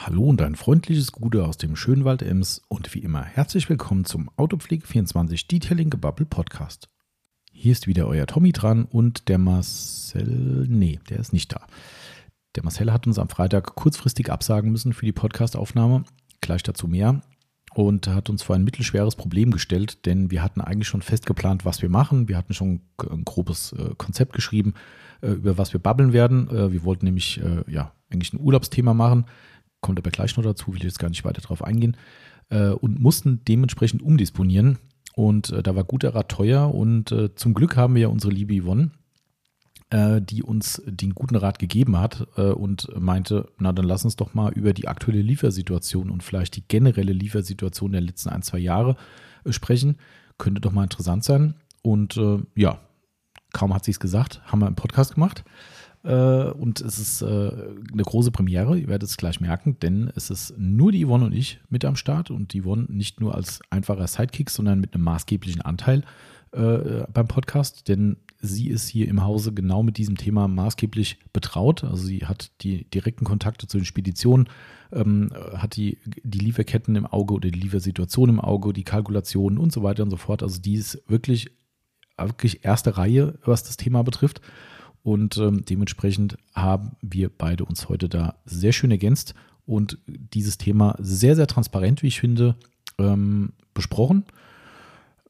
Hallo und ein freundliches Gute aus dem Schönwald Ems und wie immer herzlich willkommen zum Autopflege24 Detailing Gebubble Podcast. Hier ist wieder euer Tommy dran und der Marcel, nee, der ist nicht da. Der Marcel hat uns am Freitag kurzfristig absagen müssen für die Podcastaufnahme, gleich dazu mehr und hat uns vor ein mittelschweres Problem gestellt, denn wir hatten eigentlich schon fest geplant, was wir machen. Wir hatten schon ein grobes äh, Konzept geschrieben, äh, über was wir babbeln werden. Äh, wir wollten nämlich ja eigentlich ein Urlaubsthema machen kommt aber gleich noch dazu, will ich jetzt gar nicht weiter drauf eingehen, äh, und mussten dementsprechend umdisponieren. Und äh, da war guter Rat teuer und äh, zum Glück haben wir ja unsere liebe Yvonne, äh, die uns den guten Rat gegeben hat äh, und meinte, na dann lass uns doch mal über die aktuelle Liefersituation und vielleicht die generelle Liefersituation der letzten ein, zwei Jahre äh, sprechen. Könnte doch mal interessant sein. Und ja, kaum hat sie es gesagt, haben wir einen Podcast gemacht. Äh, und es ist äh, eine große Premiere, ihr werdet es gleich merken, denn es ist nur die Yvonne und ich mit am Start und die Yvonne nicht nur als einfacher Sidekick, sondern mit einem maßgeblichen Anteil äh, beim Podcast, denn sie ist hier im Hause genau mit diesem Thema maßgeblich betraut. Also sie hat die direkten Kontakte zu den Speditionen, ähm, hat die, die Lieferketten im Auge oder die Liefersituation im Auge, die Kalkulationen und so weiter und so fort. Also die ist wirklich, wirklich erste Reihe, was das Thema betrifft. Und ähm, dementsprechend haben wir beide uns heute da sehr schön ergänzt und dieses Thema sehr, sehr transparent, wie ich finde, ähm, besprochen.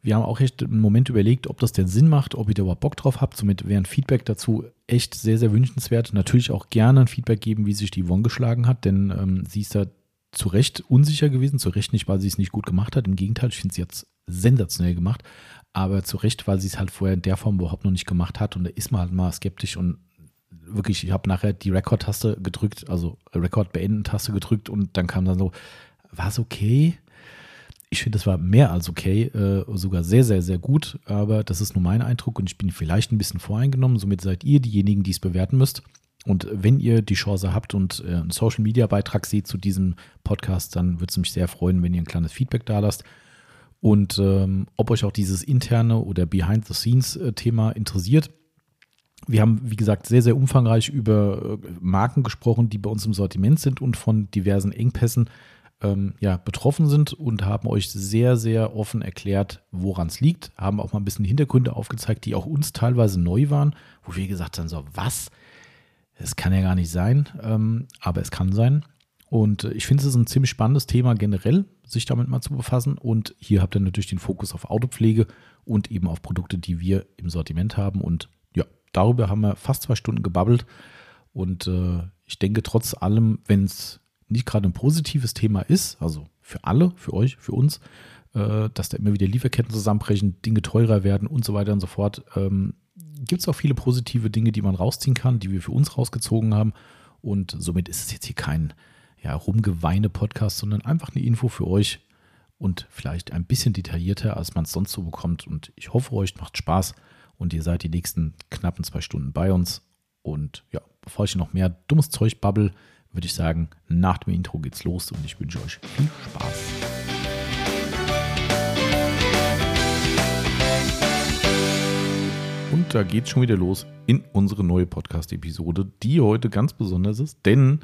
Wir haben auch echt einen Moment überlegt, ob das denn Sinn macht, ob ihr da überhaupt Bock drauf habt. Somit wäre ein Feedback dazu echt sehr, sehr wünschenswert. Natürlich auch gerne ein Feedback geben, wie sich die Yvonne geschlagen hat, denn ähm, sie ist da zu Recht unsicher gewesen. Zu Recht nicht, weil sie es nicht gut gemacht hat. Im Gegenteil, ich finde sie jetzt sensationell gemacht aber zu Recht, weil sie es halt vorher in der Form überhaupt noch nicht gemacht hat und da ist man halt mal skeptisch und wirklich, ich habe nachher die Rekord-Taste gedrückt, also Rekord-Beenden-Taste gedrückt und dann kam dann so, war es okay? Ich finde, es war mehr als okay, äh, sogar sehr, sehr, sehr gut, aber das ist nur mein Eindruck und ich bin vielleicht ein bisschen voreingenommen, somit seid ihr diejenigen, die es bewerten müsst. Und wenn ihr die Chance habt und äh, einen Social-Media-Beitrag seht zu diesem Podcast, dann würde es mich sehr freuen, wenn ihr ein kleines Feedback da lasst. Und ähm, ob euch auch dieses interne oder Behind-the-Scenes-Thema interessiert. Wir haben, wie gesagt, sehr, sehr umfangreich über äh, Marken gesprochen, die bei uns im Sortiment sind und von diversen Engpässen ähm, ja, betroffen sind und haben euch sehr, sehr offen erklärt, woran es liegt. Haben auch mal ein bisschen Hintergründe aufgezeigt, die auch uns teilweise neu waren, wo wir gesagt haben: so, was? Das kann ja gar nicht sein, ähm, aber es kann sein. Und äh, ich finde, es ist ein ziemlich spannendes Thema generell, sich damit mal zu befassen. Und hier habt ihr natürlich den Fokus auf Autopflege und eben auf Produkte, die wir im Sortiment haben. Und ja, darüber haben wir fast zwei Stunden gebabbelt. Und äh, ich denke, trotz allem, wenn es nicht gerade ein positives Thema ist, also für alle, für euch, für uns, äh, dass da immer wieder Lieferketten zusammenbrechen, Dinge teurer werden und so weiter und so fort, ähm, gibt es auch viele positive Dinge, die man rausziehen kann, die wir für uns rausgezogen haben. Und somit ist es jetzt hier kein ja, rumgeweine Podcast, sondern einfach eine Info für euch und vielleicht ein bisschen detaillierter, als man es sonst so bekommt. Und ich hoffe, euch macht Spaß und ihr seid die nächsten knappen zwei Stunden bei uns. Und ja, bevor ich noch mehr dummes Zeug babbel, würde ich sagen, nach dem Intro geht's los und ich wünsche euch viel Spaß. Und da geht's schon wieder los in unsere neue Podcast-Episode, die heute ganz besonders ist, denn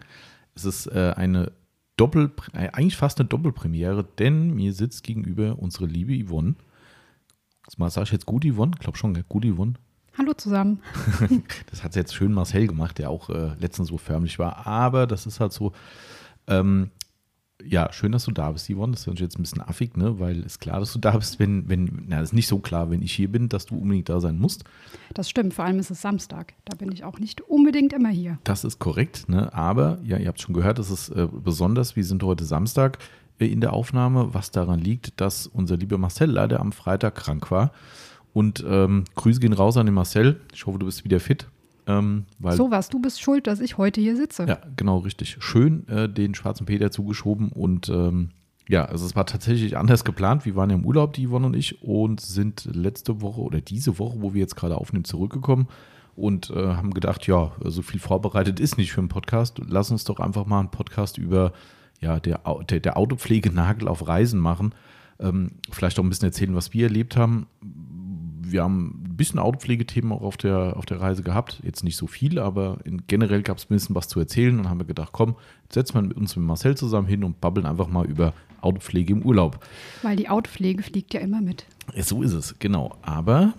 es ist äh, eine Doppel, äh, eigentlich fast eine Doppelpremiere, denn mir sitzt gegenüber unsere liebe Yvonne. Mal sage ich jetzt gut Yvonne? Ich glaube schon, gut Yvonne. Hallo zusammen. das hat jetzt schön Marcel gemacht, der auch äh, letztens so förmlich war. Aber das ist halt so, ähm, ja, schön, dass du da bist, Yvonne. Das ist jetzt ein bisschen affig, ne? weil es ist klar, dass du da bist, wenn, wenn, na, es ist nicht so klar, wenn ich hier bin, dass du unbedingt da sein musst. Das stimmt, vor allem ist es Samstag. Da bin ich auch nicht unbedingt immer hier. Das ist korrekt, ne? aber ja, ihr habt schon gehört, es ist äh, besonders, wir sind heute Samstag äh, in der Aufnahme, was daran liegt, dass unser lieber Marcel leider am Freitag krank war. Und ähm, Grüße gehen raus an den Marcel. Ich hoffe, du bist wieder fit. Ähm, so was, du bist schuld, dass ich heute hier sitze. Ja, genau, richtig. Schön äh, den schwarzen Peter zugeschoben und ähm, ja, also es war tatsächlich anders geplant. Wir waren ja im Urlaub, die Yvonne und ich, und sind letzte Woche oder diese Woche, wo wir jetzt gerade aufnehmen, zurückgekommen und äh, haben gedacht, ja, so viel vorbereitet ist nicht für einen Podcast. Lass uns doch einfach mal einen Podcast über ja, der, der, der Autopflegenagel auf Reisen machen. Ähm, vielleicht auch ein bisschen erzählen, was wir erlebt haben. Wir haben ein bisschen Autopflegethemen auch auf der, auf der Reise gehabt. Jetzt nicht so viel, aber in, generell gab es ein bisschen was zu erzählen und haben wir gedacht, komm, setzen wir mit uns mit Marcel zusammen hin und babbeln einfach mal über Autopflege im Urlaub. Weil die Autopflege fliegt ja immer mit. Ja, so ist es, genau. Aber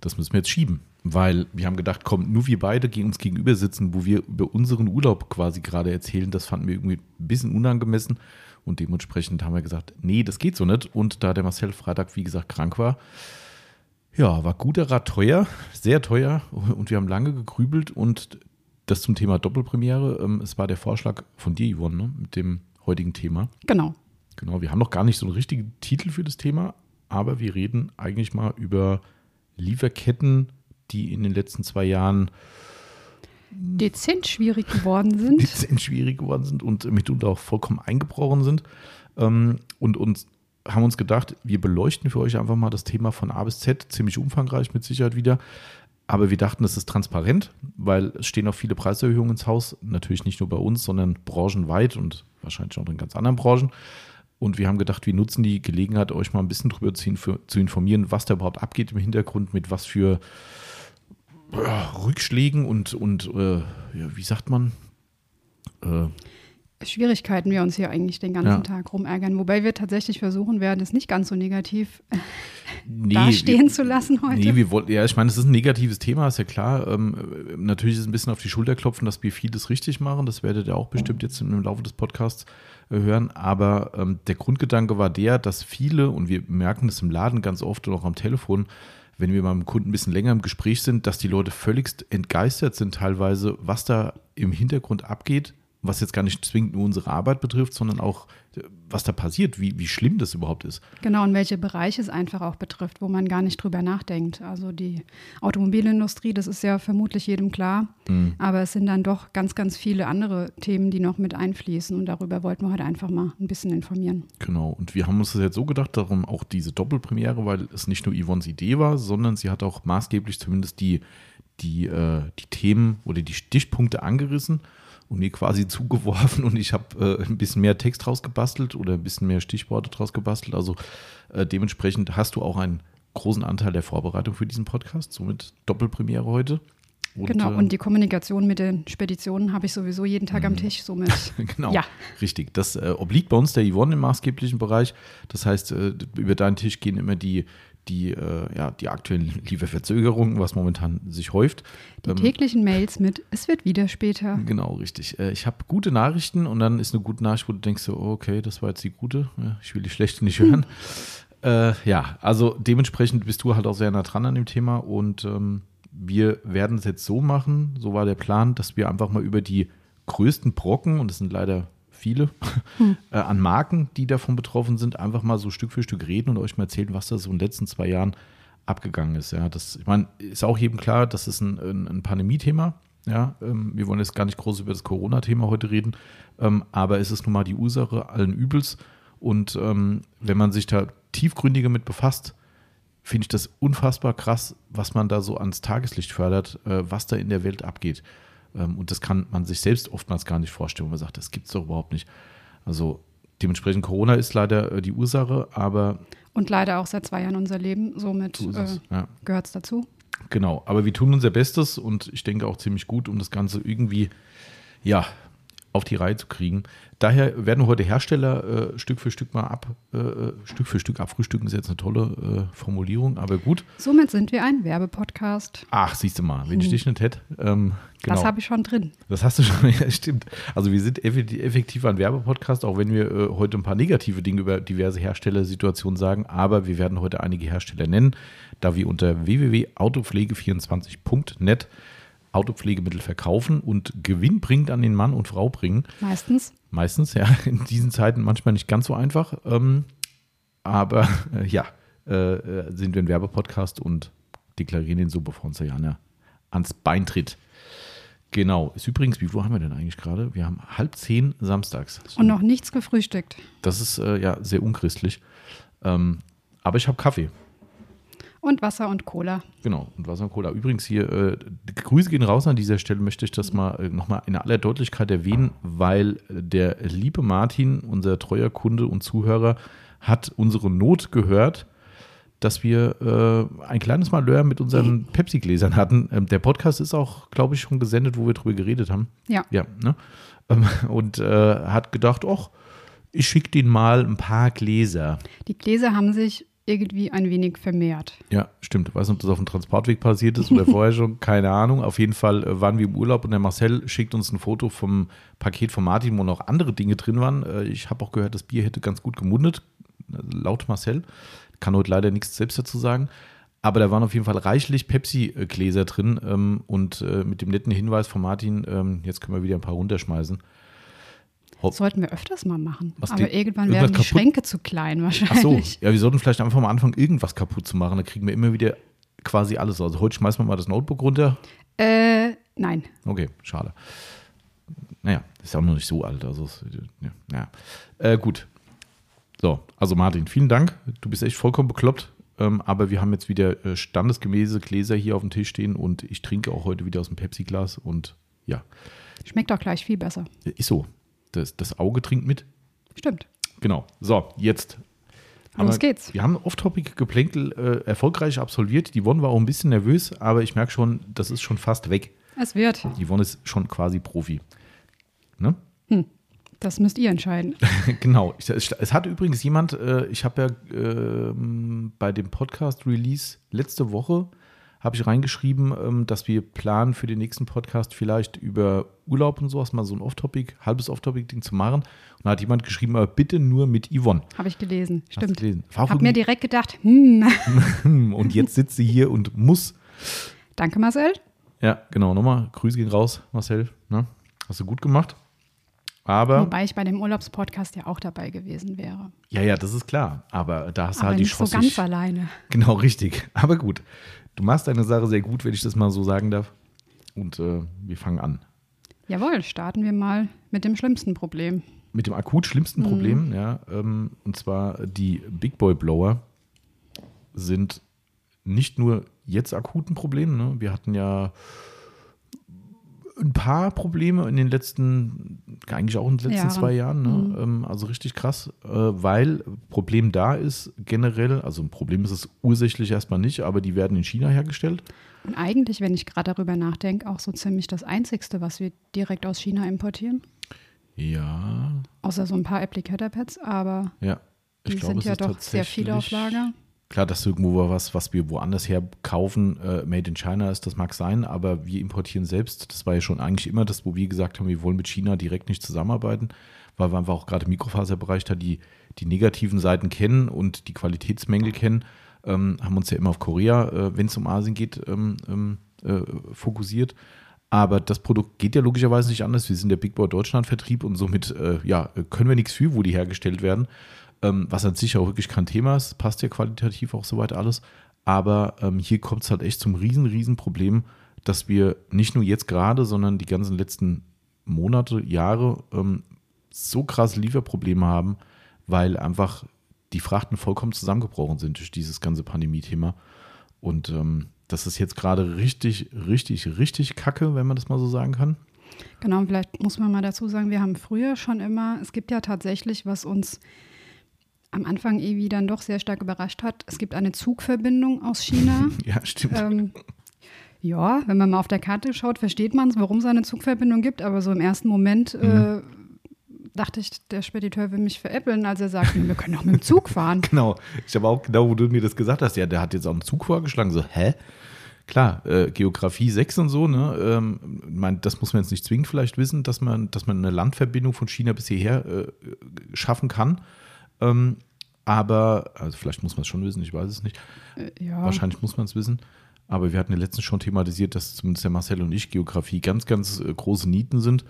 das müssen wir jetzt schieben. Weil wir haben gedacht, komm, nur wir beide gegen uns gegenüber sitzen, wo wir über unseren Urlaub quasi gerade erzählen, das fanden wir irgendwie ein bisschen unangemessen. Und dementsprechend haben wir gesagt, nee, das geht so nicht. Und da der Marcel Freitag, wie gesagt, krank war, ja, war guter Rat teuer, sehr teuer. Und wir haben lange gegrübelt. Und das zum Thema Doppelpremiere. Ähm, es war der Vorschlag von dir, Yvonne, ne, mit dem heutigen Thema. Genau. Genau, wir haben noch gar nicht so einen richtigen Titel für das Thema, aber wir reden eigentlich mal über Lieferketten, die in den letzten zwei Jahren dezent schwierig geworden sind. dezent schwierig geworden sind und mitunter auch vollkommen eingebrochen sind. Ähm, und uns haben uns gedacht, wir beleuchten für euch einfach mal das Thema von A bis Z, ziemlich umfangreich mit Sicherheit wieder. Aber wir dachten, es ist transparent, weil es stehen auch viele Preiserhöhungen ins Haus. Natürlich nicht nur bei uns, sondern branchenweit und wahrscheinlich auch in ganz anderen Branchen. Und wir haben gedacht, wir nutzen die Gelegenheit, euch mal ein bisschen darüber zu, informieren, was da überhaupt abgeht im Hintergrund, mit was für Rückschlägen und, und äh, ja, wie sagt man? Äh, Schwierigkeiten wir uns hier eigentlich den ganzen ja. Tag rumärgern. Wobei wir tatsächlich versuchen werden, es nicht ganz so negativ nee, dastehen zu lassen heute. Nee, wir wollten, ja, ich meine, es ist ein negatives Thema, ist ja klar. Ähm, natürlich ist es ein bisschen auf die Schulter klopfen, dass wir vieles richtig machen. Das werdet ihr auch bestimmt jetzt im Laufe des Podcasts äh, hören. Aber ähm, der Grundgedanke war der, dass viele, und wir merken das im Laden ganz oft und auch am Telefon, wenn wir mal mit dem Kunden ein bisschen länger im Gespräch sind, dass die Leute völligst entgeistert sind teilweise, was da im Hintergrund abgeht, was jetzt gar nicht zwingend nur unsere Arbeit betrifft, sondern auch, äh, was da passiert, wie, wie schlimm das überhaupt ist. Genau, und welche Bereiche es einfach auch betrifft, wo man gar nicht drüber nachdenkt. Also die Automobilindustrie, das ist ja vermutlich jedem klar, mhm. aber es sind dann doch ganz, ganz viele andere Themen, die noch mit einfließen und darüber wollten wir heute einfach mal ein bisschen informieren. Genau, und wir haben uns das jetzt so gedacht, darum auch diese Doppelpremiere, weil es nicht nur Yvonnes Idee war, sondern sie hat auch maßgeblich zumindest die, die, äh, die Themen oder die Stichpunkte angerissen und mir quasi zugeworfen und ich habe äh, ein bisschen mehr Text draus gebastelt oder ein bisschen mehr Stichworte draus gebastelt. Also äh, dementsprechend hast du auch einen großen Anteil der Vorbereitung für diesen Podcast, somit Doppelpremiere heute. Und, genau, und die Kommunikation mit den Speditionen habe ich sowieso jeden Tag am mhm. Tisch, somit. genau, ja. richtig. Das äh, obliegt bei uns der Yvonne im maßgeblichen Bereich. Das heißt, äh, über deinen Tisch gehen immer die, die, äh, ja, die aktuellen Lieferverzögerungen, was momentan sich häuft. Die ähm, täglichen Mails mit, es wird wieder später. Genau, richtig. Äh, ich habe gute Nachrichten und dann ist eine gute Nachricht, wo du denkst, oh, okay, das war jetzt die gute. Ja, ich will die schlechte nicht hören. Hm. Äh, ja, also dementsprechend bist du halt auch sehr nah dran an dem Thema und ähm, wir werden es jetzt so machen, so war der Plan, dass wir einfach mal über die größten Brocken, und das sind leider viele, hm. äh, an Marken, die davon betroffen sind, einfach mal so Stück für Stück reden und euch mal erzählen, was da so in den letzten zwei Jahren abgegangen ist. Ja, das, ich meine, ist auch jedem klar, das ist ein, ein, ein Pandemie-Thema. Ja, ähm, wir wollen jetzt gar nicht groß über das Corona-Thema heute reden, ähm, aber es ist nun mal die Ursache allen Übels. Und ähm, wenn man sich da tiefgründiger mit befasst, finde ich das unfassbar krass, was man da so ans Tageslicht fördert, äh, was da in der Welt abgeht. Ähm, und das kann man sich selbst oftmals gar nicht vorstellen, wo man sagt, das gibt es doch überhaupt nicht. Also dementsprechend Corona ist leider äh, die Ursache, aber. Und leider auch seit zwei Jahren unser Leben, somit so äh, ja. gehört es dazu. Genau, aber wir tun unser Bestes und ich denke auch ziemlich gut, um das Ganze irgendwie, ja, auf die Reihe zu kriegen. Daher werden heute Hersteller äh, Stück für Stück mal ab, äh, Stück für Stück abfrühstücken, ist jetzt eine tolle äh, Formulierung, aber gut. Somit sind wir ein Werbepodcast. Ach, siehst du mal, wenn ich hm. dich nicht hätte. Ähm, genau. Das habe ich schon drin. Das hast du schon, ja, stimmt. Also wir sind effektiv ein Werbepodcast, auch wenn wir äh, heute ein paar negative Dinge über diverse Herstellersituationen sagen, aber wir werden heute einige Hersteller nennen, da wir unter www.autopflege24.net Autopflegemittel verkaufen und Gewinn bringt an den Mann und Frau bringen. Meistens. Meistens, ja. In diesen Zeiten manchmal nicht ganz so einfach. Ähm, aber äh, ja, äh, sind wir ein Werbepodcast und deklarieren den so, bevor uns der Jana ans Bein tritt. Genau. Ist übrigens, wie viel haben wir denn eigentlich gerade? Wir haben halb zehn samstags. So. Und noch nichts gefrühstückt. Das ist äh, ja sehr unchristlich. Ähm, aber ich habe Kaffee. Und Wasser und Cola. Genau, und Wasser und Cola. Übrigens hier, äh, Grüße gehen raus an dieser Stelle, möchte ich das mal äh, nochmal in aller Deutlichkeit erwähnen, weil der liebe Martin, unser treuer Kunde und Zuhörer, hat unsere Not gehört, dass wir äh, ein kleines Malheur mit unseren Pepsi-Gläsern hatten. Ähm, der Podcast ist auch, glaube ich, schon gesendet, wo wir drüber geredet haben. Ja. Ja, ne? Ähm, und äh, hat gedacht, ach, ich schicke den mal ein paar Gläser. Die Gläser haben sich irgendwie ein wenig vermehrt. Ja, stimmt. Ich weiß nicht, ob das auf dem Transportweg passiert ist oder vorher schon, keine Ahnung. Auf jeden Fall äh, waren wir im Urlaub und der Marcel schickt uns ein Foto vom Paket von Martin, wo noch andere Dinge drin waren. Äh, ich habe auch gehört, das Bier hätte ganz gut gemundet, äh, laut Marcel. Kann heute leider nichts selbst dazu sagen. Aber da waren auf jeden Fall reichlich Pepsi-Gläser drin ähm, und mit dem netten Hinweis von Martin, ähm, jetzt können wir wieder ein paar runterschmeißen. Sollten wir öfters mal machen. Was Aber irgendwann werden die kaputt- Schränke zu klein Ach so, wahrscheinlich. ja, wir sollten vielleicht einfach mal anfangen, irgendwas kaputt zu machen. Da kriegen wir immer wieder quasi alles. Also heute schmeißen wir mal das Notebook runter. Äh, nein. Okay, schade. Naja, ist ja auch noch nicht so alt. Also, ja, ja. Äh, gut. So, also Martin, vielen Dank. Du bist echt vollkommen bekloppt. Ähm, aber wir haben jetzt wieder äh, standesgemäße Gläser hier auf dem Tisch stehen und ich trinke auch heute wieder aus dem Pepsi-Glas und ja, Schmeckt auch gleich viel besser. ist so. Das, das Auge trinkt mit. Stimmt. Genau. So, jetzt. Los wir, geht's. Wir haben Off-Topic-Geplänkel äh, erfolgreich absolviert. Die Yvonne war auch ein bisschen nervös, aber ich merke schon, das ist schon fast weg. Es wird. Die Yvonne ist schon quasi Profi. Ne? Das müsst ihr entscheiden. genau. Es hat übrigens jemand, äh, ich habe ja ähm, bei dem Podcast-Release letzte Woche habe ich reingeschrieben, ähm, dass wir planen für den nächsten Podcast vielleicht über Urlaub und sowas mal so ein Off-Topic, halbes Off-Topic-Ding zu machen. Und da hat jemand geschrieben, aber bitte nur mit Yvonne. Habe ich gelesen. Hast Stimmt. gelesen? War auch Hab mir direkt gedacht, hm, und jetzt sitzt sie hier und muss. danke Marcel. Ja, genau. Nochmal, Grüße gehen raus, Marcel. Ne? Hast du gut gemacht. Aber, Wobei ich bei dem Urlaubspodcast ja auch dabei gewesen wäre. ja, ja, das ist klar. Aber da hast du halt die nicht so Chance. ganz alleine. Genau, richtig. Aber gut. Du machst deine Sache sehr gut, wenn ich das mal so sagen darf. Und äh, wir fangen an. Jawohl, starten wir mal mit dem schlimmsten Problem. Mit dem akut schlimmsten Problem, ja. Ähm, und zwar die Big Boy Blower sind nicht nur jetzt akuten Problem. Ne? Wir hatten ja ein paar Probleme in den letzten, eigentlich auch in den letzten Jahren. zwei Jahren. Ne? Ähm, also richtig krass, äh, weil Problem da ist generell, also ein Problem ist es ursächlich erstmal nicht, aber die werden in China hergestellt. Und eigentlich, wenn ich gerade darüber nachdenke, auch so ziemlich das Einzigste, was wir direkt aus China importieren. Ja, Außer so ein paar Applicator-Pads, aber ja. die Ich glaube, sind ja doch sehr viel auf Lager. Klar, dass irgendwo was, was wir woanders her kaufen, äh, made in China ist, das mag sein, aber wir importieren selbst. Das war ja schon eigentlich immer das, wo wir gesagt haben, wir wollen mit China direkt nicht zusammenarbeiten, weil wir einfach auch gerade im Mikrofaserbereich da die, die negativen Seiten kennen und die Qualitätsmängel kennen. Ähm, haben uns ja immer auf Korea, äh, wenn es um Asien geht, ähm, ähm, äh, fokussiert. Aber das Produkt geht ja logischerweise nicht anders. Wir sind der Big Boy Deutschland Vertrieb und somit äh, ja, können wir nichts für, wo die hergestellt werden. Ähm, was an sich auch wirklich kein Thema ist, passt ja qualitativ auch soweit alles. Aber ähm, hier kommt es halt echt zum riesen, riesen Problem, dass wir nicht nur jetzt gerade, sondern die ganzen letzten Monate, Jahre ähm, so krasse Lieferprobleme haben, weil einfach die Frachten vollkommen zusammengebrochen sind durch dieses ganze Pandemie-Thema. Und ähm, das ist jetzt gerade richtig, richtig, richtig kacke, wenn man das mal so sagen kann. Genau, und vielleicht muss man mal dazu sagen, wir haben früher schon immer, es gibt ja tatsächlich, was uns am Anfang irgendwie dann doch sehr stark überrascht hat, es gibt eine Zugverbindung aus China. Ja, stimmt. ähm, ja, wenn man mal auf der Karte schaut, versteht man es, warum es eine Zugverbindung gibt, aber so im ersten Moment äh, dachte ich, der Spediteur will mich veräppeln, als er sagt, wir können auch mit dem Zug fahren. Genau. Ich habe auch genau, wo du mir das gesagt hast, ja, der hat jetzt auch einen Zug vorgeschlagen. So, hä? Klar, äh, Geografie 6 und so, ne? Ähm, ich mein, das muss man jetzt nicht zwingend vielleicht wissen, dass man, dass man eine Landverbindung von China bis hierher äh, schaffen kann. Ähm, aber, also vielleicht muss man es schon wissen, ich weiß es nicht. Äh, ja, Wahrscheinlich muss man es wissen. Aber wir hatten ja letztens schon thematisiert, dass zumindest der Marcel und ich Geografie ganz, ganz äh, große Nieten sind.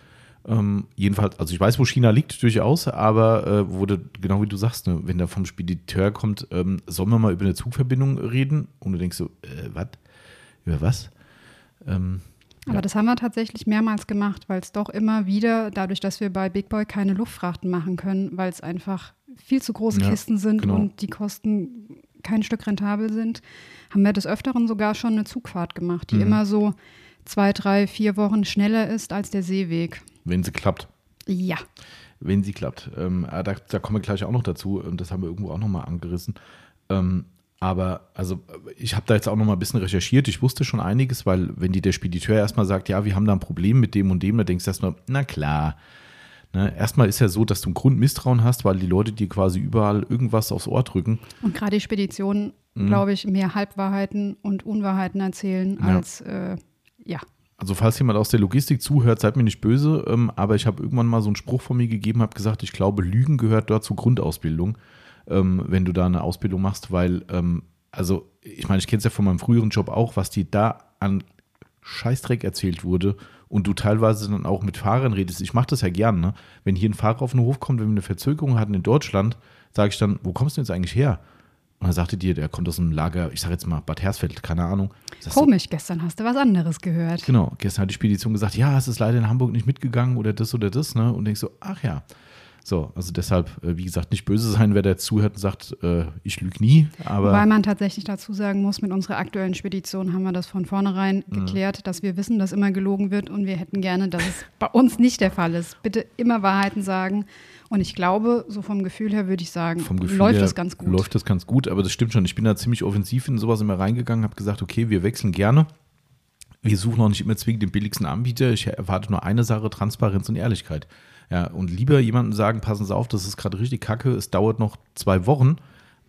Ähm, jedenfalls, also ich weiß, wo China liegt, durchaus, aber äh, du, genau wie du sagst, ne, wenn da vom Spediteur kommt, ähm, sollen wir mal über eine Zugverbindung reden? Und du denkst so, äh, was? Über was? Ähm, aber das haben wir tatsächlich mehrmals gemacht, weil es doch immer wieder, dadurch, dass wir bei Big Boy keine Luftfrachten machen können, weil es einfach viel zu große Ja, Kisten sind genau. und die Kosten kein Stück rentabel sind, haben wir des Öfteren sogar schon eine Zugfahrt gemacht, die Mhm. immer so zwei, drei, vier Wochen schneller ist als der Seeweg. wenn sie klappt. Ja, wenn sie klappt. Ähm, ah, da, da kommen wir gleich auch noch dazu. Und das haben wir irgendwo auch noch mal angerissen. Ähm, Aber also ich habe da jetzt auch noch mal ein bisschen recherchiert. Ich wusste schon einiges, weil wenn dir der Spediteur erstmal sagt, ja, wir haben da ein Problem mit dem und dem, dann denkst du erstmal, na klar. Ne? Erstmal ist ja so, dass du ein Grundmisstrauen hast, weil die Leute dir quasi überall irgendwas aufs Ohr drücken. Und gerade die Speditionen, mhm. glaube ich, mehr Halbwahrheiten und Unwahrheiten erzählen ja. als äh, ja. Also falls jemand aus der Logistik zuhört, seid mir nicht böse, ähm, aber ich habe irgendwann mal so einen Spruch von mir gegeben, habe gesagt, ich glaube, Lügen gehört dort zur Grundausbildung ähm, wenn du da eine Ausbildung machst, weil, ähm, also ich meine, ich kenne es ja von meinem früheren Job auch, was die da an Scheißdreck erzählt wurde und du teilweise dann auch mit Fahrern redest. Ich mache das ja gern, ne? Wenn hier ein Fahrer auf den Hof kommt, wenn wir eine Verzögerung hatten in Deutschland, sage ich dann, wo kommst du jetzt eigentlich her? Und dann sagte dir, der kommt aus dem Lager, ich sage jetzt mal Bad Hersfeld, keine Ahnung. Komisch, so, gestern hast du was anderes gehört. Genau, gestern hat die Spedition gesagt, ja, es ist leider in Hamburg nicht mitgegangen oder das oder das, ne? Und denkst so, ach ja. So, also deshalb, äh, wie gesagt, nicht böse sein, wer da zuhört und sagt, äh, ich lüge nie. Aber Weil man tatsächlich dazu sagen muss, mit unserer aktuellen Spedition haben wir das von vornherein mhm. geklärt, dass wir wissen, dass immer gelogen wird und wir hätten gerne, dass es bei uns nicht der Fall ist. Bitte immer Wahrheiten sagen. Und ich glaube, so vom Gefühl her würde ich sagen, läuft das ganz gut. Läuft das ganz gut, aber das stimmt schon. Ich bin da ziemlich offensiv in sowas immer reingegangen, habe gesagt, okay, wir wechseln gerne. Wir suchen auch nicht immer zwingend den billigsten Anbieter. Ich erwarte nur eine Sache, Transparenz und Ehrlichkeit. Ja, und lieber jemandem sagen, passen Sie auf, das ist gerade richtig kacke, es dauert noch zwei Wochen,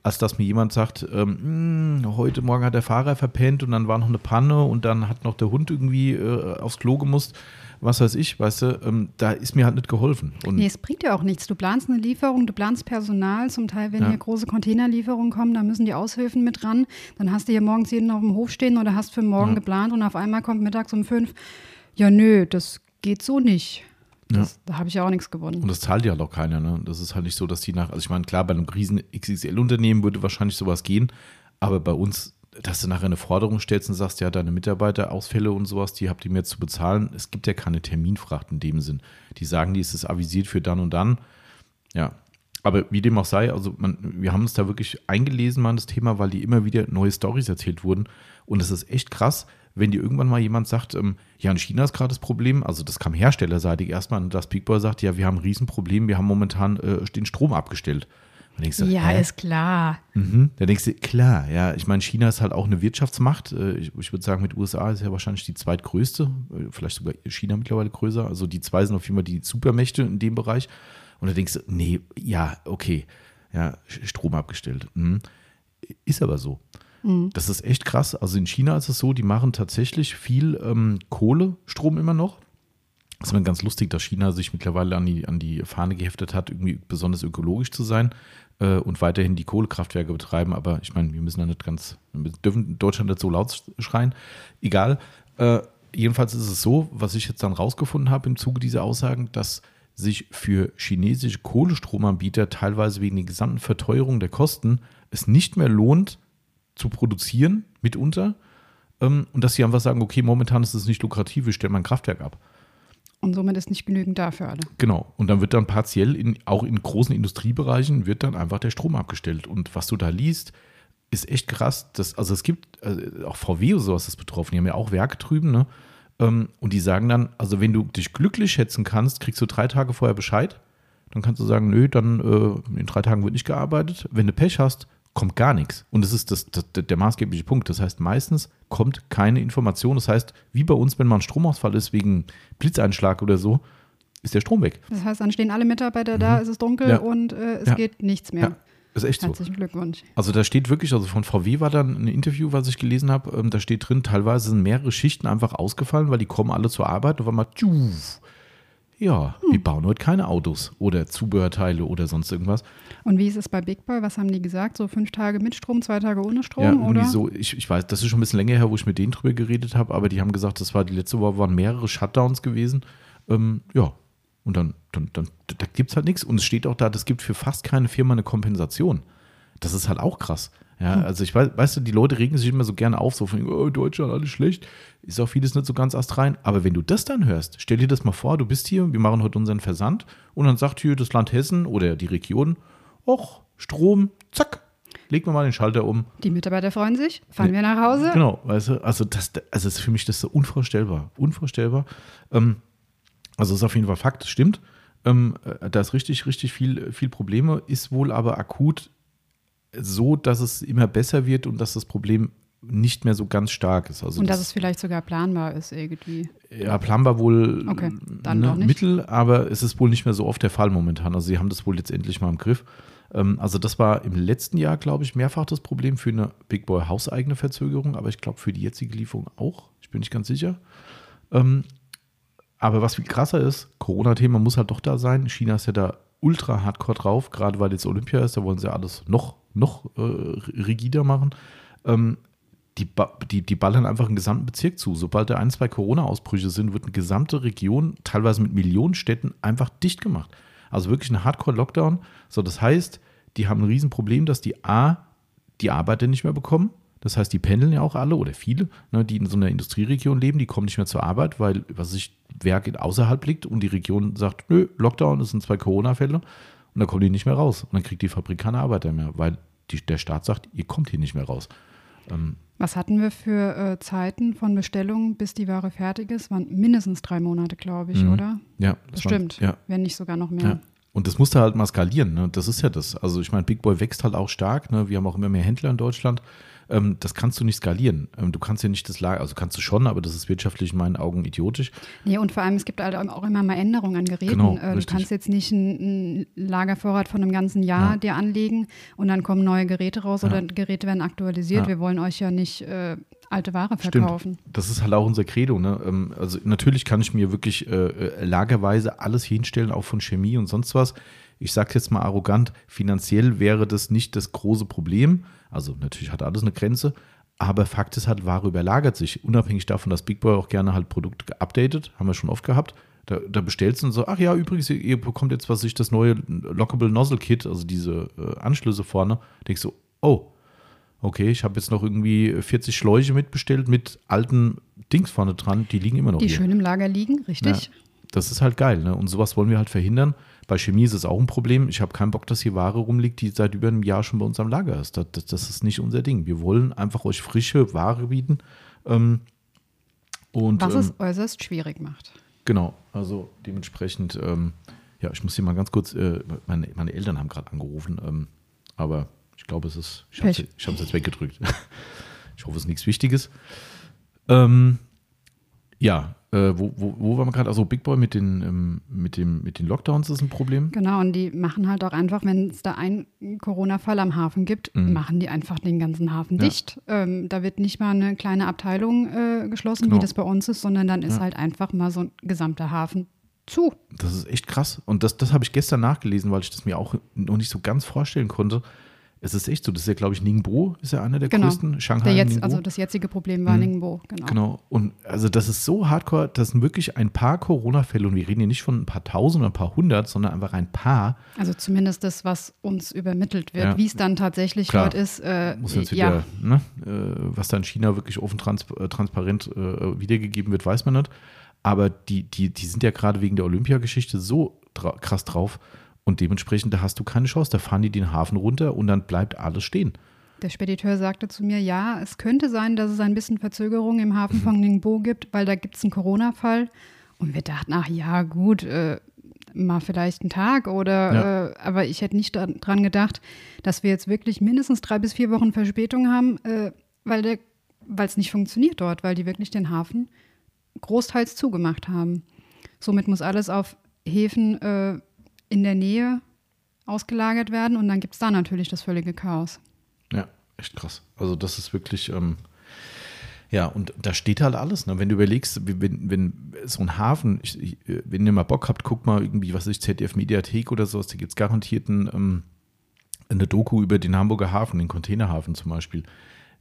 als dass mir jemand sagt, ähm, hm, heute Morgen hat der Fahrer verpennt und dann war noch eine Panne und dann hat noch der Hund irgendwie äh, aufs Klo gemusst. Was weiß ich, weißt du, ähm, da ist mir halt nicht geholfen. Und nee, es bringt ja auch nichts. Du planst eine Lieferung, du planst Personal. Zum Teil, wenn ja. hier große Containerlieferungen kommen, da müssen die Aushilfen mit ran. Dann hast du hier morgens jeden auf dem Hof stehen oder hast für morgen ja. geplant und auf einmal kommt mittags um fünf, ja nö, das geht so nicht. Das, ja. Da habe ich ja auch nichts gewonnen. Und das zahlt ja halt auch keiner. Ne? Das ist halt nicht so, dass die nach, also ich meine, klar, bei einem riesen XXL-Unternehmen würde wahrscheinlich sowas gehen, aber bei uns, dass du nachher eine Forderung stellst und sagst, ja, deine Mitarbeiterausfälle und sowas, die habt ihr mir zu bezahlen. Es gibt ja keine Terminfracht in dem Sinn. Die sagen, die ist es avisiert für dann und dann. Ja. Aber wie dem auch sei, also man, wir haben uns da wirklich eingelesen mal das Thema, weil die immer wieder neue Stories erzählt wurden. Und es ist echt krass, wenn dir irgendwann mal jemand sagt, ähm, ja, in China ist gerade das Problem, also das kam herstellerseitig erstmal, und das Peakboy sagt, ja, wir haben ein Riesenproblem, wir haben momentan äh, den Strom abgestellt. Du, ja, hä? ist klar. Mhm. Da denkst du, klar, ja, ich meine, China ist halt auch eine Wirtschaftsmacht. Äh, ich, ich würde sagen, mit USA ist ja wahrscheinlich die zweitgrößte, äh, vielleicht sogar China mittlerweile größer. Also die zwei sind auf jeden Fall die Supermächte in dem Bereich. Und da denkst du, nee, ja, okay, ja, Strom abgestellt. Mhm. Ist aber so. Mhm. Das ist echt krass. Also in China ist es so, die machen tatsächlich viel ähm, Kohlestrom immer noch. Das ist ganz lustig, dass China sich mittlerweile an die, an die Fahne geheftet hat, irgendwie besonders ökologisch zu sein äh, und weiterhin die Kohlekraftwerke betreiben. Aber ich meine, wir müssen da nicht ganz, wir dürfen in Deutschland nicht so laut schreien. Egal. Äh, jedenfalls ist es so, was ich jetzt dann rausgefunden habe im Zuge dieser Aussagen, dass sich für chinesische Kohlestromanbieter teilweise wegen der gesamten Verteuerung der Kosten es nicht mehr lohnt, zu produzieren, mitunter. Ähm, und dass sie einfach sagen, okay, momentan ist es nicht lukrativ, wir stellen mal ein Kraftwerk ab. Und somit ist nicht genügend da für alle. Genau. Und dann wird dann partiell in, auch in großen Industriebereichen wird dann einfach der Strom abgestellt. Und was du da liest, ist echt krass. Das, also es gibt äh, auch VW oder sowas ist betroffen. Die haben ja auch Werke drüben, ne? Ähm, und die sagen dann, also wenn du dich glücklich schätzen kannst, kriegst du drei Tage vorher Bescheid. Dann kannst du sagen, nö, dann äh, in drei Tagen wird nicht gearbeitet. Wenn du Pech hast, kommt gar nichts. Und das ist das, das, der maßgebliche Punkt. Das heißt, meistens kommt keine Information. Das heißt, wie bei uns, wenn mal ein Stromausfall ist wegen Blitzeinschlag oder so, ist der Strom weg. Das heißt, dann stehen alle Mitarbeiter mhm. da, es ist dunkel ja. und äh, es ja. geht nichts mehr. Ja. Ist echt so. Herzlichen Glückwunsch. Also da steht wirklich, also von VW war dann ein Interview, was ich gelesen habe, ähm, da steht drin, teilweise sind mehrere Schichten einfach ausgefallen, weil die kommen alle zur Arbeit und war mal, tschuf, ja, hm. wir bauen heute keine Autos oder Zubehörteile oder sonst irgendwas. Und wie ist es bei Big Boy? Was haben die gesagt? So fünf Tage mit Strom, zwei Tage ohne Strom? Ja, irgendwie oder? so. Ich, ich weiß, das ist schon ein bisschen länger her, wo ich mit denen drüber geredet habe, aber die haben gesagt, das war die letzte Woche, waren mehrere Shutdowns gewesen. Ähm, ja, und dann, dann, dann da gibt es halt nichts. Und es steht auch da, das gibt für fast keine Firma eine Kompensation. Das ist halt auch krass. Ja, hm. also ich weiß, weißt du, die Leute regen sich immer so gerne auf, so von, oh, Deutschland, alles schlecht. Ist auch vieles nicht so ganz astrein. Aber wenn du das dann hörst, stell dir das mal vor, du bist hier, wir machen heute unseren Versand und dann sagt hier das Land Hessen oder die Region, och, Strom, zack, legen wir mal den Schalter um. Die Mitarbeiter freuen sich, fahren wir nach Hause. Genau, weißt du, also das, also ist für mich das so unvorstellbar, unvorstellbar. Ähm, also ist auf jeden Fall Fakt, stimmt. Ähm, äh, da ist richtig, richtig viel, viel Probleme, ist wohl aber akut so, dass es immer besser wird und dass das Problem nicht mehr so ganz stark ist. Also und dass das, es vielleicht sogar planbar ist irgendwie. Ja, planbar wohl okay, dann ne. Mittel, aber es ist wohl nicht mehr so oft der Fall momentan. Also sie haben das wohl jetzt endlich mal im Griff. Ähm, also das war im letzten Jahr, glaube ich, mehrfach das Problem für eine Big Boy hauseigene Verzögerung, aber ich glaube für die jetzige Lieferung auch. Ich bin nicht ganz sicher. Ähm, aber was viel krasser ist, Corona-Thema muss halt doch da sein. China ist ja da ultra hardcore drauf, gerade weil jetzt Olympia ist, da wollen sie alles noch, noch äh, rigider machen. Ähm, die, die, die ballern einfach einen gesamten Bezirk zu. Sobald da ein, zwei Corona-Ausbrüche sind, wird eine gesamte Region, teilweise mit Millionen Städten, einfach dicht gemacht. Also wirklich ein Hardcore-Lockdown. So, das heißt, die haben ein Riesenproblem, dass die A, die Arbeiter nicht mehr bekommen. Das heißt, die pendeln ja auch alle oder viele, ne, die in so einer Industrieregion leben, die kommen nicht mehr zur Arbeit, weil, was sich Werk außerhalb liegt und die Region sagt, nö, Lockdown, das sind zwei Corona-Fälle und dann kommen die nicht mehr raus. Und dann kriegt die Fabrik keine Arbeiter mehr, weil die, der Staat sagt, ihr kommt hier nicht mehr raus. Ähm, was hatten wir für äh, Zeiten von Bestellung, bis die Ware fertig ist? Waren mindestens drei Monate, glaube ich, mhm. oder? Ja, das, das stimmt. ja. Wenn nicht sogar noch mehr. Ja. Und das musste halt mal skalieren. Ne? Das ist ja das. Also ich meine, Big Boy wächst halt auch stark. Ne? Wir haben auch immer mehr Händler in Deutschland ähm, das kannst du nicht skalieren. Ähm, du kannst ja nicht das Lager, also kannst du schon, aber das ist wirtschaftlich in meinen Augen idiotisch. Nee, und vor allem, es gibt halt auch immer mal Änderungen an Geräten. Genau, äh, du kannst jetzt nicht einen Lagervorrat von einem ganzen Jahr ja. dir anlegen und dann kommen neue Geräte raus ja. oder Geräte werden aktualisiert. Ja. Wir wollen euch ja nicht äh, alte Ware verkaufen. Stimmt. Das ist halt auch unser Credo. Ne? Ähm, also natürlich kann ich mir wirklich äh, äh, lagerweise alles hinstellen, auch von Chemie und sonst was. Ich sage jetzt mal arrogant, finanziell wäre das nicht das große Problem. Also natürlich hat alles eine Grenze, aber Fakt ist halt, Ware überlagert sich. Unabhängig davon, dass Big Boy auch gerne halt Produkte geupdatet, haben wir schon oft gehabt. Da, da bestellst du und so, ach ja, übrigens, ihr bekommt jetzt was ich das neue Lockable Nozzle Kit, also diese äh, Anschlüsse vorne. Denkst du, oh, okay, ich habe jetzt noch irgendwie 40 Schläuche mitbestellt mit alten Dings vorne dran, die liegen immer noch Die hier. schön im Lager liegen, richtig. Ja, das ist halt geil, ne? Und sowas wollen wir halt verhindern. Bei Chemie ist es auch ein Problem. Ich habe keinen Bock, dass hier Ware rumliegt, die seit über einem Jahr schon bei uns am Lager ist. Das, das, das ist nicht unser Ding. Wir wollen einfach euch frische Ware bieten. Ähm, und, Was ähm, es äußerst schwierig macht. Genau, also dementsprechend, ähm, ja, ich muss hier mal ganz kurz, äh, meine, meine, Eltern haben gerade angerufen, ähm, aber ich glaube, es ist, ich habe es jetzt weggedrückt. ich hoffe, es ist nichts Wichtiges. Ähm, ja, äh, wo, wo, wo waren wir gerade? Also Big Boy mit den, ähm, mit, dem, mit den Lockdowns ist ein Problem. Genau, und die machen halt auch einfach, wenn es da einen Corona-Fall am Hafen gibt, mhm. machen die einfach den ganzen Hafen ja. dicht. Ähm, da wird nicht mal eine kleine Abteilung äh, geschlossen, genau. wie das bei uns ist, sondern dann ist ja. halt einfach mal so ein gesamter Hafen zu. Das ist echt krass. Und das, das habe ich gestern nachgelesen, weil ich das mir auch noch nicht so ganz vorstellen konnte. Es ist echt so, das ist ja, glaube ich, Ningbo ist ja einer der genau. größten. Shanghai. Der jetzt, also das jetzige Problem war mhm. Ningbo, genau. Genau. Und also das ist so hardcore, das sind wirklich ein paar Corona-Fälle und wir reden hier nicht von ein paar tausend oder ein paar hundert, sondern einfach ein paar. Also zumindest das, was uns übermittelt wird. Ja. Wie es dann tatsächlich Klar. dort ist, äh, Muss jetzt wieder, ja. ne, äh, was da in China wirklich offen trans äh, transparent äh, wiedergegeben wird, weiß man nicht. Aber die, die, die sind ja gerade wegen der Olympiageschichte so dra krass drauf. Und dementsprechend, da hast du keine Chance. Da fahren die den Hafen runter und dann bleibt alles stehen. Der Spediteur sagte zu mir, ja, es könnte sein, dass es ein bisschen Verzögerung im Hafen von Ningbo gibt, weil da gibt es einen Corona-Fall. Und wir dachten, ach ja, gut, äh, mal vielleicht einen Tag oder, ja. äh, aber ich hätte nicht daran gedacht, dass wir jetzt wirklich mindestens drei bis vier Wochen Verspätung haben, äh, weil es nicht funktioniert dort, weil die wirklich den Hafen großteils zugemacht haben. Somit muss alles auf Häfen äh, in der Nähe ausgelagert werden und dann gibt es da natürlich das völlige Chaos. Ja, echt krass. Also das ist wirklich, ähm, ja, und da steht halt alles. Ne? Wenn du überlegst, wenn, wenn so ein Hafen, ich, ich, wenn ihr mal Bock habt, guckt mal irgendwie, was ist ZDF Mediathek oder sowas, da gibt es garantiert ein, ähm, eine Doku über den Hamburger Hafen, den Containerhafen zum Beispiel.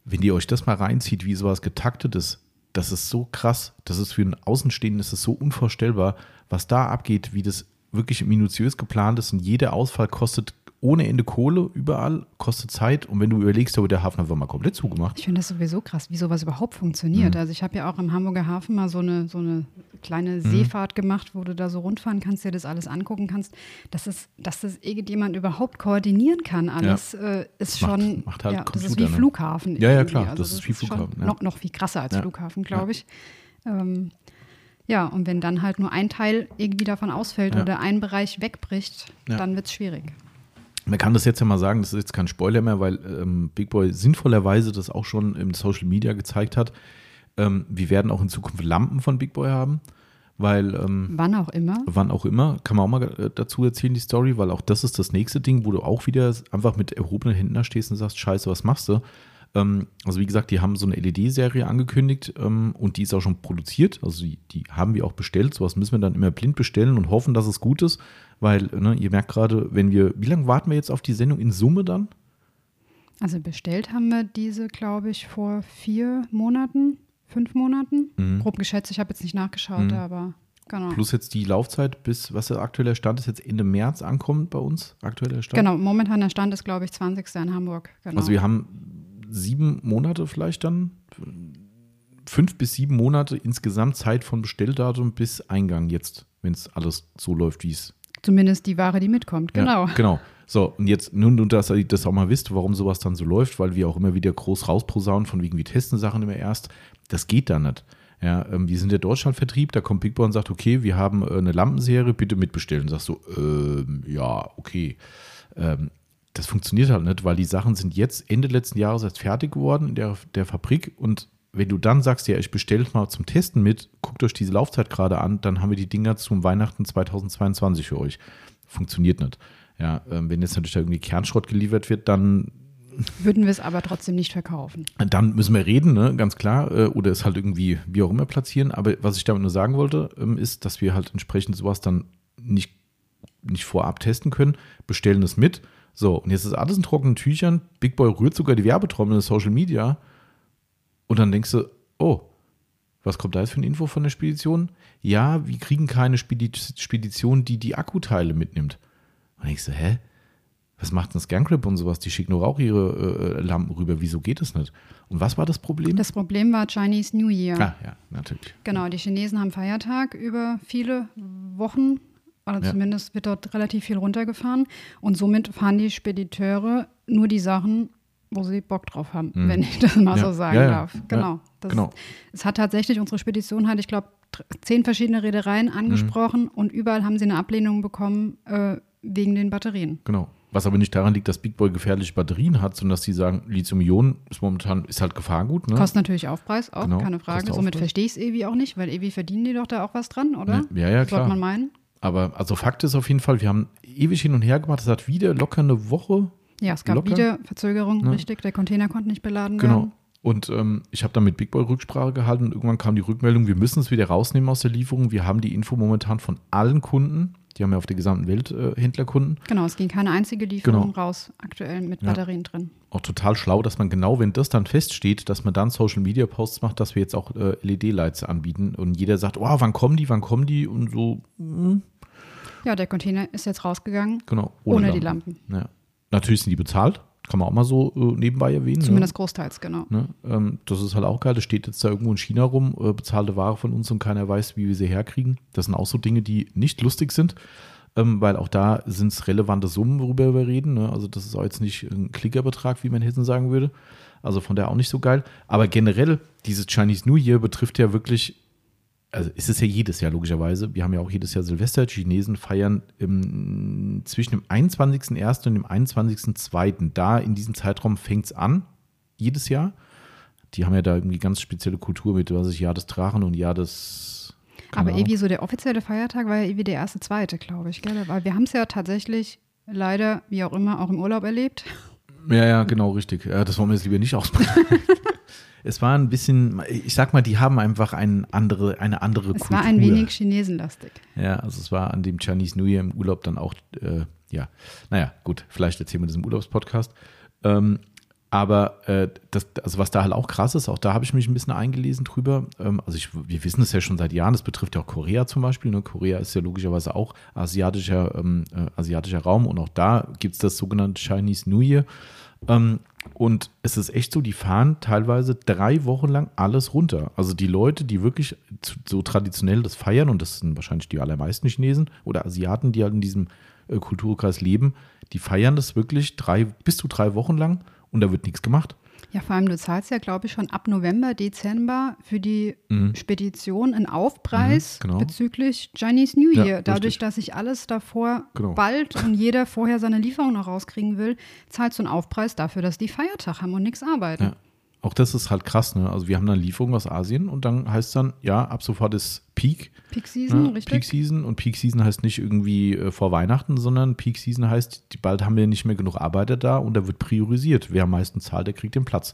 Wenn ihr euch das mal reinzieht, wie sowas getaktet ist, das ist so krass, das ist für einen Außenstehenden, das ist so unvorstellbar, was da abgeht, wie das wirklich minutiös geplant ist und jeder Ausfall kostet ohne Ende Kohle überall, kostet Zeit. Und wenn du überlegst, aber der Hafen einfach mal komplett zugemacht. Ich finde das sowieso krass, wie sowas überhaupt funktioniert. Mhm. Also ich habe ja auch im Hamburger Hafen mal so eine, so eine kleine mhm. Seefahrt gemacht, wo du da so rundfahren kannst, dir das alles angucken kannst. Dass, es, dass das irgendjemand überhaupt koordinieren kann, alles ja. äh, ist schon, macht, macht halt ja, das ist wie ne? Flughafen. Ja, ja, klar, also das, das, ist wie Flughafen. Ja. Noch, noch viel krasser als Flughafen, glaube ich. Ähm, ja, und wenn dann halt nur ein Teil irgendwie davon ausfällt ja. oder ein Bereich wegbricht, ja. dann wird es schwierig. Man kann das jetzt ja mal sagen, das ist jetzt kein Spoiler mehr, weil ähm, Big Boy sinnvollerweise das auch schon im Social Media gezeigt hat. Ähm, wir werden auch in Zukunft Lampen von Big Boy haben, weil. Ähm, wann auch immer. Wann auch immer. Kann man auch mal äh, dazu erzählen, die Story, weil auch das ist das nächste Ding, wo du auch wieder einfach mit erhobenen Händen da stehst und sagst: Scheiße, was machst du? Ähm, also, wie gesagt, die haben so eine LED-Serie angekündigt ähm, und die ist auch schon produziert. Also, die, die haben wir auch bestellt. Sowas müssen wir dann immer blind bestellen und hoffen, dass es gut ist. Weil, ne, ihr merkt gerade, wenn wir, wie lange warten wir jetzt auf die Sendung in Summe dann? Also bestellt haben wir diese, glaube ich, vor vier Monaten, fünf Monaten. Mhm. Grob geschätzt, ich habe jetzt nicht nachgeschaut, mhm. aber genau. Plus jetzt die Laufzeit bis, was der aktuelle Stand ist, jetzt Ende März ankommt bei uns, aktueller Stand. Genau, momentan der Stand ist, glaube ich, 20. in Hamburg. Genau. Also wir haben sieben Monate vielleicht dann, fünf bis sieben Monate insgesamt Zeit von Bestelldatum bis Eingang jetzt, wenn es alles so läuft, wie es Zumindest die Ware, die mitkommt, genau. Ja, genau. So, und jetzt, nun, dass ihr das auch mal wisst, warum sowas dann so läuft, weil wir auch immer wieder groß rausposaunen, von wegen, wir testen Sachen immer erst. Das geht da nicht. Ja, ähm, wir sind der Deutschlandvertrieb, da kommt Big Boy und sagt, okay, wir haben äh, eine Lampenserie, bitte mitbestellen. Sagst du, ähm, ja, okay. Ähm, das funktioniert halt nicht, weil die Sachen sind jetzt Ende letzten Jahres erst fertig geworden in der, der Fabrik und wenn du dann sagst, ja, ich bestelle mal zum Testen mit, guckt euch diese Laufzeit gerade an, dann haben wir die Dinger zum Weihnachten 2022 für euch. Funktioniert nicht. Ja, ähm, wenn jetzt natürlich da irgendwie Kernschrott geliefert wird, dann würden wir es aber trotzdem nicht verkaufen. Dann müssen wir reden, ne? ganz klar, äh, oder es halt irgendwie wie auch immer platzieren. Aber was ich damit nur sagen wollte, ähm, ist, dass wir halt entsprechend sowas dann nicht, nicht vorab testen können, bestellen es mit. So, und jetzt ist alles in trockenen Tüchern. Big Boy rührt sogar die Werbetrommel in Social Media. Und dann denkst du, oh, was kommt da jetzt für eine Info von der Spedition? Ja, wir kriegen keine Spedition, die die Akkuteile mitnimmt. Und ich so, hä? Was macht denn Scangrip und sowas? Die schicken nur auch ihre äh, Lampen rüber. Wieso geht das nicht? Und was war das Problem? Das Problem war Chinese New Year. Ah, ja, natürlich. Genau, die Chinesen haben Feiertag über viele Wochen. Oder ja. zumindest wird dort relativ viel runtergefahren. Und somit fahren die Spediteure nur die Sachen wo sie Bock drauf haben, mhm. wenn ich das mal ja. so sagen ja, darf. Genau. Das, genau. Es hat tatsächlich, unsere Spedition hat, ich glaube, zehn verschiedene Reedereien angesprochen mhm. und überall haben sie eine Ablehnung bekommen äh, wegen den Batterien. Genau. Was aber nicht daran liegt, dass Big Boy gefährliche Batterien hat, sondern dass sie sagen, Lithium-Ionen ist momentan ist halt Gefahrgut. Ne? Kostet natürlich Aufpreis, auch genau, keine Frage. Somit verstehe ich es Ewi auch nicht, weil Ewi verdienen die doch da auch was dran, oder? Ja, ja, klar. Sollte man meinen. Aber also Fakt ist auf jeden Fall, wir haben ewig hin und her gemacht. Es hat wieder locker eine Woche ja, es gab locker. wieder Verzögerung, ne? richtig. Der Container konnte nicht beladen genau. werden. Genau. Und ähm, ich habe dann mit Big Boy Rücksprache gehalten und irgendwann kam die Rückmeldung, wir müssen es wieder rausnehmen aus der Lieferung. Wir haben die Info momentan von allen Kunden. Die haben ja auf der gesamten Welt äh, Händlerkunden. Genau, es ging keine einzige Lieferung genau. raus, aktuell mit ja. Batterien drin. Auch total schlau, dass man genau, wenn das dann feststeht, dass man dann Social Media Posts macht, dass wir jetzt auch äh, LED-Lights anbieten und jeder sagt, oh, wann kommen die, wann kommen die und so. Mh. Ja, der Container ist jetzt rausgegangen. Genau, ohne, ohne die Lampen. Ja. Natürlich sind die bezahlt, kann man auch mal so äh, nebenbei erwähnen. Zumindest ne? großteils, genau. Ne? Ähm, das ist halt auch geil. Das steht jetzt da irgendwo in China rum, äh, bezahlte Ware von uns und keiner weiß, wie wir sie herkriegen. Das sind auch so Dinge, die nicht lustig sind, ähm, weil auch da sind es relevante Summen, worüber wir reden. Ne? Also das ist auch jetzt nicht ein Klickerbetrag, wie man in Hessen sagen würde. Also von der auch nicht so geil. Aber generell, dieses Chinese New Year betrifft ja wirklich also ist es ja jedes Jahr logischerweise. Wir haben ja auch jedes Jahr Silvester. Die Chinesen feiern im, zwischen dem 21.01. und dem 21.02. Da in diesem Zeitraum fängt es an, jedes Jahr. Die haben ja da irgendwie ganz spezielle Kultur mit, was ich, Jahr des Drachen und Jahr des. Aber irgendwie so der offizielle Feiertag war ja irgendwie der erste, zweite, glaube ich. Gell? Weil wir haben es ja tatsächlich leider, wie auch immer, auch im Urlaub erlebt. Ja, ja, genau, richtig. Ja, das wollen wir jetzt lieber nicht ausbrechen. es war ein bisschen, ich sag mal, die haben einfach ein andere, eine andere es Kultur. Es war ein wenig chinesenlastig. Ja, also es war an dem Chinese New Year im Urlaub dann auch, äh, ja, naja, gut, vielleicht erzählen wir das im Urlaubspodcast. Ähm, aber äh, das, also was da halt auch krass ist, auch da habe ich mich ein bisschen eingelesen drüber. Ähm, also ich, wir wissen es ja schon seit Jahren, das betrifft ja auch Korea zum Beispiel. Ne? Korea ist ja logischerweise auch asiatischer, ähm, äh, asiatischer Raum und auch da gibt es das sogenannte Chinese New Year. Ähm, und es ist echt so, die fahren teilweise drei Wochen lang alles runter. Also die Leute, die wirklich so traditionell das feiern, und das sind wahrscheinlich die allermeisten Chinesen oder Asiaten, die halt in diesem äh, Kulturkreis leben, die feiern das wirklich drei, bis zu drei Wochen lang und da wird nichts gemacht. Ja, vor allem, du zahlst ja, glaube ich, schon ab November, Dezember für die mhm. Spedition einen Aufpreis mhm, genau. bezüglich Chinese New Year. Ja, Dadurch, richtig. dass sich alles davor genau. bald und jeder vorher seine Lieferung noch rauskriegen will, zahlst du einen Aufpreis dafür, dass die Feiertag haben und nichts arbeiten. Ja. Auch das ist halt krass, ne? Also wir haben dann Lieferungen aus Asien und dann heißt es dann, ja, ab sofort ist Peak. Peak Season, ne? richtig. Peak Season und Peak Season heißt nicht irgendwie äh, vor Weihnachten, sondern Peak Season heißt, die, bald haben wir nicht mehr genug Arbeiter da und da wird priorisiert. Wer am meisten zahlt, der kriegt den Platz.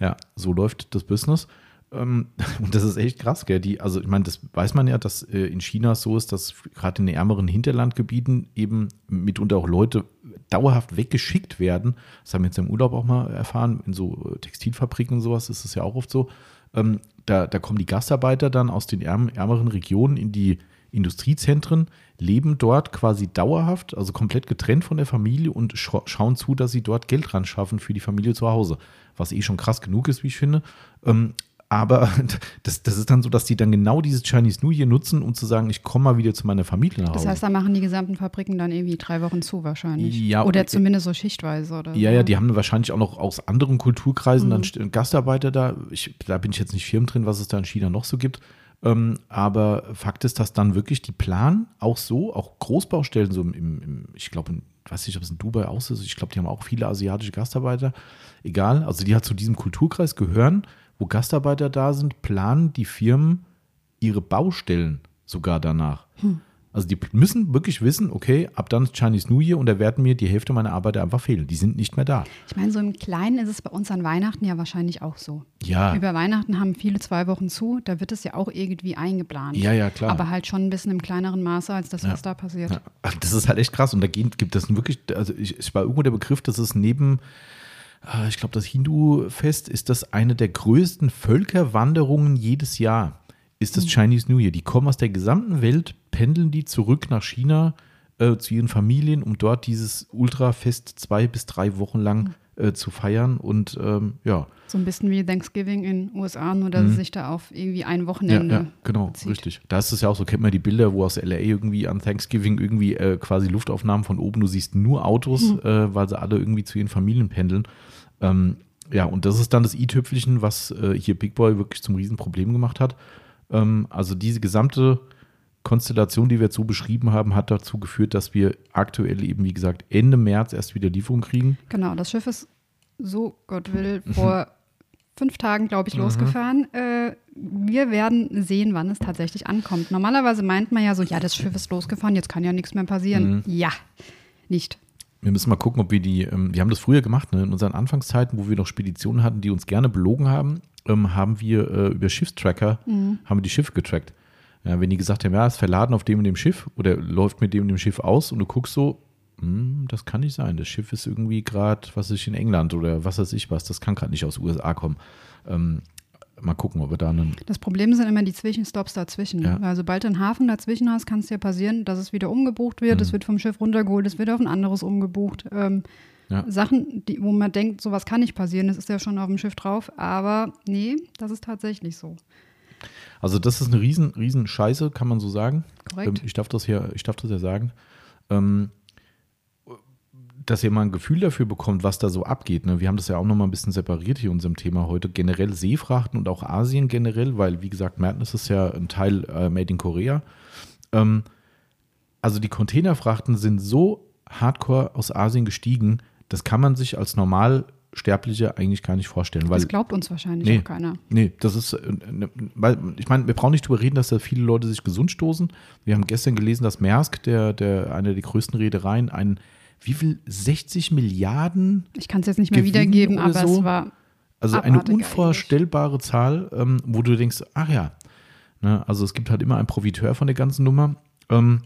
Ja, so läuft das Business. Ähm, und das ist echt krass, gell? Die, also ich meine, das weiß man ja, dass äh, in China so ist, dass gerade in den ärmeren Hinterlandgebieten eben mitunter auch Leute dauerhaft weggeschickt werden. Das haben wir jetzt im Urlaub auch mal erfahren, in so äh, Textilfabriken und sowas ist es ja auch oft so. Ähm, da, da kommen die Gastarbeiter dann aus den ärmeren Regionen in die Industriezentren, leben dort quasi dauerhaft, also komplett getrennt von der Familie und scha schauen zu, dass sie dort Geld ran schaffen für die Familie zu Hause. Was eh schon krass genug ist, wie ich finde. Ähm, aber das, das ist dann so, dass die dann genau dieses Chinese New Year nutzen, um zu sagen, ich komme mal wieder zu meiner Familie nach Hause. Das heißt, da machen die gesamten Fabriken dann irgendwie drei Wochen zu wahrscheinlich. Ja, oder zumindest so schichtweise. Oder ja, so. ja, die haben wahrscheinlich auch noch aus anderen Kulturkreisen mhm. dann Gastarbeiter da. Ich, da bin ich jetzt nicht firm drin, was es da in China noch so gibt. Ähm, aber Fakt ist, dass dann wirklich die planen auch so, auch Großbaustellen, so im, im ich glaube, weiß nicht, ob es in Dubai auch so ist, ich glaube, die haben auch viele asiatische Gastarbeiter. Egal, also die halt zu diesem Kulturkreis gehören wo Gastarbeiter da sind, planen die Firmen ihre Baustellen sogar danach. Hm. Also die müssen wirklich wissen, okay, ab dann ist Chinese New Year und da werden mir die Hälfte meiner Arbeiter einfach fehlen. Die sind nicht mehr da. Ich meine, so im Kleinen ist es bei uns an Weihnachten ja wahrscheinlich auch so. Ja. Über Weihnachten haben viele zwei Wochen zu, da wird es ja auch irgendwie eingeplant. Ja, ja, klar. Aber halt schon ein bisschen im kleineren Maße als das, ja. was da passiert. Ja. Das ist halt echt krass und da gibt es wirklich, also ich, ich war irgendwo der Begriff, dass es neben ich glaube, das Hindu-Fest ist das eine der größten Völkerwanderungen jedes Jahr. Ist das mhm. Chinese New Year. Die kommen aus der gesamten Welt, pendeln die zurück nach China äh, zu ihren Familien, um dort dieses Ultrafest zwei bis drei Wochen lang mhm. äh, zu feiern. Und ähm, ja. So ein bisschen wie Thanksgiving in den USA, nur dass mhm. es sich da auf irgendwie ein Wochenende. Ja, ja genau, zieht. richtig. Da ist es ja auch so, kennt man die Bilder, wo aus LA irgendwie an Thanksgiving irgendwie äh, quasi Luftaufnahmen von oben, du siehst nur Autos, mhm. Äh, weil sie alle irgendwie zu ihren Familien pendeln. Ähm, ja, und das ist dann das i-Tüpfelchen, was äh, hier Big Boy wirklich zum Riesenproblem gemacht hat. Ähm, also diese gesamte Konstellation, die wir jetzt so beschrieben haben, hat dazu geführt, dass wir aktuell eben, wie gesagt, Ende März erst wieder Lieferung kriegen. Genau, das Schiff ist so, Gott will, vor fünf Tagen, glaube ich, mhm. losgefahren. Äh, wir werden sehen, wann es tatsächlich ankommt. Normalerweise meint man ja so, ja, das Schiff ist losgefahren, jetzt kann ja nichts mehr passieren. Mhm. Ja, nicht. Wir müssen mal gucken, ob wir die, ähm, wir haben das früher gemacht, ne? in unseren Anfangszeiten, wo wir noch Speditionen hatten, die uns gerne belogen haben, ähm, haben wir äh, über Schiffstracker, mhm. haben wir die Schiffe getrackt. Ja, wenn die gesagt haben, ja, ist verladen auf dem und dem Schiff oder läuft mit dem und dem Schiff aus und du guckst so, hm, das kann nicht sein, das Schiff ist irgendwie gerade, was ist in England oder was weiß ich was, das kann gerade nicht aus den USA kommen. Ähm, mal gucken, ob wir da einen. Das Problem sind immer die Zwischenstops dazwischen. Ja. Weil sobald du einen Hafen dazwischen hast, kann es dir passieren, dass es wieder umgebucht wird, es mhm. wird vom Schiff runtergeholt, es wird auf ein anderes umgebucht. Ähm, ja. Sachen, die, wo man denkt, sowas kann nicht passieren, das ist ja schon auf dem Schiff drauf, aber nee, das ist tatsächlich so. Also das ist eine riesen, riesen Scheiße, kann man so sagen. Korrekt. Ähm, ich darf das hier, ich darf das ja sagen. Ähm, dass ihr mal ein Gefühl dafür bekommt, was da so abgeht. Ne? Wir haben das ja auch noch mal ein bisschen separiert hier in unserem Thema heute. Generell Seefrachten und auch Asien generell, weil, wie gesagt, Madness ist ja ein Teil äh, made in Korea. Ähm, also die Containerfrachten sind so hardcore aus Asien gestiegen, das kann man sich als Normalsterblicher eigentlich gar nicht vorstellen. Weil, das glaubt uns wahrscheinlich nee, auch keiner. Nee, das ist, äh, ne, weil ich meine, wir brauchen nicht drüber reden, dass da viele Leute sich gesund stoßen. Wir haben gestern gelesen, dass Maersk, der, der eine der größten Reedereien, einen wie viel? 60 Milliarden? Ich kann es jetzt nicht mehr Gewinn wiedergeben, aber so. es war. Also eine unvorstellbare eigentlich. Zahl, ähm, wo du denkst, ach ja, ne, also es gibt halt immer einen Profiteur von der ganzen Nummer. Ähm,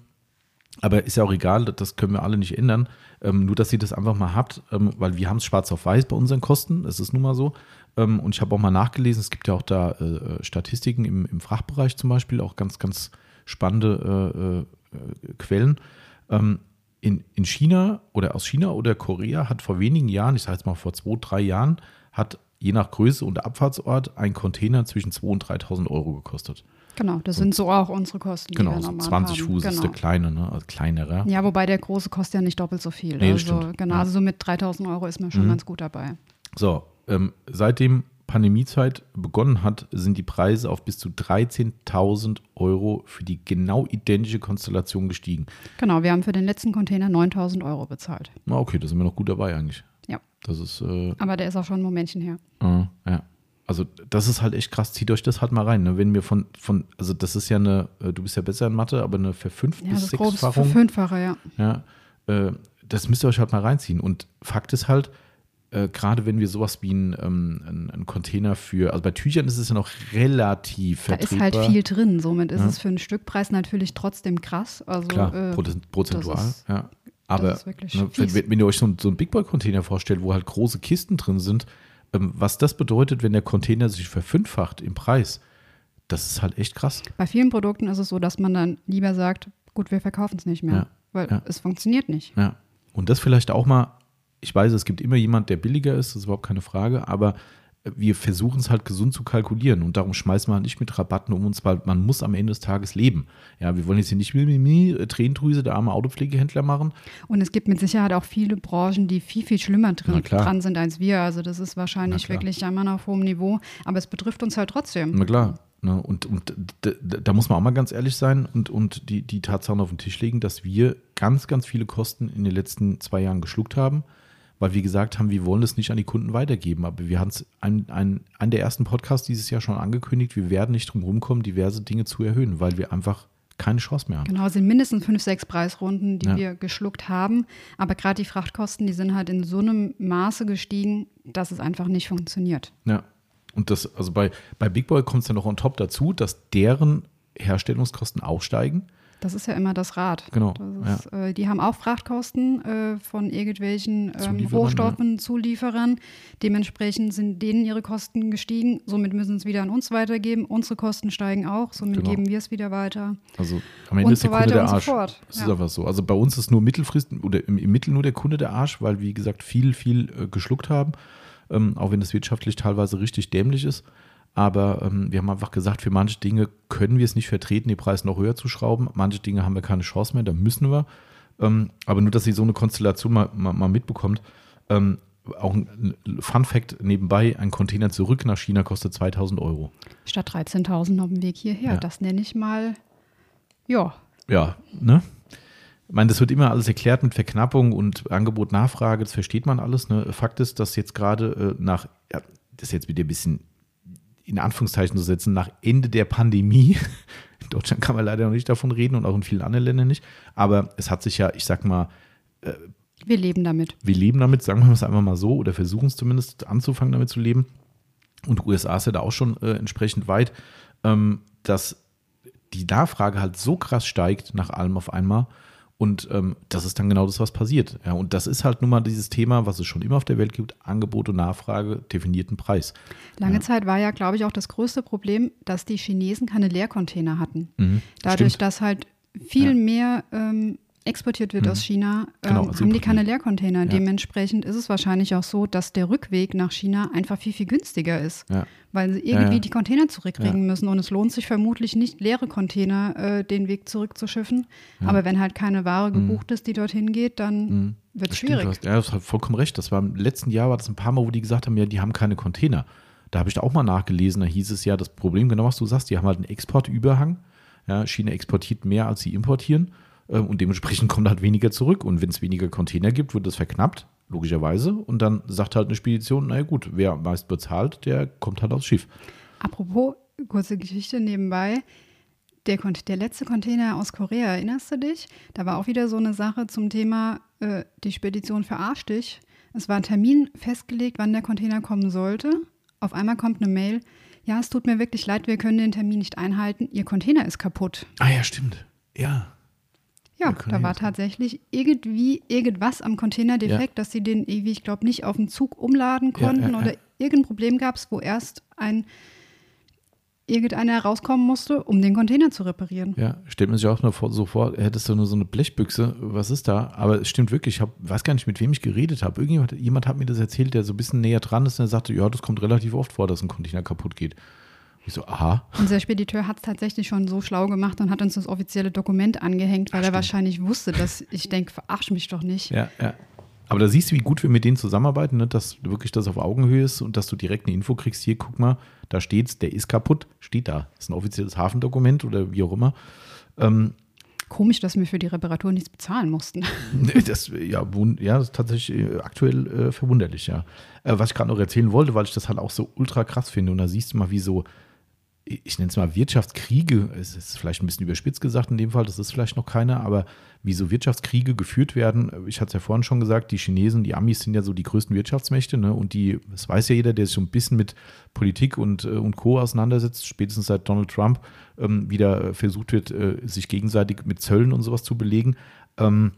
aber ist ja auch egal, das können wir alle nicht ändern. Ähm, nur, dass ihr das einfach mal habt, ähm, weil wir haben es schwarz auf weiß bei unseren Kosten. Das ist nun mal so. Ähm, und ich habe auch mal nachgelesen, es gibt ja auch da äh, Statistiken im, im, Frachtbereich zum Beispiel, auch ganz, ganz spannende äh, äh, Quellen. Ähm, in, in China oder aus China oder Korea hat vor wenigen Jahren, ich sage jetzt mal vor zwei, drei Jahren, hat je nach Größe und Abfahrtsort ein Container zwischen 2.000 und 3.000 Euro gekostet. Genau, das sind so auch unsere Kosten. Genau, so 20 haben. Fuß genau. ist der kleine, ne? also kleinere. Ja, wobei der große kostet ja nicht doppelt so viel. Nee, also, genau, ja. also so mit 3.000 Euro ist man schon mhm. ganz gut dabei. So, ähm, seitdem Pandemiezeit begonnen hat, sind die Preise auf bis zu 13.000 Euro für die genau identische Konstellation gestiegen. Genau, wir haben für den letzten Container 9.000 Euro bezahlt. Na okay, da sind wir noch gut dabei eigentlich. Ja. Das ist. Äh, Aber der ist auch schon ein Momentchen her. äh, ja. Also das ist halt echt krass. Zieht euch das halt mal rein. Ne? Wenn wir von, von, also das ist ja eine, äh, du bist ja besser in Mathe, aber eine Verfünf- Ja, bis das ist grob Sechsfachung. Fünffache, ja. Ja, äh, das müsst ihr euch halt mal reinziehen. Und Fakt ist halt, äh, gerade wenn wir sowas wie ein, ähm, ein, Container für, also bei Tüchern ist es ja noch relativ Da ist vertretbar. halt viel drin. Somit ist Ja. es für einen Stückpreis natürlich trotzdem krass. Also, Klar, äh, prozen- prozentual. ist- ja. Aber ist ne, wenn, wenn ihr euch so, so einen Big Boy Container vorstellt, wo halt große Kisten drin sind, ähm, was das bedeutet, wenn der Container sich verfünffacht im Preis, das ist halt echt krass. bei vielen Produkten ist es so, dass man dann lieber sagt, gut, wir verkaufen es nicht mehr. Ja. Weil Ja. es funktioniert nicht. Ja. Und das vielleicht auch mal, ich weiß, es gibt immer jemand, der billiger ist, das ist überhaupt keine Frage, aber wir versuchen es halt gesund zu kalkulieren und darum schmeißen wir halt nicht mit Rabatten um uns, weil man muss am Ende des Tages leben. Ja, wir wollen jetzt hier nicht Mimimi, äh, Tränendrüse, der arme Autopflegehändler machen. Und es gibt mit Sicherheit auch viele Branchen, die viel, viel schlimmer drin, dran sind als wir. Also das ist wahrscheinlich wirklich jammern auf hohem Niveau. Aber es betrifft uns halt trotzdem. Na klar. Ne? Und, und da muss man auch mal ganz ehrlich sein und, und die, die Tatsachen auf den Tisch legen, dass wir ganz, ganz viele Kosten in den letzten zwei Jahren geschluckt haben, weil wir gesagt haben, wir wollen es nicht an die Kunden weitergeben. Aber wir haben es an, an, an der ersten Podcast dieses Jahr schon angekündigt, wir werden nicht drum rumkommen, diverse Dinge zu erhöhen, weil wir einfach keine Chance mehr haben. Genau, es sind mindestens fünf, sechs Preisrunden, die Ja. wir geschluckt haben. Aber gerade die Frachtkosten, die sind halt in so einem Maße gestiegen, dass es einfach nicht funktioniert. Ja. Und das, also bei, bei Big Boy kommt es ja noch on top dazu, dass deren Herstellungskosten auch steigen. Das ist ja immer das Rad. Genau, Das ist, äh, die haben auch Frachtkosten äh, von irgendwelchen ähm, Rohstoffen, Zulieferern. Dementsprechend sind denen ihre Kosten gestiegen. Somit müssen sie es wieder an uns weitergeben. Unsere Kosten steigen auch. Somit Genau. geben wir es wieder weiter. Also am Ende Und ist der so Kunde weiter der und so Arsch. fort. Es ist Ja. einfach so. Also bei uns ist nur mittelfristig oder im, im Mittel nur der Kunde der Arsch, weil wie gesagt viel, viel äh, geschluckt haben, ähm, auch wenn es wirtschaftlich teilweise richtig dämlich ist. Aber ähm, wir haben einfach gesagt, für manche Dinge können wir es nicht vertreten, die Preise noch höher zu schrauben. Manche Dinge haben wir keine Chance mehr, da müssen wir. Ähm, aber nur, dass sie so eine Konstellation mal, mal, mal mitbekommt. Ähm, auch ein Fun Fact nebenbei: Ein Container zurück nach China kostet 2000 Euro. Statt 13.000 auf dem Weg hierher. Ja. Das nenne ich mal, ja, Ja, ne? Ich meine, das wird immer alles erklärt mit Verknappung und Angebot, Nachfrage, das versteht man alles. Ne? Fakt ist, dass jetzt gerade äh, nach, ja, das ist jetzt wieder ein bisschen in Anführungszeichen zu setzen, nach Ende der Pandemie, in Deutschland kann man leider noch nicht davon reden und auch in vielen anderen Ländern nicht, aber es hat sich ja, ich sag mal, wir leben damit. wir leben damit, sagen wir es einfach mal so, oder versuchen es zumindest anzufangen, damit zu leben. Und USA ist ja da auch schon äh, entsprechend weit, ähm, dass die Nachfrage halt so krass steigt nach allem auf einmal. Und ähm, das ist dann genau das, was passiert. Ja, und das ist halt nun mal dieses Thema, was es schon immer auf der Welt gibt: Angebot und Nachfrage, definierten Preis. Lange Ja. Zeit war ja, glaube ich, auch das größte Problem, dass die Chinesen keine Leercontainer hatten. Mhm, Dadurch, stimmt. dass halt viel Ja. mehr ähm, exportiert wird Mhm. aus China, ähm, Genau, als haben die keine. Leercontainer. Ja. Dementsprechend ist es wahrscheinlich auch so, dass der Rückweg nach China einfach viel, viel günstiger ist. Ja. Weil sie irgendwie ja. die Container zurückkriegen müssen. Und es lohnt sich vermutlich nicht, leere Container äh, den Weg zurückzuschiffen. Aber wenn halt keine Ware gebucht ist, die dorthin geht, dann Mhm. wird es Das stimmt, schwierig. du hast, ja, du hast halt vollkommen recht. Das war im letzten Jahr war das ein paar Mal, wo die gesagt haben, ja, die haben keine Container. Da habe ich da auch mal nachgelesen, da hieß es ja, das Problem, genau was du sagst, die haben halt einen Exportüberhang. China exportiert mehr, als sie importieren. Ähm, Und dementsprechend kommt halt weniger zurück. Und wenn es weniger Container gibt, wird das verknappt, logischerweise. Und dann sagt halt eine Spedition, naja gut, wer am meisten bezahlt, der kommt halt aufs Schiff. Apropos, kurze Geschichte nebenbei. Der, der letzte Container aus Korea, erinnerst du dich? Da war auch wieder so eine Sache zum Thema, äh, die Spedition verarscht dich. Es war ein Termin festgelegt, wann der Container kommen sollte. Auf einmal kommt eine Mail. Ja, es tut mir wirklich leid, wir können den Termin nicht einhalten. Ihr Container ist kaputt. Ah ja, stimmt. Ja. Ja, da war tatsächlich irgendwie irgendwas am Container defekt, dass sie den irgendwie, ich glaube, nicht auf den Zug umladen Ja, konnten ja, oder ja. irgendein Problem gab es, wo erst ein irgendeiner rauskommen musste, um den Container zu reparieren. Ja, stellt man sich auch nur vor, so vor, hättest du nur so eine Blechbüchse, was ist da? Aber es stimmt wirklich, ich hab, weiß gar nicht, mit wem ich geredet habe. Irgendjemand jemand hat mir das erzählt, der so ein bisschen näher dran ist und er sagte, ja, das kommt relativ oft vor, dass ein Container kaputt geht. Ich so, aha. Unser Spediteur hat es tatsächlich schon so schlau gemacht und hat uns das offizielle Dokument angehängt, weil Ach, er stimmt. wahrscheinlich wusste, dass ich denke, verarsch mich doch nicht. Ja, ja. Aber da siehst du, wie gut wir mit denen zusammenarbeiten, ne? dass wirklich das auf Augenhöhe ist und dass du direkt eine Info kriegst. Hier, guck mal, da steht's, der ist kaputt, steht da. Das ist ein offizielles Hafendokument oder wie auch immer. Ähm, Komisch, dass wir für die Reparatur nichts bezahlen mussten. das, ja, ja, das ist tatsächlich äh, aktuell äh, verwunderlich, ja. Äh, was ich gerade noch erzählen wollte, weil ich das halt auch so ultra krass finde. Und da siehst du mal, wie so ich nenne es mal Wirtschaftskriege, es ist vielleicht ein bisschen überspitzt gesagt in dem Fall, das ist vielleicht noch keiner, aber wie so Wirtschaftskriege geführt werden, ich hatte es ja vorhin schon gesagt, die Chinesen, die Amis sind ja so die größten Wirtschaftsmächte, ne? Und die, das weiß ja jeder, der sich so ein bisschen mit Politik und, äh, und Co. auseinandersetzt, spätestens seit Donald Trump ähm, wieder versucht wird, äh, sich gegenseitig mit Zöllen und sowas zu belegen. Ähm,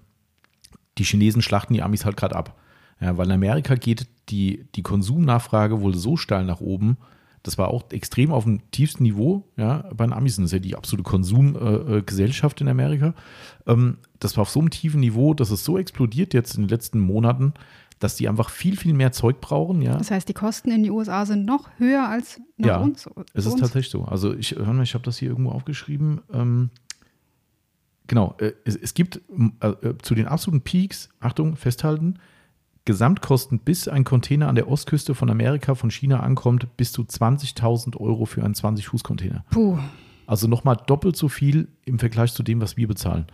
die Chinesen schlachten die Amis halt gerade ab. Ja, weil in Amerika geht die, die Konsumnachfrage wohl so steil nach oben, das war auch extrem auf dem tiefsten Niveau. Ja, bei den Amis sind es ja die absolute Konsumgesellschaft äh, in Amerika. Ähm, das war auf so einem tiefen Niveau, dass es so explodiert jetzt in den letzten Monaten, dass die einfach viel, viel mehr Zeug brauchen. Ja. Das heißt, die Kosten in die USA sind noch höher als nach ja, uns. Es ist uns. tatsächlich so. Also ich mal, ich habe das hier irgendwo aufgeschrieben. Ähm, genau, äh, es, es, gibt äh, äh, zu den absoluten Peaks, Achtung, festhalten, Gesamtkosten, bis ein Container an der Ostküste von Amerika von China ankommt, bis zu 20.000 Euro für einen 20-Fuß-Container. Puh. Also nochmal doppelt so viel im Vergleich zu dem, was wir bezahlen.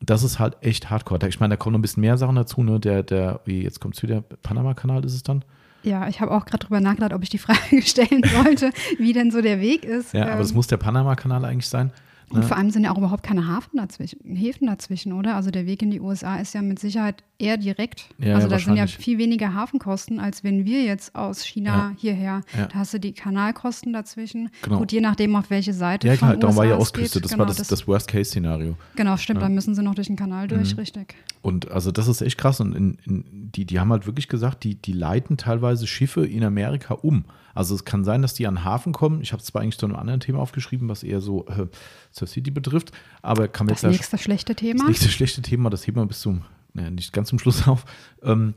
Das ist halt echt hardcore. Ich meine, da kommen noch ein bisschen mehr Sachen dazu. Ne? Der, der, jetzt kommt es wieder, Panama-Kanal ist es dann. Ja, ich habe auch gerade drüber nachgedacht, ob ich die Frage stellen sollte, wie denn so der Weg ist. Ja, aber es ähm, muss der Panama-Kanal eigentlich sein. Und vor allem sind ja auch überhaupt keine Hafen dazwischen, Häfen dazwischen, oder? Also der Weg in die USA ist ja mit Sicherheit eher direkt. Ja, also da sind ja viel weniger Hafenkosten, als wenn wir jetzt aus China ja. hierher. Ja. Da hast du die Kanalkosten dazwischen. Genau. Gut, je nachdem, auf welche Seite. Ja, klar, darum war ja Ostküste. Das genau, war das, das, das Worst-Case-Szenario. Genau, stimmt. Da müssen sie noch durch den Kanal durch, mhm. richtig. Und also das ist echt krass. Und in, in, die, die haben halt wirklich gesagt, die, die leiten teilweise Schiffe in Amerika um. Also es kann sein, dass die an den Hafen kommen. Ich habe es zwar eigentlich zu einem anderen Thema aufgeschrieben, was eher so äh, Sur City betrifft, aber kann Das nächste schlechte Thema? Das nächste schlechte Thema, das heben wir bis zum, naja, nicht ganz zum Schluss auf. Ähm,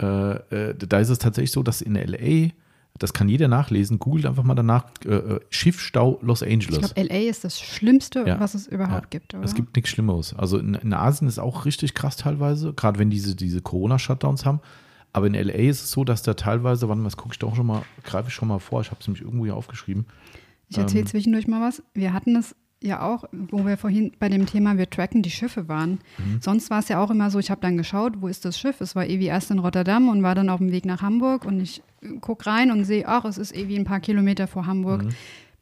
äh, äh, da ist es tatsächlich so, dass in L.A., das kann jeder nachlesen, googelt einfach mal danach, äh, äh Schiffstau Los Angeles. Ich glaube, L.A. ist das Schlimmste, ja. was es überhaupt ja. gibt, oder? Es gibt nichts Schlimmeres. Also in, in Asien ist auch richtig krass teilweise, gerade wenn diese, diese Corona-Shutdowns haben. Aber in LA ist es so, dass da teilweise, wann was gucke ich doch schon mal, greife ich schon mal vor, ich habe es nämlich irgendwo hier aufgeschrieben. Ich erzähle ähm, zwischendurch mal was. Wir hatten es ja auch, wo wir vorhin bei dem Thema, wir tracken die Schiffe waren. Mhm. Sonst war es ja auch immer so, ich habe dann geschaut, wo ist das Schiff? Es war irgendwie erst in Rotterdam und war dann auf dem Weg nach Hamburg und ich gucke rein und sehe, ach, es ist irgendwie ein paar Kilometer vor Hamburg. Mhm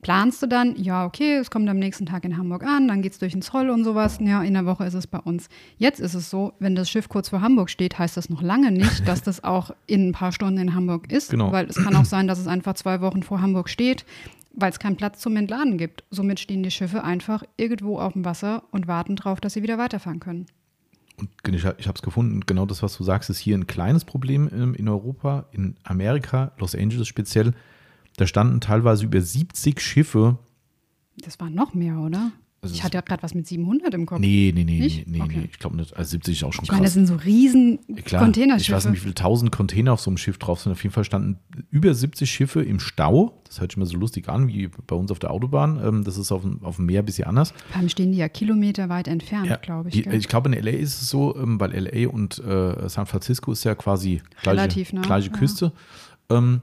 planst du dann, ja, okay, es kommt am nächsten Tag in Hamburg an, dann geht es durch den Zoll und sowas. Ja, in der Woche ist es bei uns. Jetzt ist es so, wenn das Schiff kurz vor Hamburg steht, heißt das noch lange nicht, dass das auch in ein paar Stunden in Hamburg ist. Genau. Weil es kann auch sein, dass es einfach zwei Wochen vor Hamburg steht, weil es keinen Platz zum Entladen gibt. Somit stehen die Schiffe einfach irgendwo auf dem Wasser und warten darauf, dass sie wieder weiterfahren können. Und ich, ich habe es gefunden, genau das, was du sagst, ist hier ein kleines Problem in Europa, in Amerika, Los Angeles speziell da standen teilweise über 70 Schiffe. Das waren noch mehr, oder? Also ich hatte ja gerade was mit 700 im Kopf. Nee, nee, nee, nicht? nee, okay. nee. Ich glaube nicht. Also 70 ist auch schon ich krass. Ich meine, das sind so riesen Klar, Containerschiffe. Ich weiß nicht, wie viele tausend Container auf so einem Schiff drauf sind. Auf jeden Fall standen über 70 Schiffe im Stau. Das hört sich mal so lustig an, wie bei uns auf der Autobahn. Ähm, das ist auf dem, auf dem Meer ein bisschen anders. Vor allem stehen die ja kilometerweit entfernt, ja, glaube ich. Gell? Ich glaube, in L.A. ist es so, ähm, weil L.A. und äh, San Francisco ist ja quasi gleiche, Relativ, gleiche Küste. Ja. Ähm,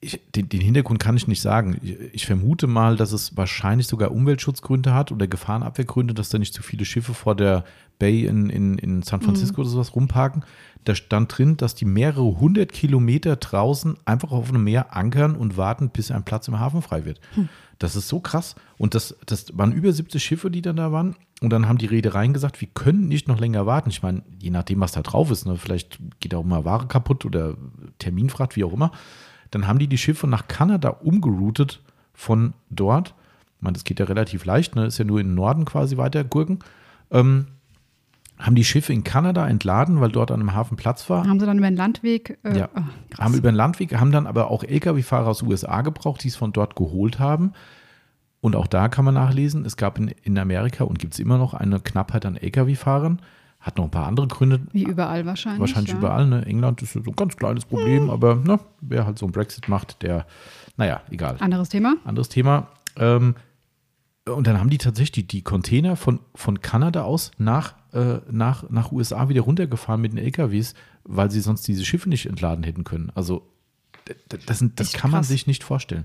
ich, den, den, Hintergrund kann ich nicht sagen. Ich, ich, vermute mal, dass es wahrscheinlich sogar Umweltschutzgründe hat oder Gefahrenabwehrgründe, dass da nicht zu viele Schiffe vor der Bay in, in, in San Francisco mhm. oder sowas rumparken. Da stand drin, dass die mehrere hundert Kilometer draußen einfach auf einem Meer ankern und warten, bis ein Platz im Hafen frei wird. Mhm. Das ist so krass. Und das, das waren über 70 Schiffe, die dann da waren. Und dann haben die Reedereien gesagt, wir können nicht noch länger warten. Ich meine, je nachdem, was da drauf ist, ne, vielleicht geht auch mal Ware kaputt oder Terminfracht, wie auch immer. Dann haben die die Schiffe nach Kanada umgeroutet von dort. Ich meine, das geht ja relativ leicht, ne? ist ja nur in den Norden quasi weiter Gurken. Ähm, haben die Schiffe in Kanada entladen, weil dort an einem Hafen Platz war. Haben sie dann über den Landweg? Äh, ja, oh, haben über den Landweg, haben dann aber auch Lkw-Fahrer aus USA gebraucht, die es von dort geholt haben. Und auch da kann man nachlesen, es gab in, in Amerika und gibt es immer noch eine Knappheit an Lkw-Fahrern. Hat noch ein paar andere Gründe. Wie überall wahrscheinlich. Wahrscheinlich ja. überall. Ne? England ist so ein ganz kleines Problem, hm. aber ne, wer halt so einen Brexit macht, der, naja, egal. Anderes Thema. Anderes Thema. Ähm, und dann haben die tatsächlich die, die Container von, von Kanada aus nach äh, nach, nach USA wieder runtergefahren mit den LKWs, weil sie sonst diese Schiffe nicht entladen hätten können. Also das, das, das kann man sich nicht vorstellen.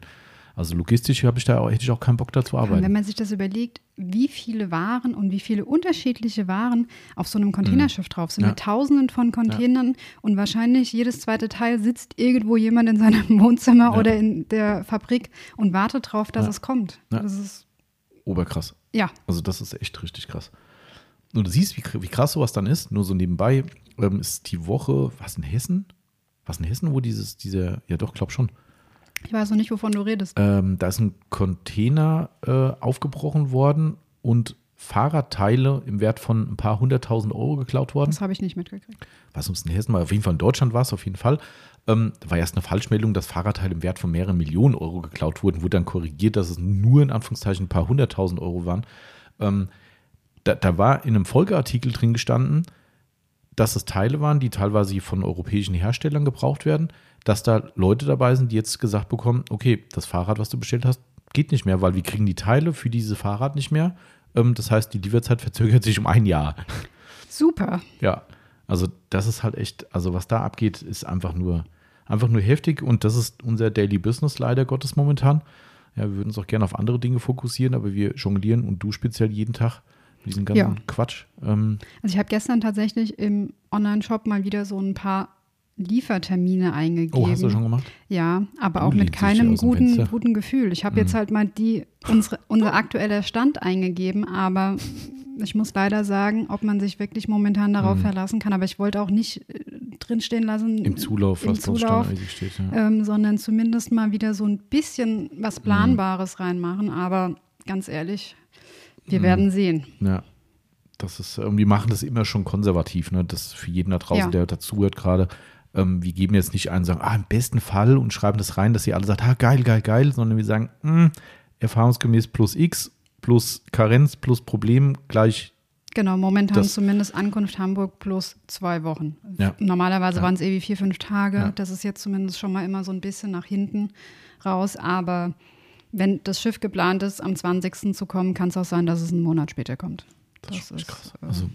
Also logistisch habe ich da, hätte ich auch keinen Bock dazu arbeiten. Wenn man sich das überlegt, wie viele Waren und wie viele unterschiedliche Waren auf so einem Containerschiff drauf sind, ja. mit Tausenden von Containern ja. und wahrscheinlich jedes zweite Teil sitzt irgendwo jemand in seinem Wohnzimmer ja. oder in der Fabrik und wartet drauf, dass es kommt. Das ist oberkrass. Ja. Also das ist echt richtig krass. Und du siehst, wie, wie krass sowas dann ist. Nur so nebenbei ähm, ist die Woche, was in Hessen? Was in Hessen, wo dieses, diese, ja doch, glaub schon ich weiß noch nicht, wovon du redest. Ähm, da ist ein Container äh, aufgebrochen worden und Fahrradteile im Wert von ein paar hunderttausend Euro geklaut worden. Das habe ich nicht mitgekriegt. Was uns in Hessen mal, auf jeden Fall in Deutschland war es auf jeden Fall. Ähm, war erst eine Falschmeldung, dass Fahrradteile im Wert von mehreren Millionen Euro geklaut wurden, wurde dann korrigiert, dass es nur in Anführungszeichen ein paar hunderttausend Euro waren. Ähm, da, da war in einem Folgeartikel drin gestanden, dass es Teile waren, die teilweise von europäischen Herstellern gebraucht werden, dass da Leute dabei sind, die jetzt gesagt bekommen, okay, das Fahrrad, was du bestellt hast, geht nicht mehr, weil wir kriegen die Teile für dieses Fahrrad nicht mehr. Ähm, das heißt, die Lieferzeit verzögert sich um ein Jahr. Super. Ja, also das ist halt echt, also was da abgeht, ist einfach nur, einfach nur heftig und das ist unser Daily Business leider Gottes momentan. Ja, wir würden uns auch gerne auf andere Dinge fokussieren, aber wir jonglieren und du speziell jeden Tag diesen ganzen ja. Quatsch. Ähm, also ich habe gestern tatsächlich im Online-Shop mal wieder so ein paar Liefertermine eingegeben. Oh, hast du schon gemacht? Ja, aber auch mit keinem guten, guten Gefühl. Ich habe mhm. jetzt halt mal die, unsere, unser aktueller Stand eingegeben, aber ich muss leider sagen, ob man sich wirklich momentan darauf mhm. verlassen kann. Aber ich wollte auch nicht äh, drinstehen lassen. Im Zulauf, im was Zulauf, steht, ja. ähm, sondern zumindest mal wieder so ein bisschen was mhm. Planbares mhm. reinmachen. Aber ganz ehrlich, wir mhm. werden sehen. Ja. Das ist irgendwie machen das immer schon konservativ, ne? Das für jeden da draußen, ja. der dazuhört gerade ähm, wir geben jetzt nicht ein und sagen, ah, im besten Fall und schreiben das rein, dass ihr alle sagt, ah, geil, geil, geil, sondern wir sagen, mh, hm, erfahrungsgemäß plus X, plus Karenz, plus Problem gleich. Genau, momentan zumindest Ankunft Hamburg plus zwei Wochen. Ja. Normalerweise ja. waren es irgendwie vier, fünf Tage. Ja. Das ist jetzt zumindest schon mal immer so ein bisschen nach hinten raus. Aber wenn das Schiff geplant ist, am 20. zu kommen, kann es auch sein, dass es einen Monat später kommt. Das, das ist krass. Äh, also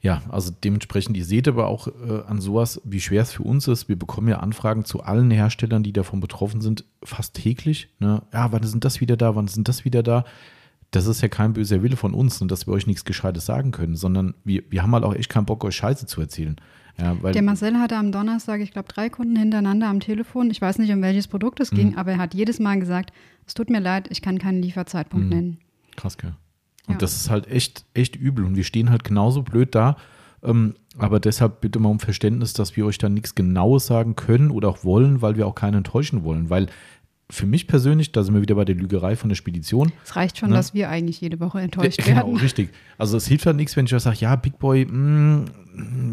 ja, also dementsprechend, ihr seht aber auch äh, an sowas, wie schwer es für uns ist. Wir bekommen ja Anfragen zu allen Herstellern, die davon betroffen sind, fast täglich. Ne? Ja, wann sind das wieder da? Wann sind das wieder da? Das ist ja kein böser Wille von uns, und dass wir euch nichts Gescheites sagen können, sondern wir, wir haben halt auch echt keinen Bock, euch Scheiße zu erzählen. Ja, der Marcel hatte am Donnerstag, ich glaube, drei Kunden hintereinander am Telefon. Ich weiß nicht, um welches Produkt es ging, mhm. aber er hat jedes Mal gesagt, es tut mir leid, ich kann keinen Lieferzeitpunkt mhm. nennen. Krass, gell? Und ja. das ist halt echt, echt übel. Und wir stehen halt genauso blöd da. Ähm, aber deshalb bitte mal um Verständnis, dass wir euch da nichts Genaues sagen können oder auch wollen, weil wir auch keinen enttäuschen wollen. Weil für mich persönlich, da sind wir wieder bei der Lügerei von der Spedition. Es reicht schon, ne? dass wir eigentlich jede Woche enttäuscht genau, werden. Genau, richtig. Also es hilft halt nichts, wenn ich sage, ja, Big Boy, mm,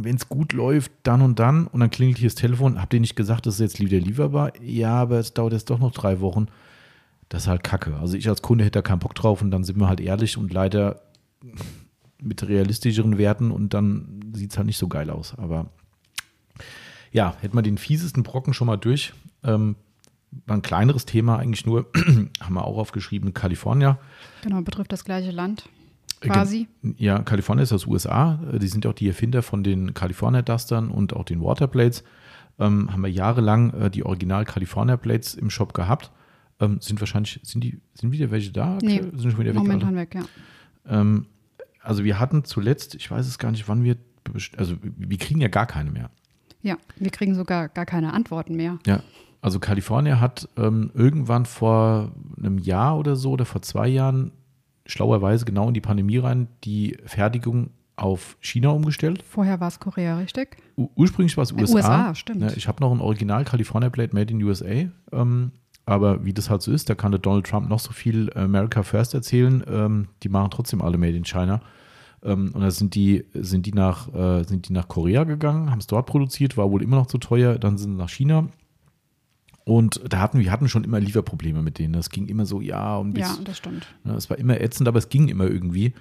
wenn es gut läuft, dann und dann. Und dann klingelt hier das Telefon. Habt ihr nicht gesagt, das ist jetzt wieder lieferbar? Ja, aber es dauert jetzt doch noch drei Wochen. Das ist halt kacke. Also ich als Kunde hätte da keinen Bock drauf und dann sind wir halt ehrlich und leider mit realistischeren Werten und dann sieht es halt nicht so geil aus. Aber ja, hätten wir den fiesesten Brocken schon mal durch. Ähm, ein kleineres Thema eigentlich nur, haben wir auch aufgeschrieben, Kalifornien. Genau, betrifft das gleiche Land quasi. Ja, Kalifornien ist aus USA. Die sind auch die Erfinder von den California Dustern und auch den Waterblades. Ähm, haben wir jahrelang äh, die Original California Blades im Shop gehabt. Ähm, sind wahrscheinlich, sind die, sind wieder welche da? Nee, sind schon wieder weg, momentan weg, ja. Ähm, also wir hatten zuletzt, ich weiß es gar nicht, wann wir, also wir kriegen ja gar keine mehr. Ja, wir kriegen sogar gar keine Antworten mehr. Ja, also Kalifornien hat ähm, irgendwann vor einem Jahr oder so oder vor zwei Jahren schlauerweise genau in die Pandemie rein die Fertigung auf China umgestellt. Vorher war es Korea, richtig? U ursprünglich war es USA. USA, stimmt. Ja, ich habe noch ein Original California Blade Made in USA. Ähm, aber wie das halt so ist, da kann der Donald Trump noch so viel America First erzählen. Ähm, die machen trotzdem alle Made in China. Ähm, und da sind die, sind die nach, äh, sind die nach Korea gegangen, haben es dort produziert, war wohl immer noch zu teuer, dann sind sie nach China. Und da hatten wir hatten schon immer Lieferprobleme mit denen. Das ging immer so, ja, und bis, Ja, das stimmt. Ne, es war immer ätzend, aber es ging immer irgendwie.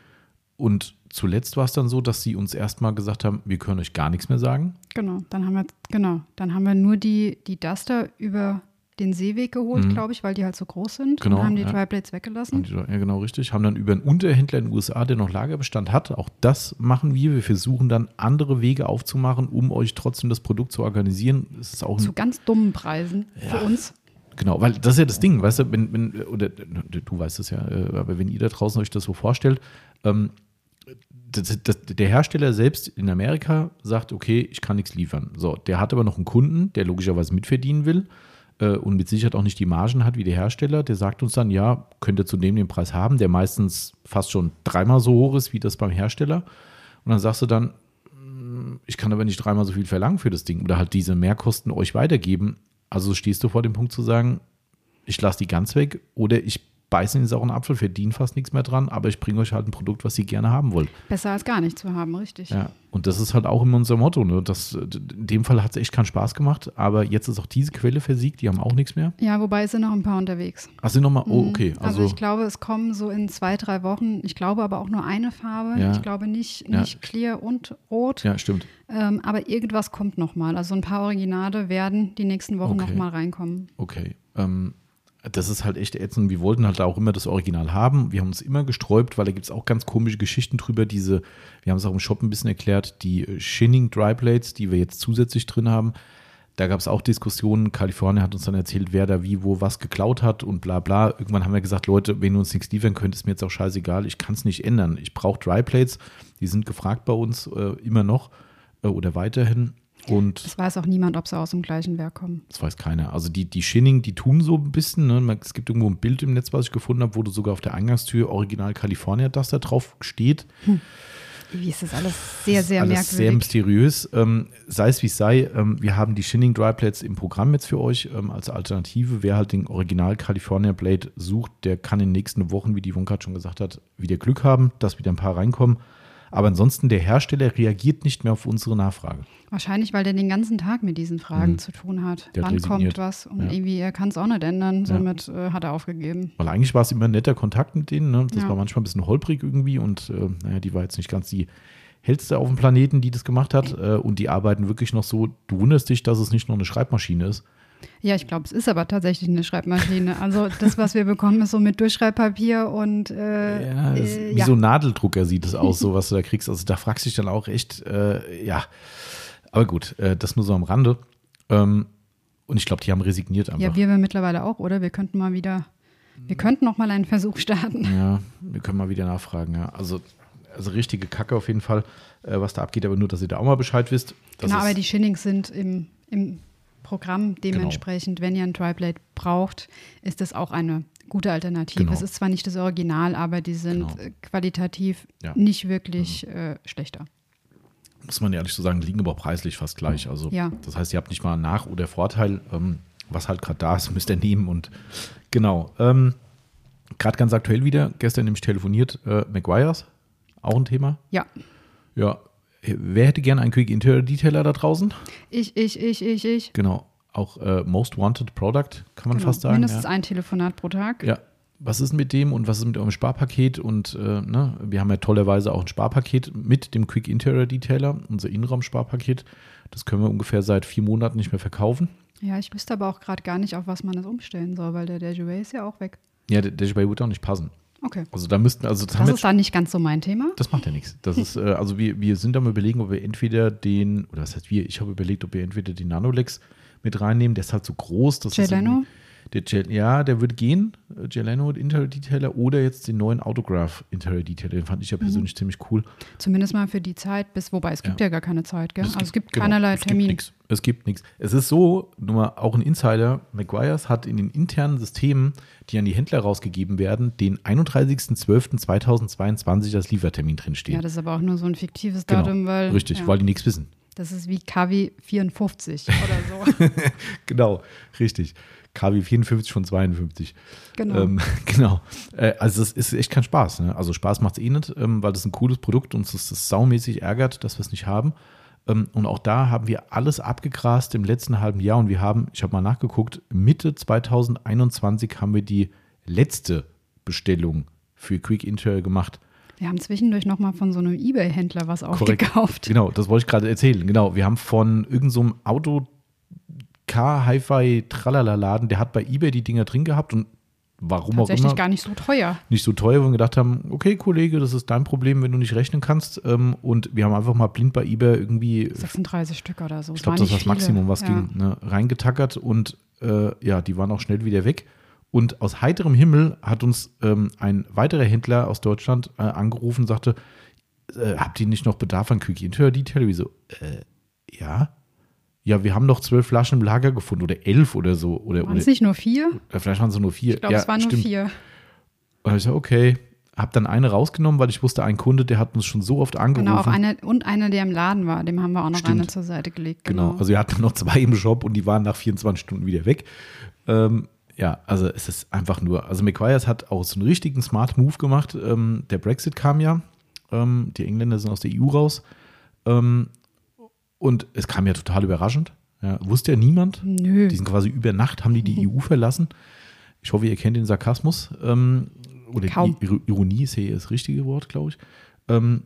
Und zuletzt war es dann so, dass sie uns erstmal gesagt haben, wir können euch gar nichts mehr sagen. Genau, dann haben wir, genau, dann haben wir nur die, die Duster über den Seeweg geholt, Mhm. glaube ich, weil die halt so groß sind Genau, und haben die ja. Dryblades weggelassen. Ja, genau, richtig. Haben dann über einen Unterhändler in den USA, der noch Lagerbestand hat, auch das machen wir. Wir versuchen dann andere Wege aufzumachen, um euch trotzdem das Produkt zu organisieren. Es ist auch Zu ganz dummen Preisen für uns. Genau, weil das ist ja das Ding, weißt du, wenn, wenn oder du weißt es ja, äh, aber wenn ihr da draußen euch das so vorstellt, ähm, das, das, der Hersteller selbst in Amerika sagt, okay, ich kann nichts liefern. So, der hat aber noch einen Kunden, der logischerweise mitverdienen will äh, und mit Sicherheit auch nicht die Margen hat wie der Hersteller. Der sagt uns dann, ja, könnt ihr zu dem den Preis haben, der meistens fast schon dreimal so hoch ist wie das beim Hersteller. Und dann sagst du dann, "Mm, ich kann aber nicht dreimal so viel verlangen für das Ding oder halt diese Mehrkosten euch weitergeben. Also stehst du vor dem Punkt zu sagen, ich lasse die ganz weg oder ich beiße in den sauren Apfel, verdiene fast nichts mehr dran, aber ich bringe euch halt ein Produkt, was ihr gerne haben wollt. Besser als gar nicht zu haben, richtig. Ja, und das ist halt auch immer unser Motto. Ne? Das, in dem Fall hat es echt keinen Spaß gemacht, aber jetzt ist auch diese Quelle versiegt, die haben auch nichts mehr. Ja, wobei es sind noch ein paar unterwegs. Ach, sind nochmal, oh, Mhm. okay. Also, Also, ich glaube, es kommen so in zwei, drei Wochen, ich glaube aber auch nur eine Farbe. Ja. Ich glaube nicht, Ja. nicht clear und rot. ja, stimmt. Ähm, aber irgendwas kommt nochmal. Also ein paar Originale werden die nächsten Wochen Okay. nochmal reinkommen. Okay. Ähm, das ist halt echt ätzend. Wir wollten halt auch immer das Original haben. Wir haben uns immer gesträubt, weil da gibt es auch ganz komische Geschichten drüber. Diese, wir haben es auch im Shop ein bisschen erklärt, die äh, Shinning Dry Blades, die wir jetzt zusätzlich drin haben. Da gab es auch Diskussionen. Kalifornien hat uns dann erzählt, wer da wie, wo, was geklaut hat und bla bla. Irgendwann haben wir gesagt, Leute, wenn ihr uns nichts liefern könnt, ist mir jetzt auch scheißegal. Ich kann es nicht ändern. Ich brauche Dry Plates. Die sind gefragt bei uns äh, immer noch äh, oder weiterhin. Und Es weiß auch niemand, ob sie aus dem gleichen Werk kommen. das weiß keiner. Also die, die Shinning, die tun so ein bisschen. Ne? Es gibt irgendwo ein Bild im Netz, was ich gefunden habe, wo du sogar auf der Eingangstür Original California das da drauf steht. Wie ist das alles sehr, sehr Alles sehr merkwürdig. mysteriös. Ähm, sei es wie es sei, ähm, wir haben die Shinning Dry Plates im Programm jetzt für euch ähm, als Alternative. Wer halt den Original California Blade sucht, der kann in den nächsten Wochen, wie die Wonka schon gesagt hat, wieder Glück haben, dass wieder ein paar reinkommen. Aber ansonsten, der Hersteller reagiert nicht mehr auf unsere Nachfrage. Wahrscheinlich, weil der den ganzen Tag mit diesen Fragen zu tun hat. Mhm. Der Wann resigniert. kommt was? Und Ja. irgendwie, er kann es auch nicht ändern. Ja. Somit äh, hat er aufgegeben. Weil eigentlich war es immer ein netter Kontakt mit denen. Ne? Das Ja. war manchmal ein bisschen holprig irgendwie und äh, naja, die war jetzt nicht ganz die hellste auf dem Planeten, die das gemacht hat. Äh, und die arbeiten wirklich noch so. Du wunderst dich, dass es nicht nur eine Schreibmaschine ist. Ja, ich glaube, es ist aber tatsächlich eine Schreibmaschine. Also das, was wir bekommen, ist so mit Durchschreibpapier und äh, Ja, das, äh, wie ja. so ein Nadeldrucker sieht es aus, so was du da kriegst. Also da fragst du dich dann auch echt, äh, ja. Aber gut, äh, das nur so am Rande. Ähm, und ich glaube, die haben resigniert einfach. ja, wir wir mittlerweile auch, oder? Wir könnten mal wieder, wir könnten noch mal einen Versuch starten. Ja, wir können mal wieder nachfragen, ja. Also, also richtige Kacke auf jeden Fall, äh, was da abgeht, aber nur, dass ihr da auch mal Bescheid wisst. Das genau, aber die Shinnings sind im, im Programm. Genau. Dementsprechend, wenn ihr ein Dryblade braucht, ist das auch eine gute Alternative. Genau. Es ist zwar nicht das Original, aber die sind Genau. äh, qualitativ Ja. nicht wirklich äh, schlechter. muss man ehrlich so sagen, liegen aber preislich fast gleich. Also Ja. das heißt, ihr habt nicht mal Nach- oder Vorteil, ähm, was halt gerade da ist, müsst ihr nehmen. Und genau. Ähm, gerade ganz aktuell wieder, gestern nämlich telefoniert, äh, Maguires, auch ein Thema. Ja, Ja. Wer hätte gerne einen Quick Interior Detailer da draußen? ich, ich, ich, ich, ich. Genau. Auch äh, Most Wanted Product, kann man Genau. fast sagen. Mindestens ja. ein Telefonat pro Tag. Ja. Was ist mit dem und was ist mit eurem Sparpaket? Und äh, ne, wir haben ja tollerweise auch ein Sparpaket mit dem Quick Interior Detailer, unser Innenraumsparpaket. Das können wir ungefähr seit vier Monaten nicht mehr verkaufen. Ja, ich wüsste aber auch gerade gar nicht, auf was man das umstellen soll, weil der Dejouet ist ja auch weg. Ja, der Dashbay wird auch nicht passen. Okay. Also da müssten, also das, Das ist dann nicht ganz so mein Thema. das macht ja nichts. Das ist, äh, also wir, wir sind am überlegen, ob wir entweder den, oder was heißt wir, ich habe überlegt, ob wir entweder den Nanolex mit reinnehmen, der ist halt so groß. Das ist Geleno? irgendwie- Der Gel, ja, der wird gehen, äh, Geleno Interior Detailer oder jetzt den neuen Autograph Interior Detailer. Den fand ich ja persönlich ziemlich cool. Zumindest mal für die Zeit, bis, wobei es gibt ja, gar keine Zeit, gell? Es also es gibt genau, keinerlei es gibt Termin. nix. Es gibt nichts. Es ist so, nur mal auch ein Insider, McGuire's hat in den internen Systemen, die an die Händler rausgegeben werden, den 31.12.2022 als Liefertermin drinstehen. Ja, das ist aber auch nur so ein fiktives Genau, Datum, weil. Richtig, ja, weil die nichts wissen. Das ist wie KW 54 oder so. Genau, richtig. KW 54 von 52. Genau. Ähm, genau. Äh, also es ist echt kein Spaß. Ne? Also Spaß macht es eh nicht, ähm, weil das ein cooles Produkt und es das saumäßig ärgert, dass wir es nicht haben. Ähm, und auch da haben wir alles abgegrast im letzten halben Jahr und wir haben, ich habe mal nachgeguckt, Mitte 2021 haben wir die letzte Bestellung für Quick Interior gemacht. Wir haben zwischendurch nochmal von so einem Ebay-Händler was Korrekt. aufgekauft. Genau, das wollte ich gerade erzählen. Genau, wir haben von irgendeinem Auto Hi-Fi Tralala-Laden, der hat bei eBay die Dinger drin gehabt und warum auch Tatsächlich immer gar nicht so teuer. nicht so teuer, wo wir gedacht haben, okay, Kollege, das ist dein Problem, wenn du nicht rechnen kannst. Ähm, und wir haben einfach mal blind bei eBay irgendwie 36 Stück oder so. ich glaube, das war das. Maximum, was ja. ging, ne, reingetackert und äh, ja, die waren auch schnell wieder weg. Und aus heiterem Himmel hat uns ähm, ein weiterer Händler aus Deutschland äh, angerufen und sagte, äh, habt ihr nicht noch Bedarf an Quickie Interior Detail? Wie so, äh, ja. Ja, wir haben noch zwölf Flaschen im Lager gefunden oder elf oder so. Oder, Waren es nicht nur vier? äh, vielleicht waren es nur vier. Ich glaube, ja, es waren nur stimmt. vier. Und ich so, okay. Hab dann eine rausgenommen, weil ich wusste, ein Kunde, der hat uns schon so oft angerufen. Genau, auch einer, und einer, der im Laden war, dem haben wir auch noch Stimmt. eine zur Seite gelegt. Genau. Genau. Also wir hatten noch zwei im Shop und die waren nach 24 Stunden wieder weg. Ähm, ja, also es ist einfach nur, also McQuires hat auch so einen richtigen Smart Move gemacht. Ähm, der Brexit kam ja, ähm, die Engländer sind aus der EU raus ähm, und es kam ja total überraschend. Ja, wusste ja niemand. Nö. Die sind quasi über Nacht, haben die die EU verlassen. Ich hoffe, ihr kennt den Sarkasmus. Ähm, oder Kaum. die Ir- Ironie ist hier das richtige Wort, glaube ich. Ähm,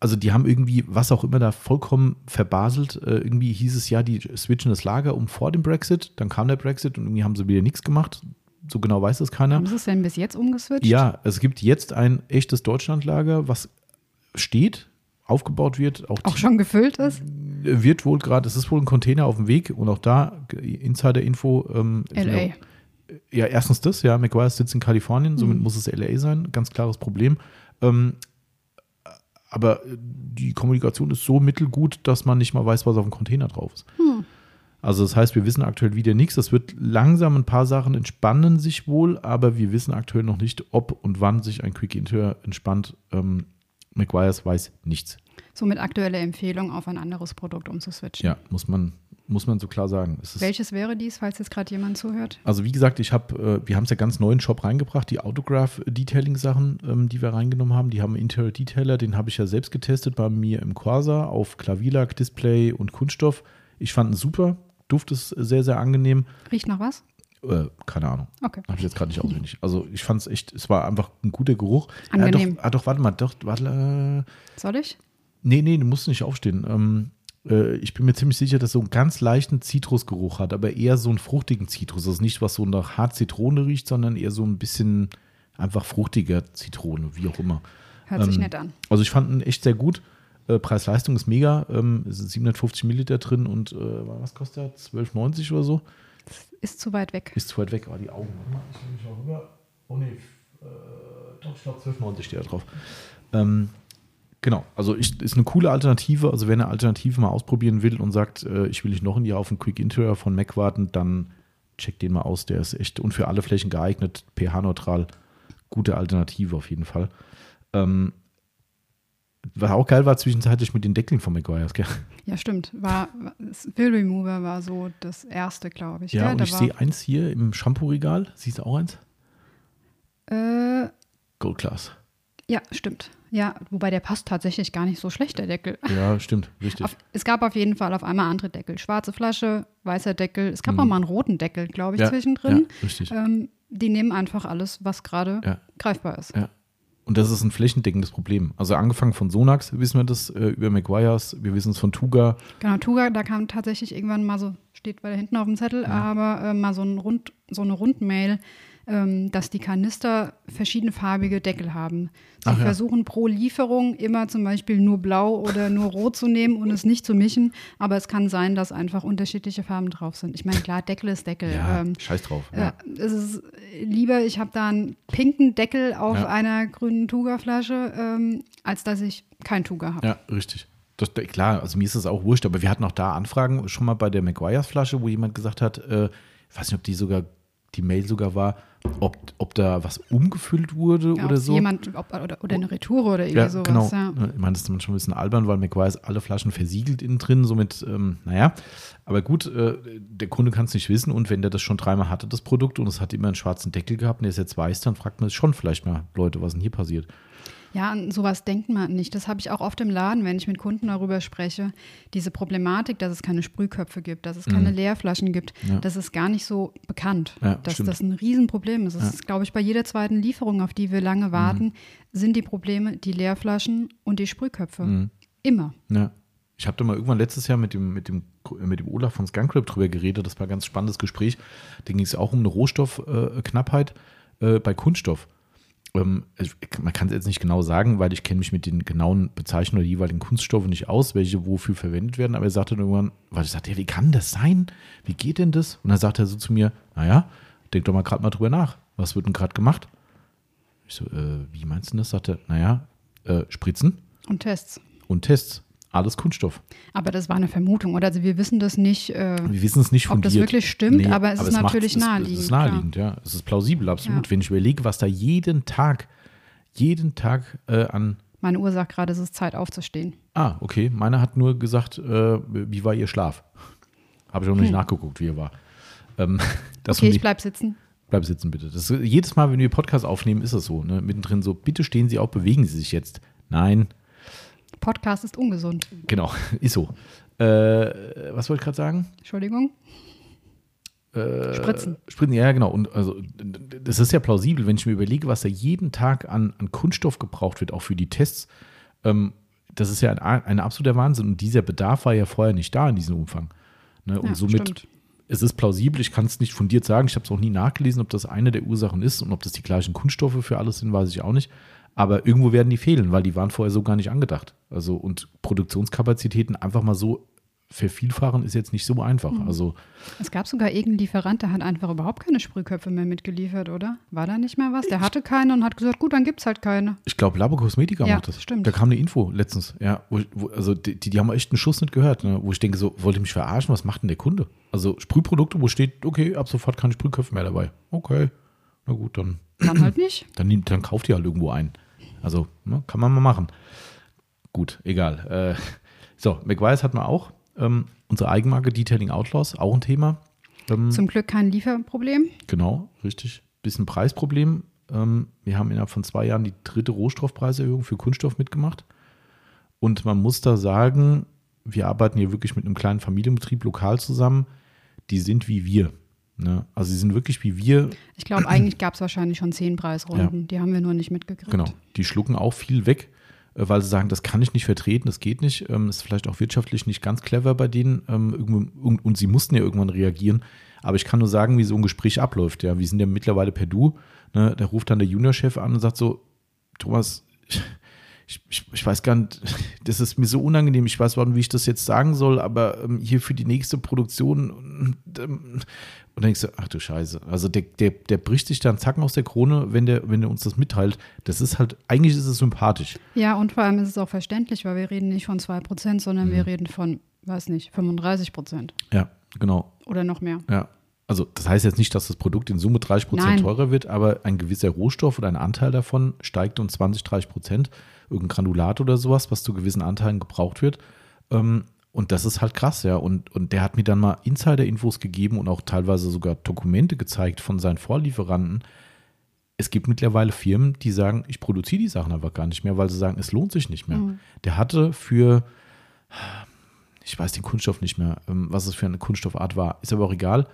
also die haben irgendwie, was auch immer da vollkommen verbaselt. Äh, irgendwie hieß es ja, die switchen das Lager um vor dem Brexit. Dann kam der Brexit und irgendwie haben sie wieder nichts gemacht. So genau weiß das keiner. Haben sie es denn bis jetzt umgeswitcht? Ja, es gibt jetzt ein echtes Deutschlandlager, was steht, aufgebaut wird. Auch, Auch schon gefüllt ist? wird wohl gerade, es ist wohl ein Container auf dem Weg und auch da Insider-Info. Ähm, LA. ja, erstens das, ja, McGuire sitzt in Kalifornien, somit Mhm. muss es LA sein, ganz klares Problem. Ähm, aber die Kommunikation ist so mittelgut, dass man nicht mal weiß, was auf dem Container drauf ist. Hm. Also das heißt, wir wissen aktuell wieder nichts. Es wird langsam ein paar Sachen entspannen sich wohl, aber wir wissen aktuell noch nicht, ob und wann sich ein Quick Interior entspannt. Ähm, McGuire's weiß nichts. Somit aktuelle Empfehlung, auf ein anderes Produkt umzuswitchen. Ja, muss man, muss man so klar sagen. Welches wäre dies, falls jetzt gerade jemand zuhört? Also wie gesagt, ich habe, äh, wir haben es ja ganz neu in den Shop reingebracht, die Autograph-Detailing-Sachen, ähm, die wir reingenommen haben. Die haben einen Interior Detailer, den habe ich ja selbst getestet bei mir im Corsa auf Klavierlack, Display und Kunststoff. Ich fand ihn super, Duft ist sehr, sehr angenehm. Riecht nach was? Äh, keine Ahnung, Okay. habe ich jetzt gerade nicht auswendig. Also ich fand es echt, es war einfach ein guter Geruch. Angenehm. Ja, doch, ah, doch, warte mal, doch, warte, äh, Soll ich? Nee, nee, du musst nicht aufstehen. Ähm, äh, ich bin mir ziemlich sicher, dass so einen ganz leichten Zitrusgeruch hat, aber eher so einen fruchtigen Zitrus. Das ist nicht, was so nach hart Zitrone riecht, sondern eher so ein bisschen einfach fruchtiger Zitrone, wie auch immer. Hört sich Ähm, nett an. Also ich fand ihn echt sehr gut. Äh, Preis-Leistung ist mega. Ähm, es sind 750 Milliliter drin und äh, was kostet er? 12,90 oder so. Ist zu weit weg. Ist zu weit weg. Oh, die Augen. Ich mich mal rüber. Oh nee, äh, doch, ich glaube 12,90 steht da drauf. Ähm, genau, also ich, ist eine coole Alternative. Also wer eine Alternative mal ausprobieren will und sagt, äh, ich will nicht noch ein Jahr auf einen Quick Interior von Mac warten, dann checkt den mal aus. Der ist echt und für alle Flächen geeignet, pH-neutral. Gute Alternative auf jeden Fall. Ähm, was auch geil war zwischenzeitlich mit den Deckeln von McGuire's, gell? Ja, stimmt. War, Will Remover war so das erste, glaube ich. Ja, gell? und Da ich sehe eins hier im Shampoo-Regal. Siehst du auch eins? Äh, Gold Class. ja, stimmt. Ja, wobei der passt tatsächlich gar nicht so schlecht, der Deckel. Ja, stimmt, richtig. Auf, es gab auf jeden Fall auf einmal andere Deckel. Schwarze Flasche, weißer Deckel. Es gab auch mal einen roten Deckel, glaube ich, Mhm. Ja, zwischendrin. Ja, richtig. Ähm, die nehmen einfach alles, was gerade Ja. greifbar ist. Ja. Und das ist ein flächendeckendes Problem. Also angefangen von Sonax wissen wir das, äh, über McGuire's, wir wissen es von Tuga. Genau, Tuga, da kam tatsächlich irgendwann mal so, steht weiter hinten auf dem Zettel, aber äh, mal so, ein Rund, so eine Rundmail, ähm, dass die Kanister verschiedenfarbige Deckel haben. Sie Ach ja. versuchen pro Lieferung immer zum Beispiel nur blau oder nur rot zu nehmen und es nicht zu mischen, aber es kann sein, dass einfach unterschiedliche Farben drauf sind. Ich meine, klar, Deckel ist Deckel. ähm, scheiß drauf. ja. es ist lieber, ich habe da einen pinken Deckel auf Ja. einer grünen Tuga-Flasche, ähm, als dass ich kein Tuga habe. Ja, richtig. Das, klar, also mir ist das auch wurscht, aber wir hatten auch da Anfragen schon mal bei der McGuire's Flasche, wo jemand gesagt hat, äh, ich weiß nicht, ob die sogar, die Mail sogar war, ob, ob da was umgefüllt wurde Ja, oder so. Jemand, ob, oder, oder eine Retoure oder irgendwie Ja, sowas. genau. Ja. Ich meine, das ist manchmal ein bisschen albern, weil McGuire's alle Flaschen versiegelt innen drin, somit, ähm, naja. Aber gut, äh, der Kunde kann es nicht wissen und wenn der das schon dreimal hatte, das Produkt, und es hat immer einen schwarzen Deckel gehabt und der ist jetzt weiß, dann fragt man sich schon vielleicht mal, Leute, was denn hier passiert? Ja, an sowas denkt man nicht. Das habe ich auch oft im Laden, wenn ich mit Kunden darüber spreche. Diese Problematik, dass es keine Sprühköpfe gibt, dass es keine Leerflaschen gibt, Mhm. Ja. das ist gar nicht so bekannt. Ja, dass stimmt. das ein Riesenproblem ist. Das ist, glaube ich, bei jeder zweiten Lieferung, auf die wir lange Mhm. warten, sind die Probleme die Leerflaschen und die Sprühköpfe. Immer. Ja. Ich habe da mal irgendwann letztes Jahr mit dem, mit dem, mit dem Olaf von Skunkrip drüber geredet. Das war ein ganz spannendes Gespräch. Da ging es auch um eine Rohstoffknappheit äh, bei Kunststoff. Ähm, man kann es jetzt nicht genau sagen, weil ich kenne mich mit den genauen Bezeichnungen der jeweiligen Kunststoffe nicht aus, welche wofür verwendet werden. Aber er sagte dann irgendwann, weil ich sagte, ja, wie kann das sein? Wie geht denn das? Und dann sagt er so zu mir, naja, denk doch mal gerade mal drüber nach. Was wird denn gerade gemacht? Ich so, äh, wie meinst du das? Sagt er, naja, äh, Spritzen. Und Tests. Und Tests. Alles Kunststoff. Aber das war eine Vermutung, oder? Also wir wissen das nicht. Äh, wir wissen es nicht fundiert. Ob das wirklich stimmt, nee, aber es aber ist es natürlich macht, naheliegend. Es ist naheliegend, klar. ja. Es ist plausibel, absolut. Ja. Wenn ich überlege, was da jeden Tag, jeden Tag äh, an. Meine Uhr sagt gerade, es ist Zeit aufzustehen. Ah, okay. Meine hat nur gesagt, äh, wie war ihr Schlaf? Habe ich auch noch hm. nicht nachgeguckt, wie er war. Ähm, okay, ich bleib sitzen. Bleib sitzen, bitte. Das, jedes Mal, wenn wir Podcast aufnehmen, ist es so. Ne? Mittendrin so, bitte stehen Sie auf, bewegen Sie sich jetzt. Nein, Podcast ist ungesund. Genau, ist so. Äh, was wollte ich gerade sagen? Entschuldigung. Äh, Spritzen. Spritzen, ja, genau. Und also das ist ja plausibel, wenn ich mir überlege, was da jeden Tag an, an Kunststoff gebraucht wird, auch für die Tests. Ähm, das ist ja ein, ein, absoluter Wahnsinn. Und dieser Bedarf war ja vorher nicht da in diesem Umfang. Ne? Und ja, somit, stimmt. es ist plausibel, ich kann es nicht fundiert sagen, ich habe es auch nie nachgelesen, ob das eine der Ursachen ist und ob das die gleichen Kunststoffe für alles sind, weiß ich auch nicht. Aber irgendwo werden die fehlen, weil die waren vorher so gar nicht angedacht. Also und Produktionskapazitäten einfach mal so vervielfachen ist jetzt nicht so einfach. Mhm. Also es gab sogar irgendeinen Lieferant, der hat einfach überhaupt keine Sprühköpfe mehr mitgeliefert, oder? War da nicht mehr was? Der hatte keine und hat gesagt, gut, dann gibt es halt keine. Ich glaube, Labo Cosmetica ja, macht das. Stimmt. Da kam eine Info letztens, ja, wo, wo, also die, die haben echt einen Schuss nicht gehört, ne? wo ich denke, so, wollte ich mich verarschen, was macht denn der Kunde? Also Sprühprodukte, wo steht, okay, ab sofort keine Sprühköpfe mehr dabei. Okay, na gut, dann. Dann halt nicht. Dann, dann kauft ihr halt irgendwo ein. Also ne, kann man mal machen. Gut, egal. Äh, so, McWise hat man auch. Ähm, unsere Eigenmarke Detailing Outlaws, auch ein Thema. Ähm, Zum Glück kein Lieferproblem. Genau, richtig. Bisschen Preisproblem. Ähm, wir haben innerhalb von zwei Jahren die dritte Rohstoffpreiserhöhung für Kunststoff mitgemacht. Und man muss da sagen, wir arbeiten hier wirklich mit einem kleinen Familienbetrieb lokal zusammen. Die sind wie wir. Ne? Also sie sind wirklich wie wir. Ich glaube, eigentlich gab es wahrscheinlich schon zehn Preisrunden. Ja. Die haben wir nur nicht mitgekriegt. Genau. Die schlucken auch viel weg, äh, weil sie sagen, das kann ich nicht vertreten, das geht nicht. Ähm, ist vielleicht auch wirtschaftlich nicht ganz clever bei denen. Ähm, und sie mussten ja irgendwann reagieren. Aber ich kann nur sagen, wie so ein Gespräch abläuft. Ja, wir sind ja mittlerweile per Du. Ne? Da ruft dann der Juniorchef an und sagt so, Thomas, ich, ich, ich, weiß gar nicht, das ist mir so unangenehm, ich weiß nicht, wie ich das jetzt sagen soll, aber ähm, hier für die nächste Produktion ähm, und denkst du, ach du Scheiße, also der, der, der bricht sich dann Zacken aus der Krone, wenn der, wenn der uns das mitteilt. Das ist halt, eigentlich ist es sympathisch. Ja, und vor allem ist es auch verständlich, weil wir reden nicht von 2%, sondern mhm. wir reden von, weiß nicht, 35 Prozent. Ja, genau. Oder noch mehr. Ja. Also das heißt jetzt nicht, dass das Produkt in Summe 30 Prozent teurer wird, aber ein gewisser Rohstoff oder ein Anteil davon steigt um 20, 30 Prozent irgendein Granulat oder sowas, was zu gewissen Anteilen gebraucht wird. Ähm, und das ist halt krass, ja. Und, und der hat mir dann mal Insider-Infos gegeben und auch teilweise sogar Dokumente gezeigt von seinen Vorlieferanten. Es gibt mittlerweile Firmen, die sagen, ich produziere die Sachen aber gar nicht mehr, weil sie sagen, es lohnt sich nicht mehr. Mhm. Der hatte für, ich weiß den Kunststoff nicht mehr, ähm, was es für eine Kunststoffart war, ist aber auch egal.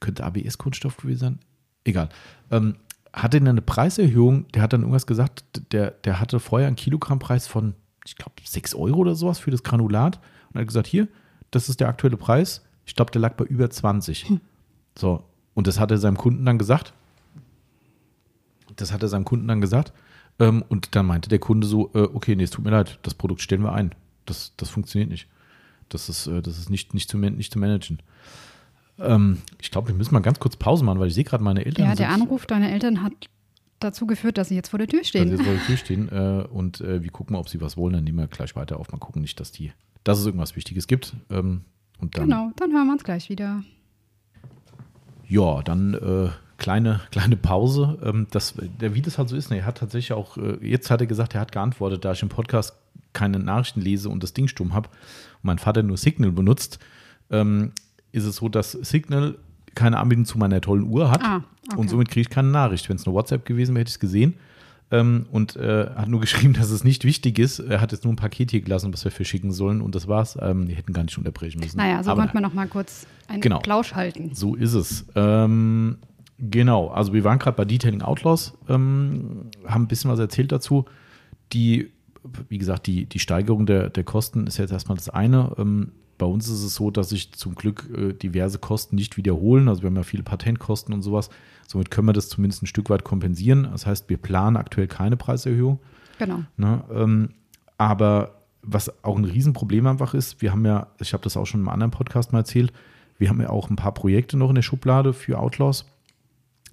Könnte ABS-Kunststoff gewesen sein? Egal. Ähm, hatte eine Preiserhöhung, der hat dann irgendwas gesagt, der, der hatte vorher einen Kilogrammpreis von, ich glaube, 6 Euro oder sowas für das Granulat. Und er hat gesagt, hier, das ist der aktuelle Preis. Ich glaube, der lag bei über 20. Hm. So, und das hat er seinem Kunden dann gesagt. Das hat er seinem Kunden dann gesagt. Ähm, und dann meinte der Kunde so, äh, okay, nee, es tut mir leid, das Produkt stellen wir ein. Das, das funktioniert nicht. Das ist, äh, das ist nicht, nicht, zu, nicht zu managen. Ähm, ich glaube, wir müssen mal ganz kurz Pause machen, weil ich sehe gerade meine Eltern. Ja, der Anruf deiner Eltern hat dazu geführt, dass sie jetzt vor der Tür stehen. Dass sie jetzt vor der Tür stehen äh, und äh, wir gucken mal, ob sie was wollen. Dann nehmen wir gleich weiter auf. Mal gucken nicht, dass, die, dass es irgendwas Wichtiges gibt. Ähm, und dann, genau, dann hören wir uns gleich wieder. Ja, dann äh, kleine, kleine Pause. Ähm, das, der, wie das halt so ist, ne, er hat tatsächlich auch, äh, jetzt hat er gesagt, er hat geantwortet, da ich im Podcast keine Nachrichten lese und das Ding stumm habe und mein Vater nur Signal benutzt. Ähm, ist es so, dass Signal keine Anbindung zu meiner tollen Uhr hat ah, okay. und somit kriege ich keine Nachricht. Wenn es eine WhatsApp gewesen wäre, hätte ich es gesehen. Ähm, und äh, hat nur geschrieben, dass es nicht wichtig ist. Er hat jetzt nur ein Paket hier gelassen, was wir verschicken sollen und das war's. Ähm, die hätten gar nicht unterbrechen müssen. Naja, so konnte man noch mal kurz einen genau, Plausch halten. So ist es. Ähm, genau, also wir waren gerade bei Detailing Outlaws, ähm, haben ein bisschen was erzählt dazu. Die wie gesagt, die, die Steigerung der, der Kosten ist jetzt erstmal das eine. Ähm, bei uns ist es so, dass sich zum Glück äh, diverse Kosten nicht wiederholen. Also wir haben ja viele Patentkosten und sowas. Somit können wir das zumindest ein Stück weit kompensieren. Das heißt, wir planen aktuell keine Preiserhöhung. Genau. Ne? Ähm, aber was auch ein Riesenproblem einfach ist, wir haben ja, ich habe das auch schon im anderen Podcast mal erzählt, wir haben ja auch ein paar Projekte noch in der Schublade für Outlaws.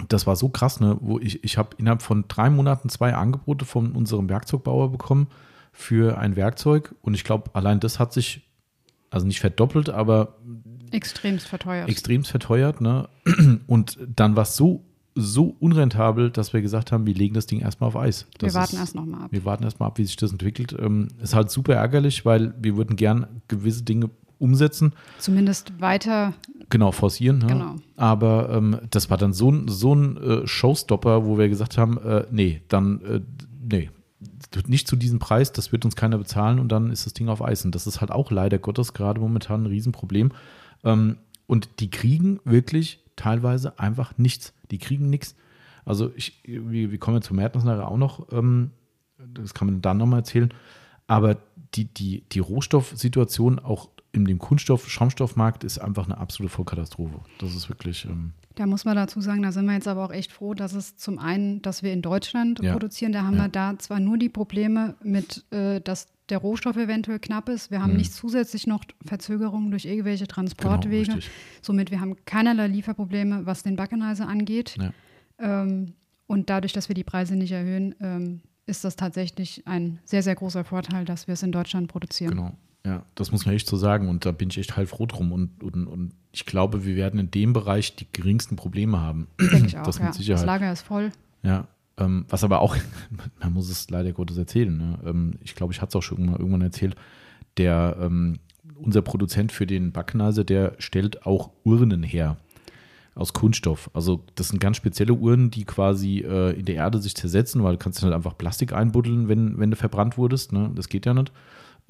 Das war so krass, ne? wo ich, ich habe innerhalb von drei Monaten zwei Angebote von unserem Werkzeugbauer bekommen für ein Werkzeug. Und ich glaube, allein das hat sich, also nicht verdoppelt, aber extremst verteuert. Extremst verteuert, ne? Und dann war es so so unrentabel, dass wir gesagt haben, wir legen das Ding erstmal auf Eis. Das wir warten erst nochmal ab. Wir warten erstmal ab, wie sich das entwickelt. Ähm, ist halt super ärgerlich, weil wir würden gern gewisse Dinge umsetzen. Zumindest weiter. Genau, forcieren. Ne? Genau. Aber ähm, das war dann so, so ein äh, Showstopper, wo wir gesagt haben, äh, nee, dann, äh, nee, nicht zu diesem Preis, das wird uns keiner bezahlen und dann ist das Ding auf Eis. Und das ist halt auch leider Gottes gerade momentan ein Riesenproblem. Ähm, und die kriegen wirklich teilweise einfach nichts. Die kriegen nichts. Also ich, wir, kommen ja zu Mertens nachher auch noch, ähm, das kann man dann nochmal erzählen, aber die, die, die Rohstoffsituation auch in dem Kunststoff-Schaumstoffmarkt ist einfach eine absolute Vollkatastrophe. Das ist wirklich. Ähm da muss man dazu sagen, da sind wir jetzt aber auch echt froh, dass es zum einen, dass wir in Deutschland ja. produzieren, da haben ja. wir da zwar nur die Probleme mit, äh, dass der Rohstoff eventuell knapp ist. Wir haben mhm. nicht zusätzlich noch Verzögerungen durch irgendwelche Transportwege. Genau, Somit wir haben keinerlei Lieferprobleme, was den Backenizer angeht. Ja. Ähm, und dadurch, dass wir die Preise nicht erhöhen, ähm, ist das tatsächlich ein sehr, sehr großer Vorteil, dass wir es in Deutschland produzieren. Genau. Ja, das muss man echt so sagen. Und da bin ich echt heilfroh drum. Und, und, und ich glaube, wir werden in dem Bereich die geringsten Probleme haben. Denke ich auch. Das, ja. das Lager ist voll. Ja, ähm, was aber auch, man muss es leider Gottes erzählen. Ne? Ähm, ich glaube, ich hatte es auch schon mal irgendwann erzählt. Der, ähm, unser Produzent für den Backnase, der stellt auch Urnen her aus Kunststoff. Also das sind ganz spezielle Urnen, die quasi äh, in der Erde sich zersetzen, weil du kannst halt einfach Plastik einbuddeln, wenn, wenn du verbrannt wurdest. Ne? Das geht ja nicht.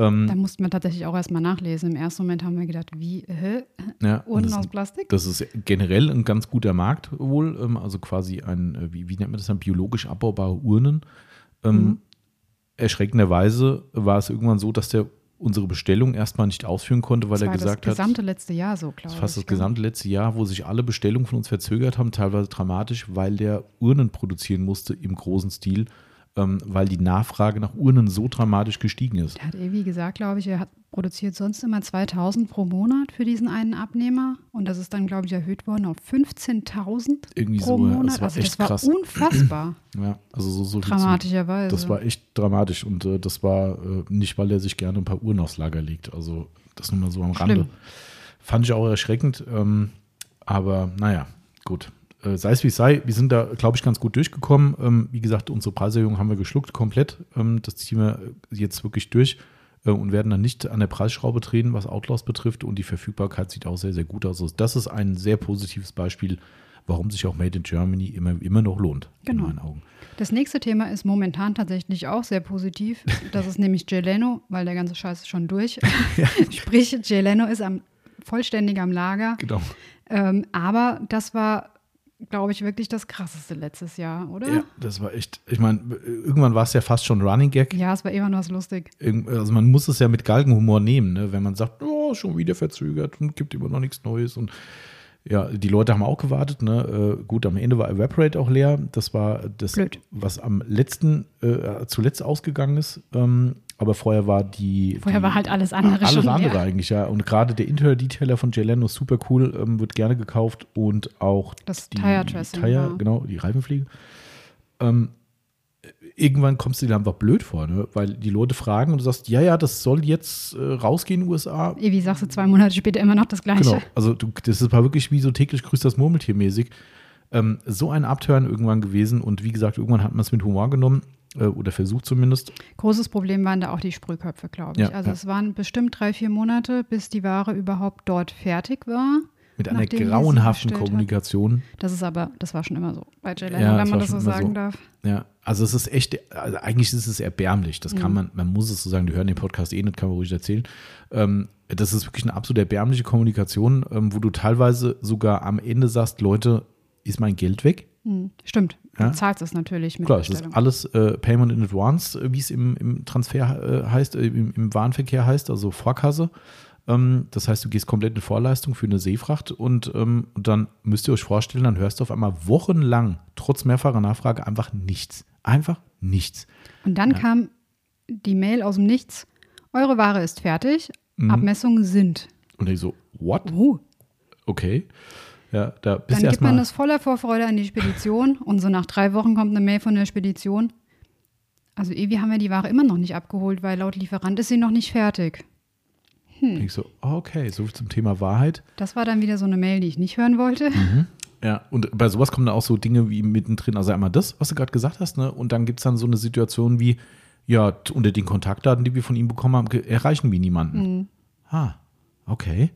Ähm, da mussten wir tatsächlich auch erstmal nachlesen. Im ersten Moment haben wir gedacht, wie, hä? Ja, Urnen aus Plastik? Das ist generell ein ganz guter Markt wohl. Ähm, also quasi ein, äh, wie, wie, nennt man das dann, biologisch abbaubare Urnen. Ähm, mhm. Erschreckenderweise war es irgendwann so, dass der unsere Bestellung erstmal nicht ausführen konnte, weil er gesagt hat. Das gesamte letzte Jahr so, glaube ich. Fast das gesamte letzte Jahr, wo sich alle Bestellungen von uns verzögert haben, teilweise dramatisch, weil der Urnen produzieren musste im großen Stil ähm, weil die Nachfrage nach Urnen so dramatisch gestiegen ist. Er hat irgendwie gesagt, glaube ich, er hat produziert sonst immer 2000 pro Monat für diesen einen Abnehmer und das ist dann, glaube ich, erhöht worden auf 15.000 irgendwie pro so, Monat. Das war also echt das war krass. unfassbar. ja, also so, so dramatischerweise. Das war echt dramatisch und äh, das war äh, nicht, weil er sich gerne ein paar Uhren aufs Lager legt. Also das nur mal so am Rande. Schlimm. Fand ich auch erschreckend, ähm, aber naja, gut äh, sei es wie es sei, wir sind da, glaube ich, ganz gut durchgekommen. Ähm, wie gesagt, unsere Preiserhöhung haben wir geschluckt komplett. Ähm, das ziehen wir jetzt wirklich durch äh, und werden dann nicht an der Preisschraube drehen, was Outlaws betrifft. Und die Verfügbarkeit sieht auch sehr, sehr gut aus. Also das ist ein sehr positives Beispiel, warum sich auch Made in Germany immer, immer noch lohnt. Genau. In meinen Augen. Das nächste Thema ist momentan tatsächlich auch sehr positiv. Das ist nämlich Geleno, weil der ganze Scheiß ist schon durch. ja. Sprich, Geleno ist am, vollständig am Lager. Genau. Ähm, aber das war glaube ich, wirklich das krasseste letztes Jahr, oder? Ja, das war echt, ich meine, irgendwann war es ja fast schon Running Gag. Ja, es war immer was lustig. Also man muss es ja mit Galgenhumor nehmen, ne? wenn man sagt, oh, schon wieder verzögert und gibt immer noch nichts Neues und ja, die Leute haben auch gewartet. Ne? Äh, gut, am Ende war Evaporate auch leer. Das war das, Blöd. was am letzten, äh, zuletzt ausgegangen ist. Ähm, aber vorher war die. Vorher die, war halt alles andere alles schon. Andere ja. eigentlich, ja. Und gerade der Interior-Detailer von Geleno ist super cool, ähm, wird gerne gekauft und auch das die Tire Dressing. Tire, ja. genau, die Reifenpflege. Ähm, irgendwann kommst du dir einfach blöd vor, ne? weil die Leute fragen und du sagst, ja, ja, das soll jetzt äh, rausgehen in den USA. Wie sagst du zwei Monate später immer noch das Gleiche? Genau, also du, das war wirklich wie so täglich grüßt das Murmeltier mäßig. Ähm, so ein Abtören irgendwann gewesen und wie gesagt, irgendwann hat man es mit Humor genommen oder versucht zumindest. Großes Problem waren da auch die Sprühköpfe, glaube ich. Ja, also ja. es waren bestimmt drei, vier Monate, bis die Ware überhaupt dort fertig war. Mit einer grauenhaften Kommunikation. Hat. Das ist aber, das war schon immer so bei Jay ja, wenn man das so sagen so. darf. Ja, also es ist echt, also eigentlich ist es erbärmlich. Das kann mhm. man, man muss es so sagen, die hören den Podcast eh nicht, kann man ruhig erzählen. Ähm, das ist wirklich eine absolut erbärmliche Kommunikation, ähm, wo du teilweise sogar am Ende sagst, Leute, ist mein Geld weg? Hm, stimmt. Ja? Du zahlst es natürlich mit Klar, es ist alles äh, Payment in Advance, äh, wie es im, im Transfer äh, heißt, äh, im, im Warenverkehr heißt, also Vorkasse. Ähm, das heißt, du gehst komplett in Vorleistung für eine Seefracht und, ähm, dann müsst ihr euch vorstellen, dann hörst du auf einmal wochenlang, trotz mehrfacher Nachfrage, einfach nichts. Einfach nichts. Und dann kam die Mail aus dem Nichts. Eure Ware ist fertig. Mhm. Abmessungen sind. Und ich so, what? Oh. Okay. Ja, da bist Dann gibt man das voller Vorfreude an die Spedition und so nach drei Wochen kommt eine Mail von der Spedition. Also irgendwie haben wir die Ware immer noch nicht abgeholt, weil laut Lieferant ist sie noch nicht fertig. Ich so, okay, so zum Thema Wahrheit. Das war dann wieder so eine Mail, die ich nicht hören wollte. Ja, und bei sowas kommen dann auch so Dinge wie mittendrin, also einmal das, was du gerade gesagt hast, ne? Und dann gibt es dann so eine Situation wie, ja, unter den Kontaktdaten, die wir von ihm bekommen haben, erreichen wir niemanden. Ah, okay.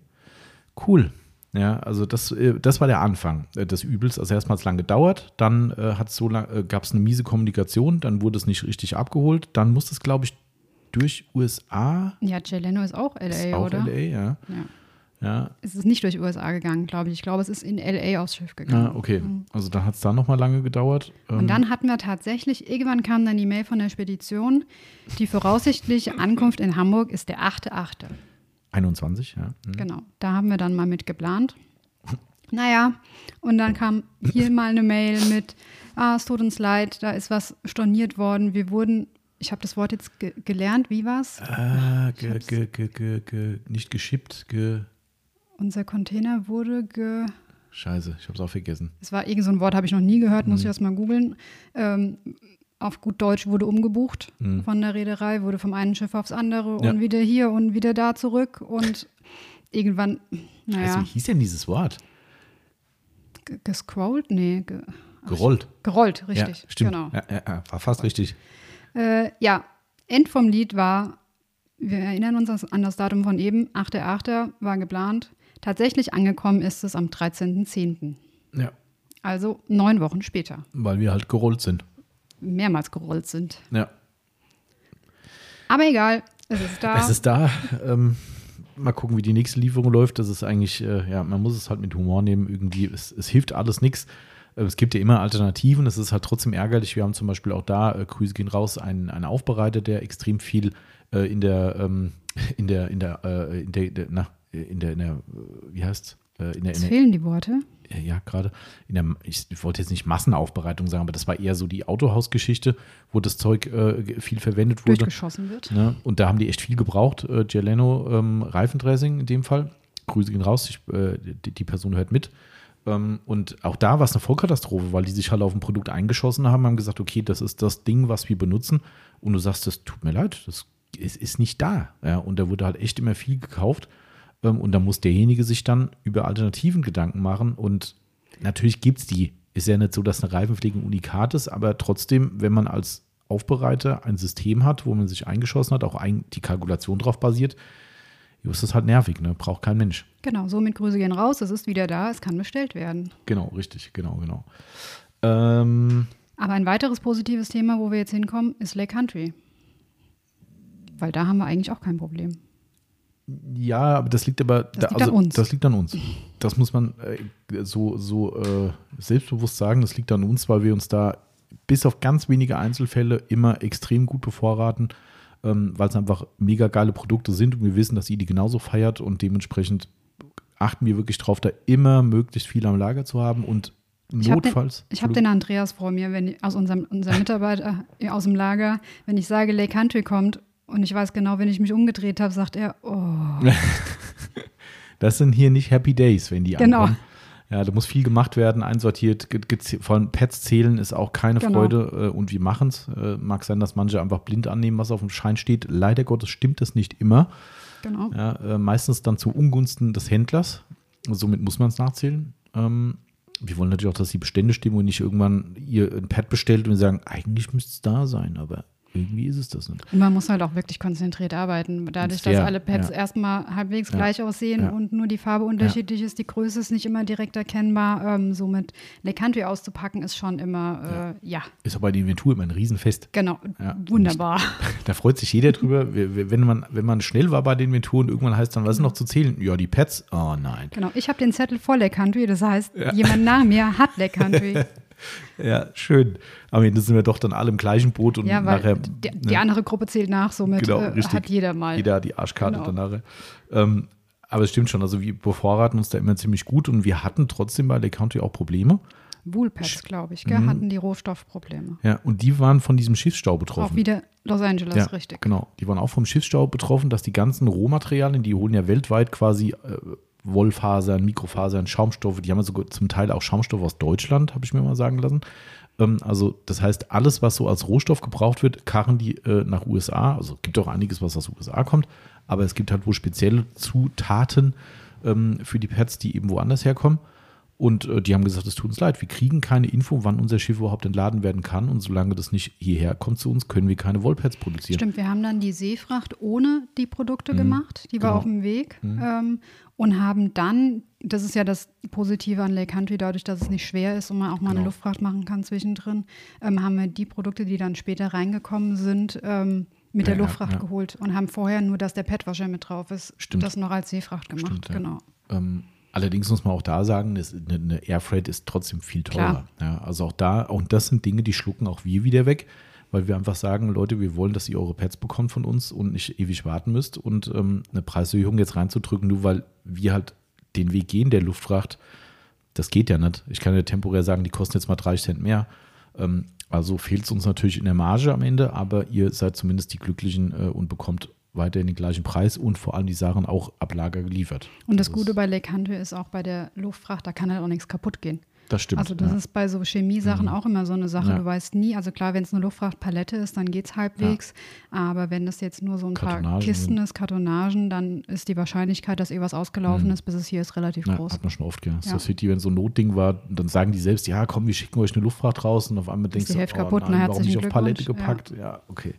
Cool. Ja, also das, äh, das war der Anfang äh, des Übels. Also erstmal hat es lange gedauert, dann äh, hat's so lang, äh, gab es eine miese Kommunikation, dann wurde es nicht richtig abgeholt, dann musste es, glaube ich, durch USA, Ja, Jay Leno ist auch LA, ist auch oder? LA, ja. Ja. Ja, Es ist nicht durch USA gegangen, glaube ich. Ich glaube, es ist in LA aufs Schiff gegangen. ah, okay. Also dann hat es da nochmal lange gedauert. Ähm, Und dann hatten wir tatsächlich, irgendwann kam dann die Mail von der Spedition, die voraussichtliche Ankunft in Hamburg ist der 8.8. 21, ja. Mhm. Genau, da haben wir dann mal mit geplant. Naja, und dann kam hier mal eine Mail mit, ah, es tut uns leid, da ist was storniert worden. Wir wurden, ich habe das Wort jetzt ge gelernt, wie war's? Ah, ge, ge, ge, ge, ge, nicht geschippt, ge. Unser Container wurde ge... Scheiße, ich hab's auch vergessen. Es war irgend so ein Wort, habe ich noch nie gehört, muss ich erst mal googeln. Ähm, auf gut Deutsch wurde umgebucht von der Reederei, wurde vom einen Schiff aufs andere Ja. und wieder hier und wieder da zurück und irgendwann, naja, Also, wie hieß denn dieses Wort? ge- gescrollt? Nee, ge Gerollt. gerollt, richtig. Ja, stimmt. Genau. Ja, war fast richtig. Äh, ja, End vom Lied war, wir erinnern uns an das Datum von eben, 8.8. war geplant. Tatsächlich angekommen ist es am 13.10., Ja, also neun Wochen später. weil wir halt gerollt sind. Mehrmals gerollt sind. Ja. Aber egal, es ist da. Es ist da. Ähm, mal gucken, wie die nächste Lieferung läuft. Das ist eigentlich, äh, ja, man muss es halt mit Humor nehmen. Irgendwie, es, es hilft alles nichts. Äh, Es gibt ja immer Alternativen. Es ist halt trotzdem ärgerlich. Wir haben zum Beispiel auch da, äh, Grüße gehen raus, einen, einen Aufbereiter, der extrem viel äh, in der, ähm, in der, in der, äh, in der, na, in der, in der, äh, wie heißt äh, in der, in der, fehlen die Worte. Ja, ja gerade in der, ich wollte jetzt nicht Massenaufbereitung sagen, aber das war eher so die Autohausgeschichte, wo das Zeug äh, viel verwendet wurde. Durchgeschossen wird. Ne? Und da haben die echt viel gebraucht. Äh, Gialeno ähm, Reifendressing in dem Fall. Grüße gehen raus, ich, äh, die, die Person hört mit. Ähm, und auch da war es eine Vollkatastrophe, weil die sich halt auf ein Produkt eingeschossen haben, haben gesagt, okay, das ist das Ding, was wir benutzen. Und du sagst, das tut mir leid, das ist, ist nicht da. Ja? Und da wurde halt echt immer viel gekauft. Und da muss derjenige sich dann über Alternativen Gedanken machen. Und natürlich gibt es die. Ist ja nicht so, dass eine Reifenpflege ein Unikat ist, aber trotzdem, wenn man als Aufbereiter ein System hat, wo man sich eingeschossen hat, auch ein, die Kalkulation drauf basiert, ist das halt nervig, ne? Braucht kein Mensch. Genau, somit Grüße gehen raus. Es ist wieder da, es kann bestellt werden. Genau, richtig, genau, genau. Ähm, Aber ein weiteres positives Thema, wo wir jetzt hinkommen, ist Lake Country. Weil da haben wir eigentlich auch kein Problem. Ja, aber das liegt aber Das liegt an uns. Das liegt an uns. Das muss man äh, so, so äh, selbstbewusst sagen, das liegt an uns, weil wir uns da bis auf ganz wenige Einzelfälle immer extrem gut bevorraten, ähm, weil es einfach mega geile Produkte sind und wir wissen, dass ihr die genauso feiert und dementsprechend achten wir wirklich drauf, da immer möglichst viel am Lager zu haben und Ich habe den, notfalls. ich hab den Andreas vor mir, wenn ich, aus unserem, unserem Mitarbeiter äh, aus dem Lager, wenn ich sage, Lake Country kommt und ich weiß genau, wenn ich mich umgedreht habe, sagt er, oh, Das sind hier nicht Happy Days, wenn die Genau. ankommen. Ja, da muss viel gemacht werden, einsortiert. Vor allem Pads zählen ist auch keine Genau. Freude äh, und wir machen es. Äh, mag sein, dass manche einfach blind annehmen, was auf dem Schein steht. Leider Gottes stimmt das nicht immer. genau. Ja, äh, meistens dann zu Ungunsten des Händlers. Somit muss man es nachzählen. Ähm, wir wollen natürlich auch, dass die Bestände stimmen und nicht irgendwann ihr ein Pad bestellt und wir sagen, eigentlich müsste es da sein, aber irgendwie ist es das nicht. Und man muss halt auch wirklich konzentriert arbeiten. Dadurch, dass alle Pads ja. erstmal halbwegs Ja. gleich aussehen Ja. und nur die Farbe unterschiedlich ist, die Größe ist nicht immer direkt erkennbar. Ähm, somit Lake Country auszupacken ist schon immer, äh, ja, Ist aber bei der Inventur immer ein Riesenfest. genau, wunderbar. Da freut sich jeder drüber. Wenn man, wenn man schnell war bei den Inventuren, irgendwann heißt dann, was ist noch zu zählen? Ja, die Pads. Oh nein. Genau, ich habe den Zettel vor Lake Country, das heißt, jemand nach mir hat Lake Country. Ja, schön. Am Ende sind wir doch dann alle im gleichen Boot und Ja, nachher. die, ne, die andere Gruppe zählt nach, somit Genau, äh, hat jeder mal. Jeder hat die Arschkarte Genau. dann nachher. Ähm, aber es stimmt schon, also wir bevorraten uns da immer ziemlich gut und wir hatten trotzdem bei Lake County auch Probleme. Woolpads, glaube ich, gell, Mhm. hatten die Rohstoffprobleme. Ja, und die waren von diesem Schiffsstau betroffen. Auch wieder Los Angeles, ja, richtig. Genau, die waren auch vom Schiffsstau betroffen, dass die ganzen Rohmaterialien, die holen ja weltweit quasi äh, Wollfasern, Mikrofasern, Schaumstoffe, die haben sogar zum Teil auch Schaumstoffe aus Deutschland, habe ich mir mal sagen lassen. Ähm, also das heißt, alles, was so als Rohstoff gebraucht wird, karren die äh, nach USA. Also es gibt auch einiges, was aus USA kommt, aber es gibt halt wohl spezielle Zutaten ähm, für die Pads, die eben woanders herkommen. Und äh, die haben gesagt, es tut uns leid, wir kriegen keine Info, wann unser Schiff überhaupt entladen werden kann. Und solange das nicht hierher kommt zu uns, können wir keine Wollpads produzieren. Stimmt, wir haben dann die Seefracht ohne die Produkte gemacht. Die war genau. auf dem Weg. Ähm, und haben dann, das ist ja das Positive an Lake Country, dadurch, dass es nicht schwer ist und man auch mal eine Genau. Luftfracht machen kann zwischendrin, ähm, haben wir die Produkte, die dann später reingekommen sind, ähm, mit der Ja, ja, Luftfracht ja. geholt und haben vorher nur, dass der Petwasher mit drauf ist, Stimmt. das noch als Seefracht gemacht. Stimmt, ja. genau. Ähm, allerdings muss man auch da sagen, eine, eine Airfreight ist trotzdem viel teurer. Ja, also auch da, und das sind Dinge, die schlucken auch wir wieder weg, weil wir einfach sagen, Leute, wir wollen, dass ihr eure Pads bekommt von uns und nicht ewig warten müsst. Und ähm, eine Preiserhöhung jetzt reinzudrücken, nur weil wir halt den Weg gehen der Luftfracht, das geht ja nicht. Ich kann ja temporär sagen, die kosten jetzt mal 30 Cent mehr. Ähm, also fehlt es uns natürlich in der Marge am Ende, aber ihr seid zumindest die Glücklichen äh, und bekommt weiterhin den gleichen Preis und vor allem die Sachen auch ab Lager geliefert. Und das ist- Gute bei Lake Country ist auch bei der Luftfracht, da kann halt auch nichts kaputt gehen. Das stimmt. Also das ja. ist bei so Chemiesachen auch immer so eine Sache. Ja. Du weißt nie, also klar, wenn es eine Luftfrachtpalette ist, dann geht es halbwegs. Aber wenn das jetzt nur so ein paar Kartonagen Kisten sind. ist, Kartonagen, dann ist die Wahrscheinlichkeit, dass irgendwas ausgelaufen ist, bis es hier ist, relativ Mhm. Ja, groß. hat man schon oft, ja. Ja. Star City, wenn so ein Notding war, dann sagen die selbst, ja, komm, wir schicken euch eine Luftfracht raus und auf einmal denkst die du, Hälfte oh, kaputt, nein, warum nicht auf Palette gepackt? Ja, okay.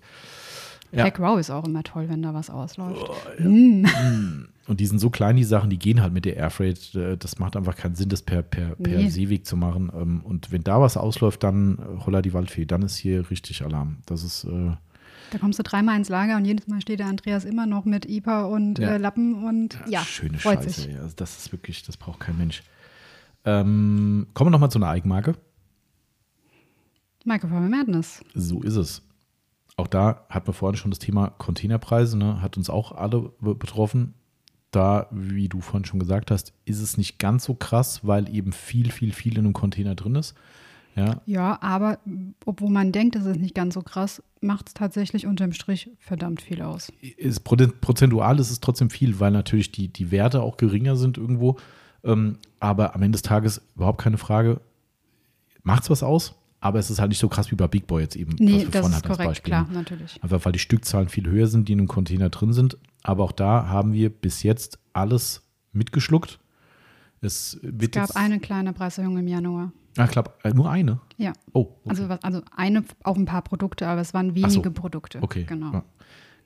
Ja. Pack Row ist auch immer toll, wenn da was ausläuft. Und die sind so klein, die Sachen, die gehen halt mit der Airfreight. äh, Das macht einfach keinen Sinn, das per, per, per Nee. Seeweg zu machen. Ähm, Und wenn da was ausläuft, dann äh, holla die Waldfee, dann ist hier richtig Alarm. Das ist, äh, Da kommst du dreimal ins Lager und jedes Mal steht der Andreas immer noch mit IPA und Ja. äh, Lappen und ja, schöne Scheiße. sich. Ja. Also das ist wirklich, das braucht kein Mensch. Ähm, kommen wir nochmal zu einer Eigenmarke. Microphone Madness. So ist es. Auch da hatten wir vorhin schon das Thema Containerpreise, ne? hat uns auch alle be- betroffen. Da, wie du vorhin schon gesagt hast, ist es nicht ganz so krass, weil eben viel, viel, viel in einem Container drin ist. Ja, Ja, aber obwohl man denkt, es ist nicht ganz so krass, macht es tatsächlich unterm Strich verdammt viel aus. ist prozen- prozentual ist es trotzdem viel, weil natürlich die, die Werte auch geringer sind irgendwo. Ähm, aber am Ende des Tages überhaupt keine Frage, macht es was aus? Aber es ist halt nicht so krass wie bei Big Boy jetzt eben. Nee, was wir das vorhin ist hatten als korrekt, Beispiel. klar, natürlich. Einfach weil die Stückzahlen viel höher sind, die in einem Container drin sind. Aber auch da haben wir bis jetzt alles mitgeschluckt. Es Es gab eine kleine Preiserhöhung im Januar. Ah, ich glaube, äh, nur eine. Ja. Oh, okay. Also, also eine auf ein paar Produkte, aber es waren wenige so. Produkte. Okay. Genau. Ja.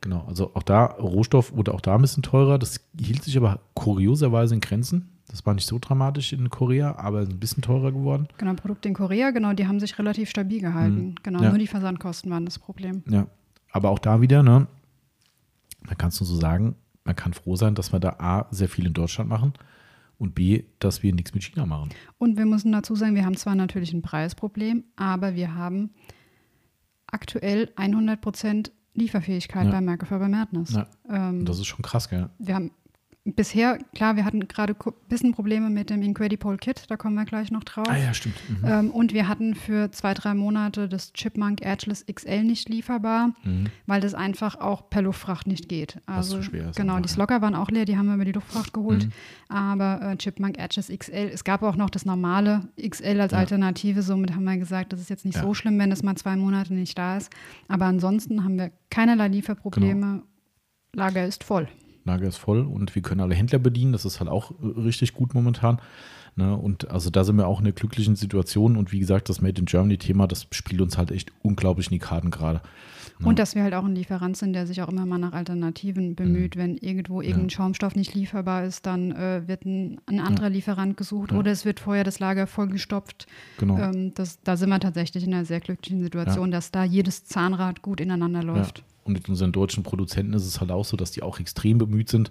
Genau, also auch da, Rohstoff wurde auch da ein bisschen teurer. Das hielt sich aber kurioserweise in Grenzen. Das war nicht so dramatisch in Korea, aber ein bisschen teurer geworden. Genau, Produkte in Korea, genau, die haben sich relativ stabil gehalten. Genau, Mhm. Ja. nur die Versandkosten waren das Problem. Ja, aber auch da wieder, ne, man kann es nur so sagen, man kann froh sein, dass wir da A, sehr viel in Deutschland machen und B, dass wir nichts mit China machen. Und wir müssen dazu sagen, wir haben zwar natürlich ein Preisproblem, aber wir haben aktuell 100 Prozent Lieferfähigkeit Ja. bei Microfiber Madness. Ja. Ähm, das ist schon krass, gell? wir haben bisher, klar, wir hatten gerade ein bisschen Probleme mit dem Incredible Kit, da kommen wir gleich noch drauf. Ah ja, stimmt. Mhm. Ähm, und wir hatten für zwei, drei Monate das Chipmunk Edgeless XL nicht lieferbar, weil das einfach auch per Luftfracht nicht geht. Also, zu schwer ist Genau, die. Slocker waren auch leer, die haben wir über die Luftfracht geholt. Mhm. Aber äh, Chipmunk Edgeless XL, es gab auch noch das normale XL als Ja. Alternative. Somit haben wir gesagt, das ist jetzt nicht Ja. so schlimm, wenn es mal zwei Monate nicht da ist. Aber ansonsten haben wir keinerlei Lieferprobleme. Genau. Lager ist voll. Lager ist voll und wir können alle Händler bedienen. Das ist halt auch äh, richtig gut momentan. Ne? Und also da sind wir auch in einer glücklichen Situation. Und wie gesagt, das Made in Germany-Thema, das spielt uns halt echt unglaublich in die Karten gerade. Ja. Und dass wir halt auch ein Lieferant sind, der sich auch immer mal nach Alternativen bemüht. Wenn irgendwo irgendein Schaumstoff nicht lieferbar ist, dann äh, wird ein, ein anderer Lieferant gesucht Ja. oder es wird vorher das Lager vollgestopft. Genau. Ähm, das, da sind wir tatsächlich in einer sehr glücklichen Situation, dass da jedes Zahnrad gut ineinander läuft. Und mit unseren deutschen Produzenten ist es halt auch so, dass die auch extrem bemüht sind.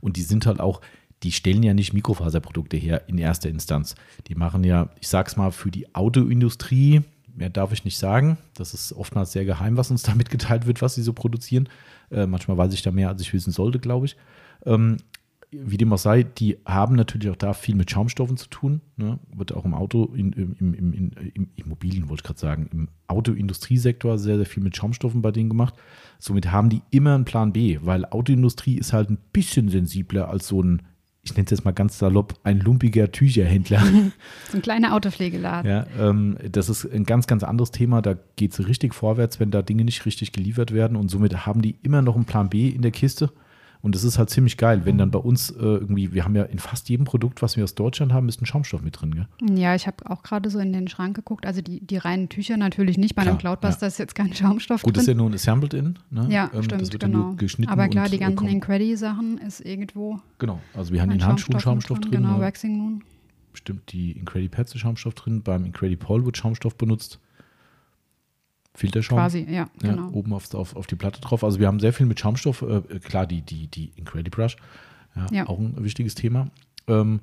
Und die sind halt auch, die stellen ja nicht Mikrofaserprodukte her in erster Instanz. Die machen ja, ich sag's mal, für die Autoindustrie, mehr darf ich nicht sagen. Das ist oftmals sehr geheim, was uns da mitgeteilt wird, was sie so produzieren. Äh, manchmal weiß ich da mehr, als ich wissen sollte, glaube ich. Ähm, wie dem auch sei, die haben natürlich auch da viel mit Schaumstoffen zu tun. Ne? Wird auch im Auto, in, im, im, im, im Immobilien, wollte ich gerade sagen, im Autoindustriesektor sehr, sehr viel mit Schaumstoffen bei denen gemacht. Somit haben die immer einen Plan B, weil Autoindustrie ist halt ein bisschen sensibler als so ein, ich nenne es jetzt mal ganz salopp, ein lumpiger Tücherhändler. ein kleiner Autopflegeladen. Ja, ähm, das ist ein ganz, ganz anderes Thema. Da geht es richtig vorwärts, wenn da Dinge nicht richtig geliefert werden. Und somit haben die immer noch einen Plan B in der Kiste. Und das ist halt ziemlich geil, wenn dann bei uns äh, irgendwie, wir haben ja in fast jedem Produkt, was wir aus Deutschland haben, ist ein Schaumstoff mit drin. Gell? Ja, ich habe auch gerade so in den Schrank geguckt. Also die, die reinen Tücher natürlich nicht. Bei einem Cloudbuster ja. ist jetzt kein Schaumstoff Gut, drin. Gut, ist ja nur ein Assembled-In. Ne? Ja, ähm, stimmt, das wird genau. Nur geschnitten Aber klar, und, die äh, ganzen kommt- Incredi-Sachen ist irgendwo Genau, also wir haben in Handschuhen Schaumstoff drin. Genau, ne? Waxing Moon. Bestimmt die Incredi Pads ist Schaumstoff drin. Beim Incredi Pole wird Schaumstoff benutzt. Filterschaum. Quasi, ja, Ja, genau. oben auf, auf, auf die Platte drauf. Also wir haben sehr viel mit Schaumstoff. Äh, klar, die, die, die Incredibrush, ja, Ja. auch ein wichtiges Thema. Ähm,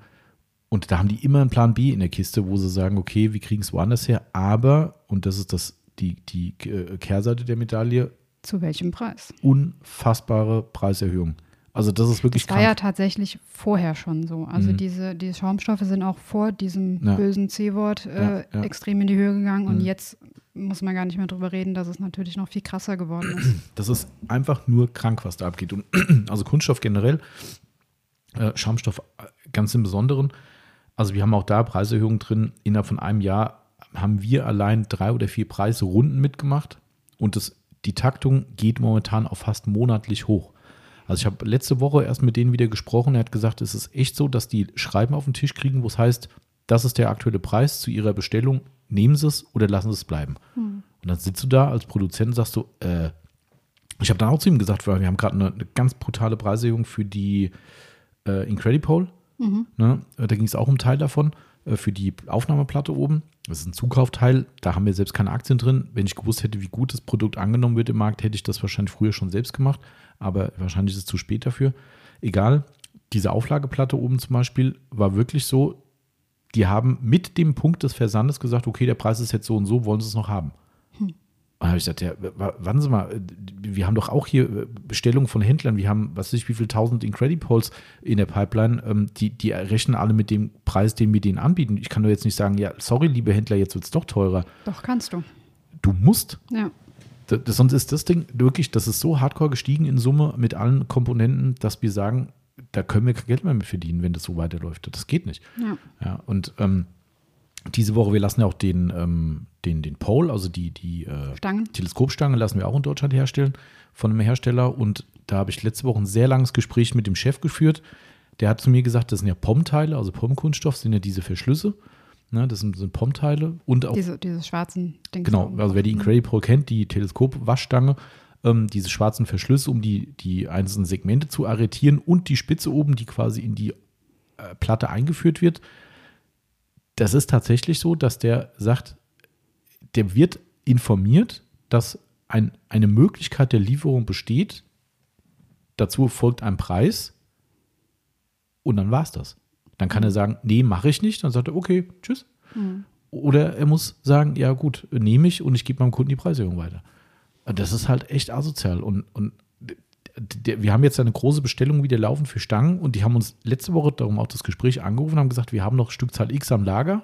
und da haben die immer einen Plan B in der Kiste, wo sie sagen, okay, wir kriegen es woanders her, aber, und das ist das, die, die äh, Kehrseite der Medaille, Zu welchem Preis? unfassbare Preiserhöhung. Also das ist wirklich Das war ja tatsächlich vorher schon so. Also Mhm. diese, die Schaumstoffe sind auch vor diesem Ja. bösen C-Wort äh, Ja, ja. extrem in die Höhe gegangen und Mhm. jetzt muss man gar nicht mehr drüber reden, dass es natürlich noch viel krasser geworden ist. Das ist einfach nur krank, was da abgeht. Und also Kunststoff generell, äh, Schaumstoff äh, ganz im Besonderen. Also wir haben auch da Preiserhöhungen drin. Innerhalb von einem Jahr haben wir allein drei oder vier Preisrunden mitgemacht und das, die Taktung geht momentan auf fast monatlich hoch. Also ich habe letzte Woche erst mit denen wieder gesprochen. Er hat gesagt, es ist echt so, dass die Schreiben auf den Tisch kriegen, wo es heißt, das ist der aktuelle Preis zu ihrer Bestellung. Nehmen Sie es oder lassen Sie es bleiben. Und dann sitzt du da als Produzent und sagst du, äh, ich habe dann auch zu ihm gesagt, wir haben gerade eine, eine ganz brutale Preiserhöhung für die äh, Incredipole. Ne? Äh, Da ging es auch um einen Teil davon für die Aufnahmeplatte oben. Das ist ein Zukaufteil, da haben wir selbst keine Aktien drin. Wenn ich gewusst hätte, wie gut das Produkt angenommen wird im Markt, hätte ich das wahrscheinlich früher schon selbst gemacht. Aber wahrscheinlich ist es zu spät dafür. Egal, diese Auflageplatte oben zum Beispiel war wirklich so, die haben mit dem Punkt des Versandes gesagt, okay, der Preis ist jetzt so und so, wollen sie es noch haben? Und habe ich gesagt, ja, wa- warten Sie mal, äh, wir haben doch auch hier äh, Bestellungen von Händlern, wir haben, was weiß ich, wie viel tausend Incredipoles in der Pipeline, ähm, die, die rechnen alle mit dem Preis, den wir denen anbieten. Ich kann doch jetzt nicht sagen, ja, sorry, liebe Händler, jetzt wird es doch teurer. Doch, kannst du. Du musst. Ja. Das, das, sonst ist das Ding wirklich, das ist so hardcore gestiegen in Summe mit allen Komponenten, dass wir sagen, da können wir kein Geld mehr mit verdienen, wenn das so weiterläuft. Das geht nicht. Ja. Ja, und ähm, diese Woche, wir lassen ja auch den, ähm, den, den Pole, also die, die äh. Teleskopstange lassen wir auch in Deutschland herstellen von einem Hersteller. Und da habe ich letzte Woche ein sehr langes Gespräch mit dem Chef geführt. Der hat zu mir gesagt, das sind ja POM-Teile, also POM-Kunststoff sind ja diese Verschlüsse. Ne, das sind, sind POM-Teile und auch Diese, diese schwarzen Dings. Genau, also wer die. Incredible kennt, die Teleskop-Waschstange, ähm, diese schwarzen Verschlüsse, um die, die einzelnen Segmente zu arretieren und die Spitze oben, die quasi in die äh, Platte eingeführt wird. Das ist tatsächlich so, dass der sagt, der wird informiert, dass ein, eine Möglichkeit der Lieferung besteht. Dazu folgt ein Preis und dann war es das. Dann kann er sagen, nee, mache ich nicht. Dann sagt er, okay, tschüss. Oder er muss sagen, ja gut, nehme ich und ich gebe meinem Kunden die Preiserhöhung weiter. Das ist halt echt asozial. Und, und d- d- wir haben jetzt eine große Bestellung wieder laufen für Stangen und die haben uns letzte Woche, darum auch das Gespräch angerufen, und haben gesagt, wir haben noch Stückzahl X am Lager.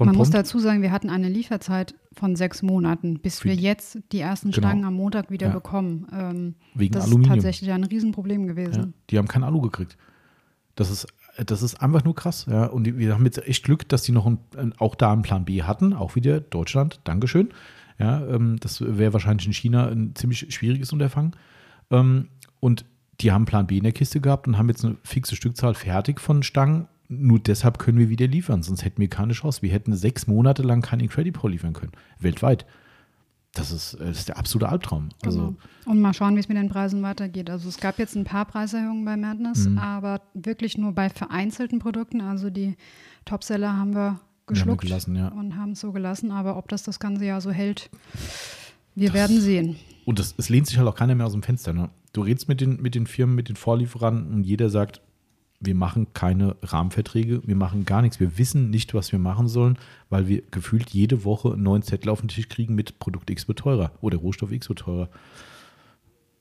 Man muss Pomp. dazu sagen, wir hatten eine Lieferzeit von sechs Monaten, bis Für wir jetzt die ersten Genau. Stangen am Montag wieder Ja. bekommen. Ähm, Wegen das Aluminium. ist tatsächlich ein Riesenproblem Ja, gewesen. die haben kein Alu gekriegt. Das ist, das ist einfach nur krass. Ja. Und wir haben jetzt echt Glück, dass die noch ein, ein- auch da einen Plan B hatten. Auch wieder Deutschland. Dankeschön. Ja, ähm, das wäre wahrscheinlich in China ein ziemlich schwieriges Unterfangen. Ähm, und die haben Plan B in der Kiste gehabt und haben jetzt eine fixe Stückzahl fertig von Stangen. Nur deshalb können wir wieder liefern, sonst hätten wir keine Chance. Wir hätten sechs Monate lang kein Incredible liefern können, weltweit. Das ist, äh, das ist der absolute Albtraum. Also, Genau. Und mal schauen, wie es mit den Preisen weitergeht. Also es gab jetzt ein paar Preiserhöhungen bei Madness, Mhm. aber wirklich nur bei vereinzelten Produkten. Also die Topseller haben wir geschluckt gelassen, ja. und haben es so gelassen. Aber ob das das ganze Jahr so hält, wir werden sehen. Und das, es lehnt sich halt auch keiner mehr aus dem Fenster. Ne? Du redest mit den, mit den Firmen, mit den Vorlieferanten und jeder sagt, wir machen keine Rahmenverträge, wir machen gar nichts. Wir wissen nicht, was wir machen sollen, weil wir gefühlt jede Woche einen neuen Zettel auf den Tisch kriegen mit Produkt X wird teurer oder Rohstoff X wird teurer.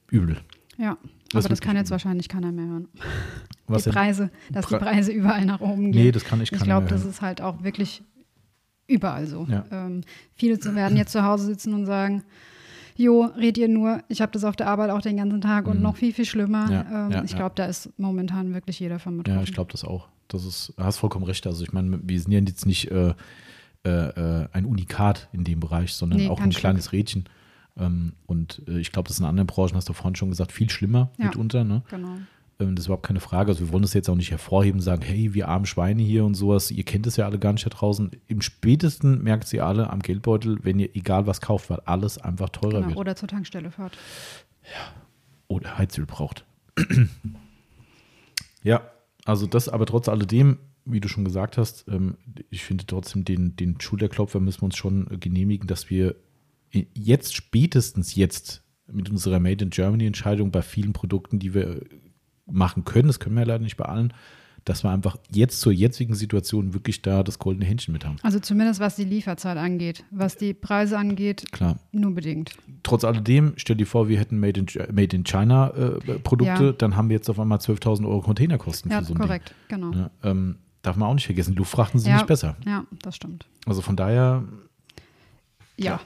Übel. Ja, Das aber das kann jetzt wahrscheinlich keiner mehr hören. Was die denn? Preise, dass Pre- die Preise überall nach oben gehen. Nee, das kann ich Ich keiner glaube, mehr das ist halt auch wirklich überall so. Ja. Ähm, viele werden jetzt zu Hause sitzen und sagen, Jo, red ihr nur, ich habe das auf der Arbeit auch den ganzen Tag und noch viel, viel schlimmer. Mhm. Ja, ähm, ja, ich glaube, da ist momentan wirklich jeder von betroffen. Ja, ich glaube das auch. Das ist, du hast vollkommen recht. Also ich meine, wir sind ja jetzt nicht äh, äh, äh, ein Unikat in dem Bereich, sondern Nee, auch ein kleines Rädchen. Ähm, und äh, ich glaube, das ist in anderen Branchen, hast du vorhin schon gesagt, viel schlimmer mitunter. Ne? Genau. Ähm, das ist überhaupt keine Frage. Also wir wollen das jetzt auch nicht hervorheben, sagen, hey, wir armen Schweine hier und sowas. Ihr kennt es ja alle gar nicht da draußen. Im spätesten merkt sie alle am Geldbeutel, wenn ihr egal was kauft, weil alles einfach teurer genau. wird. Oder zur Tankstelle fahrt. oder Heizöl braucht. ja, also das aber trotz alledem, wie du schon gesagt hast, ähm, ich finde trotzdem den, den Schulterklopfer müssen wir uns schon genehmigen, dass wir jetzt spätestens jetzt mit unserer Made in Germany Entscheidung bei vielen Produkten, die wir machen können, das können wir leider nicht bei allen, dass wir einfach jetzt zur jetzigen Situation wirklich da das goldene Händchen mit haben. Also zumindest was die Lieferzeit angeht. Was die Preise angeht, Klar. nur bedingt. Trotz alledem, stell dir vor, wir hätten Made in, Made in China äh, Produkte, Ja. dann haben wir jetzt auf einmal 12.000 Euro Containerkosten Ja, für so ein korrekt, genau. Ding. Ja, ähm, darf man auch nicht vergessen, Luftfrachten sind Ja. nicht besser. Ja, das stimmt. Also von daher, Ja,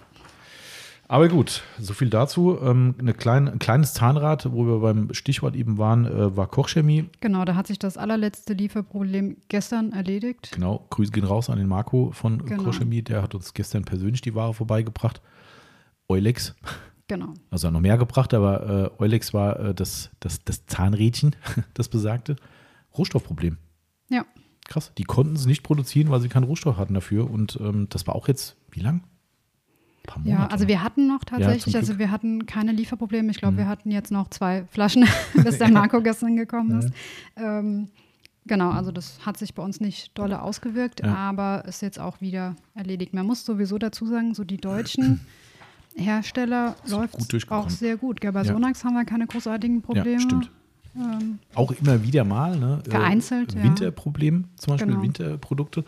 aber gut, so viel dazu. Ähm, eine kleine, ein kleines Zahnrad, wo wir beim Stichwort eben waren, äh, war Kochchemie. genau. Da hat sich das allerletzte Lieferproblem gestern erledigt. Genau, Grüße gehen raus an den Marco von Genau. Kochchemie, der hat uns gestern persönlich die Ware vorbeigebracht. Eulex, Genau. also noch mehr gebracht, aber äh, Eulex war äh, das, das, das Zahnrädchen, das besagte. Rohstoffproblem. Ja, Krass. Die konnten es nicht produzieren, weil sie keinen Rohstoff hatten dafür. Und ähm, das war auch jetzt, wie lang? Paar ja, also wir hatten noch tatsächlich, zum also. Mhm. wir hatten keine Lieferprobleme. Ich glaube, wir hatten jetzt noch zwei Flaschen, bis der Marco gestern gekommen ist. Ähm, genau, also das hat sich bei uns nicht dolle ausgewirkt, Ja. aber ist jetzt auch wieder erledigt. Man muss sowieso dazu sagen, so die deutschen Hersteller läuft auch sehr gut. Gell? Bei Ja. Sonax haben wir keine großartigen Probleme. Ja, stimmt. Ähm, Auch immer wieder mal. Ne? äh, Vereinzelt, ja. Winterproblem, zum Beispiel Genau. Winterprodukte.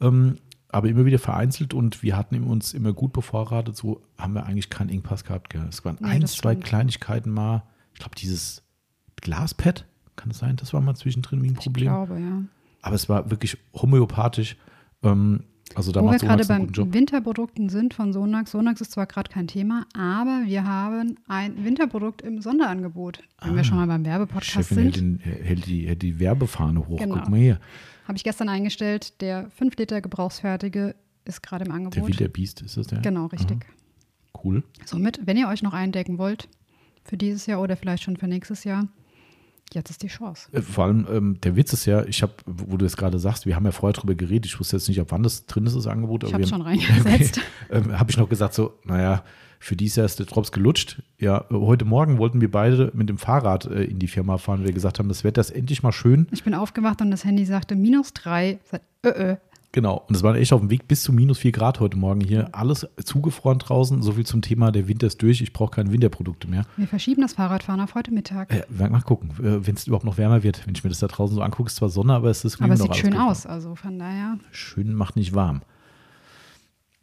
Ähm, aber immer wieder vereinzelt und wir hatten uns immer gut bevorratet. So haben wir eigentlich keinen Engpass gehabt. Gell? Es waren Nee, ein, zwei stimmt. Kleinigkeiten mal. Ich glaube, dieses Glaspad, kann es sein, das war mal zwischendrin wie ein ich Problem. glaube, ja. Aber es war wirklich homöopathisch. Ähm, also da Wo wir gerade beim. Winterprodukten sind von Sonax. Sonax ist zwar gerade kein Thema, aber wir haben ein Winterprodukt im Sonderangebot. Wenn wir schon mal beim Werbepodcast Chefin hält, sind, den, hält, die, hält die Werbefahne hoch. Genau. Guck mal hier. Habe ich gestern eingestellt, der 5 Liter Gebrauchsfertige ist gerade im Der Angebot. Wilder Biest ist das der? Genau, richtig. Cool. Somit, wenn ihr euch noch eindecken wollt, für dieses Jahr oder vielleicht schon für nächstes Jahr, jetzt ist die Chance. Äh, Vor allem, ähm, der Witz ist ja, ich habe, wo du es gerade sagst, wir haben ja vorher drüber geredet, ich wusste jetzt nicht, ab wann das drin ist, das Angebot. Ich habe schon reingesetzt. ähm, habe ich noch gesagt, so, naja, für dieses Jahr ist der Drops gelutscht. Ja, äh, heute Morgen wollten wir beide mit dem Fahrrad äh, in die Firma fahren, weil wir gesagt haben, das Wetter ist endlich mal schön. Ich bin aufgewacht und das Handy sagte minus drei. Sagte, Ö, ö. Genau. Und es war echt auf dem Weg bis zu minus 4 Grad heute Morgen hier. Alles zugefroren draußen. So viel zum Thema, der Winter ist durch. Ich brauche keine Winterprodukte mehr. Wir verschieben das Fahrradfahren auf heute Mittag. Äh, mal gucken, wenn es überhaupt noch wärmer wird. Wenn ich mir das da draußen so angucke, ist zwar Sonne, aber es ist Aber es sieht schön gut. aus, also von daher, Schön macht nicht warm.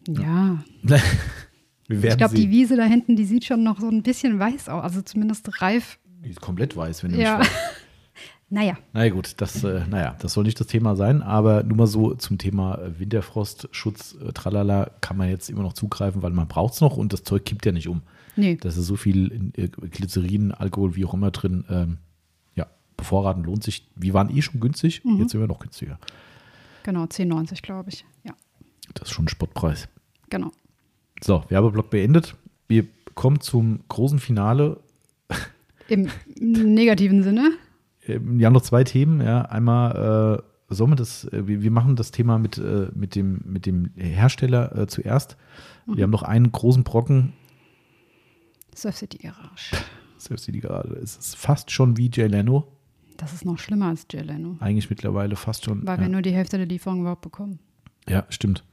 ja. Wir Ich glaube, die. Wiese da hinten, die sieht schon noch so ein bisschen weiß aus, also zumindest reif. Die ist komplett weiß, wenn du Ja. mich Naja, Naja gut, das, äh, naja, das soll nicht das Thema sein, aber nur mal so zum Thema äh, Winterfrostschutz, äh, tralala, kann man jetzt immer noch zugreifen, weil man braucht es noch und das Zeug kippt ja nicht um. nee. Da ist so viel äh, Glycerin, Alkohol, wie auch immer drin. Ähm, ja, bevorraten lohnt sich. Wir waren eh schon günstig, Mhm. jetzt sind wir noch günstiger. Genau, 10,90 glaube ich. Ja, Das ist schon ein Spottpreis. genau. So, Werbeblock beendet. Wir kommen zum großen Finale. Im negativen Sinne. Ähm, Wir haben noch zwei Themen. Ja. Einmal äh, sollen wir das, äh, wir, wir machen das Thema mit, äh, mit, dem, mit dem Hersteller äh, zuerst. Wir haben noch einen großen Brocken. Surf City Garage. Selbst die gerade. Es ist fast schon wie Jay Leno. Das ist noch schlimmer als Jay Leno, Eigentlich mittlerweile fast schon. weil ja. wir nur die Hälfte der Lieferung überhaupt bekommen. Ja, stimmt.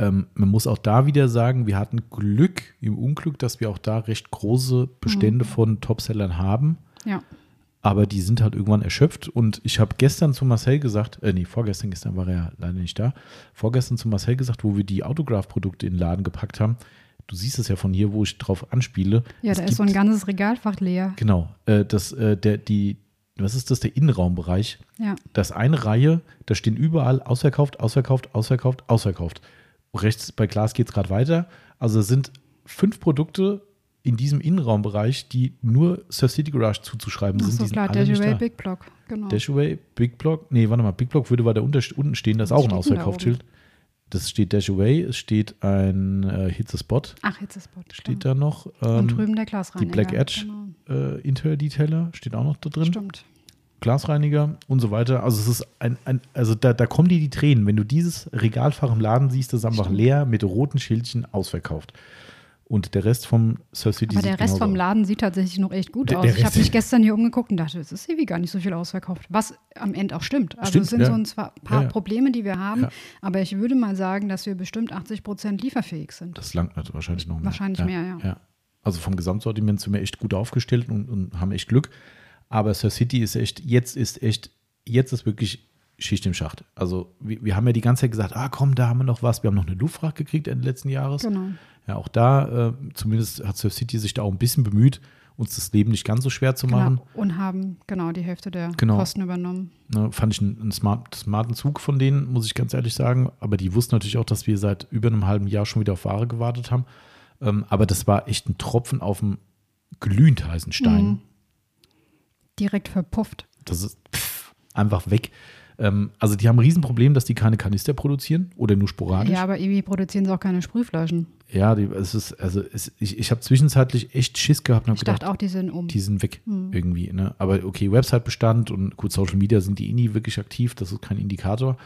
Ähm, man muss auch da wieder sagen, wir hatten Glück im Unglück, dass wir auch da recht große Bestände von Topsellern haben. Ja, aber die sind halt irgendwann erschöpft. Und ich habe gestern zu Marcel gesagt, äh, nee, vorgestern, gestern war er ja leider nicht da, vorgestern zu Marcel gesagt, wo wir die Autograph-Produkte in den Laden gepackt haben. Du siehst es ja von hier, wo ich drauf anspiele. Ja, Es da ist gibt- so ein ganzes Regalfach leer. Genau, äh, das, äh, der, die, was ist das, der Innenraumbereich? Ja. Da ist eine Reihe, da stehen überall ausverkauft, ausverkauft, ausverkauft, ausverkauft. Rechts bei Glas geht es gerade weiter. Also es sind fünf Produkte in diesem Innenraumbereich, die nur Surf City Garage zuzuschreiben Ach sind. so, Die sind klar, nicht Dashaway da. Big Block. Genau. Dashaway, Big Block, nee, warte mal, Big Block würde weiter unter, unten stehen, da ist auch ein denn da Ausverkaufsschild. Das steht Dashaway, es steht ein äh, Hit the Spot, Ach, jetzt ist Spot. steht da noch. Und Ähm, drüben der Glasreiniger. die Black Edge Genau. äh, Interior Detailer steht auch noch da drin. Stimmt. Glasreiniger und so weiter. Also es ist ein, ein also da, da kommen dir die Tränen, wenn du dieses Regalfach im Laden siehst, das ist einfach Stimmt. leer mit roten Schildchen ausverkauft. Und der Rest vom Surf City Aber der Rest vom. Laden sieht tatsächlich noch echt gut Der- aus. der ich habe mich gestern hier umgeguckt und dachte, es ist irgendwie gar nicht so viel ausverkauft. Was am Ende auch stimmt. Also Stimmt, es sind ja. so ein zwar paar Ja, ja. Probleme, die wir haben. Aber ich würde mal sagen, dass wir bestimmt 80 Prozent lieferfähig sind. Das langt also wahrscheinlich noch mehr. Wahrscheinlich mehr, ja. Also vom Gesamtsortiment sind wir echt gut aufgestellt und, und haben echt Glück. Aber Surf City ist echt, jetzt ist echt, jetzt ist wirklich Schicht im Schacht. Also wir, wir haben ja die ganze Zeit gesagt, ah komm, da haben wir noch was. Wir haben noch eine Luftfracht gekriegt Ende letzten Jahres. Genau. Ja, auch da, äh, zumindest hat Surf City sich da auch ein bisschen bemüht, uns das Leben nicht ganz so schwer zu machen. Genau. Und haben genau die Hälfte der Genau. Kosten übernommen. Ne, fand ich einen, einen smart, smarten Zug von denen, muss ich ganz ehrlich sagen. Aber die wussten natürlich auch, dass wir seit über einem halben Jahr schon wieder auf Ware gewartet haben. Ähm, aber das war echt ein Tropfen auf dem glühend heißen Stein. Mhm. Direkt verpufft. Das ist pff, einfach weg. Ähm, also die haben ein Riesenproblem, dass die keine Kanister produzieren oder nur sporadisch. Ja, aber irgendwie produzieren sie auch keine Sprühflaschen. Ja, die, es ist, also es, ich, ich habe zwischenzeitlich echt Schiss gehabt und habe Ich gedacht, dachte auch, die sind um. die sind weg Mhm. irgendwie. Ne? Aber okay, Website-Bestand und gut, Social Media sind die eh nie wirklich aktiv, das ist kein Indikator.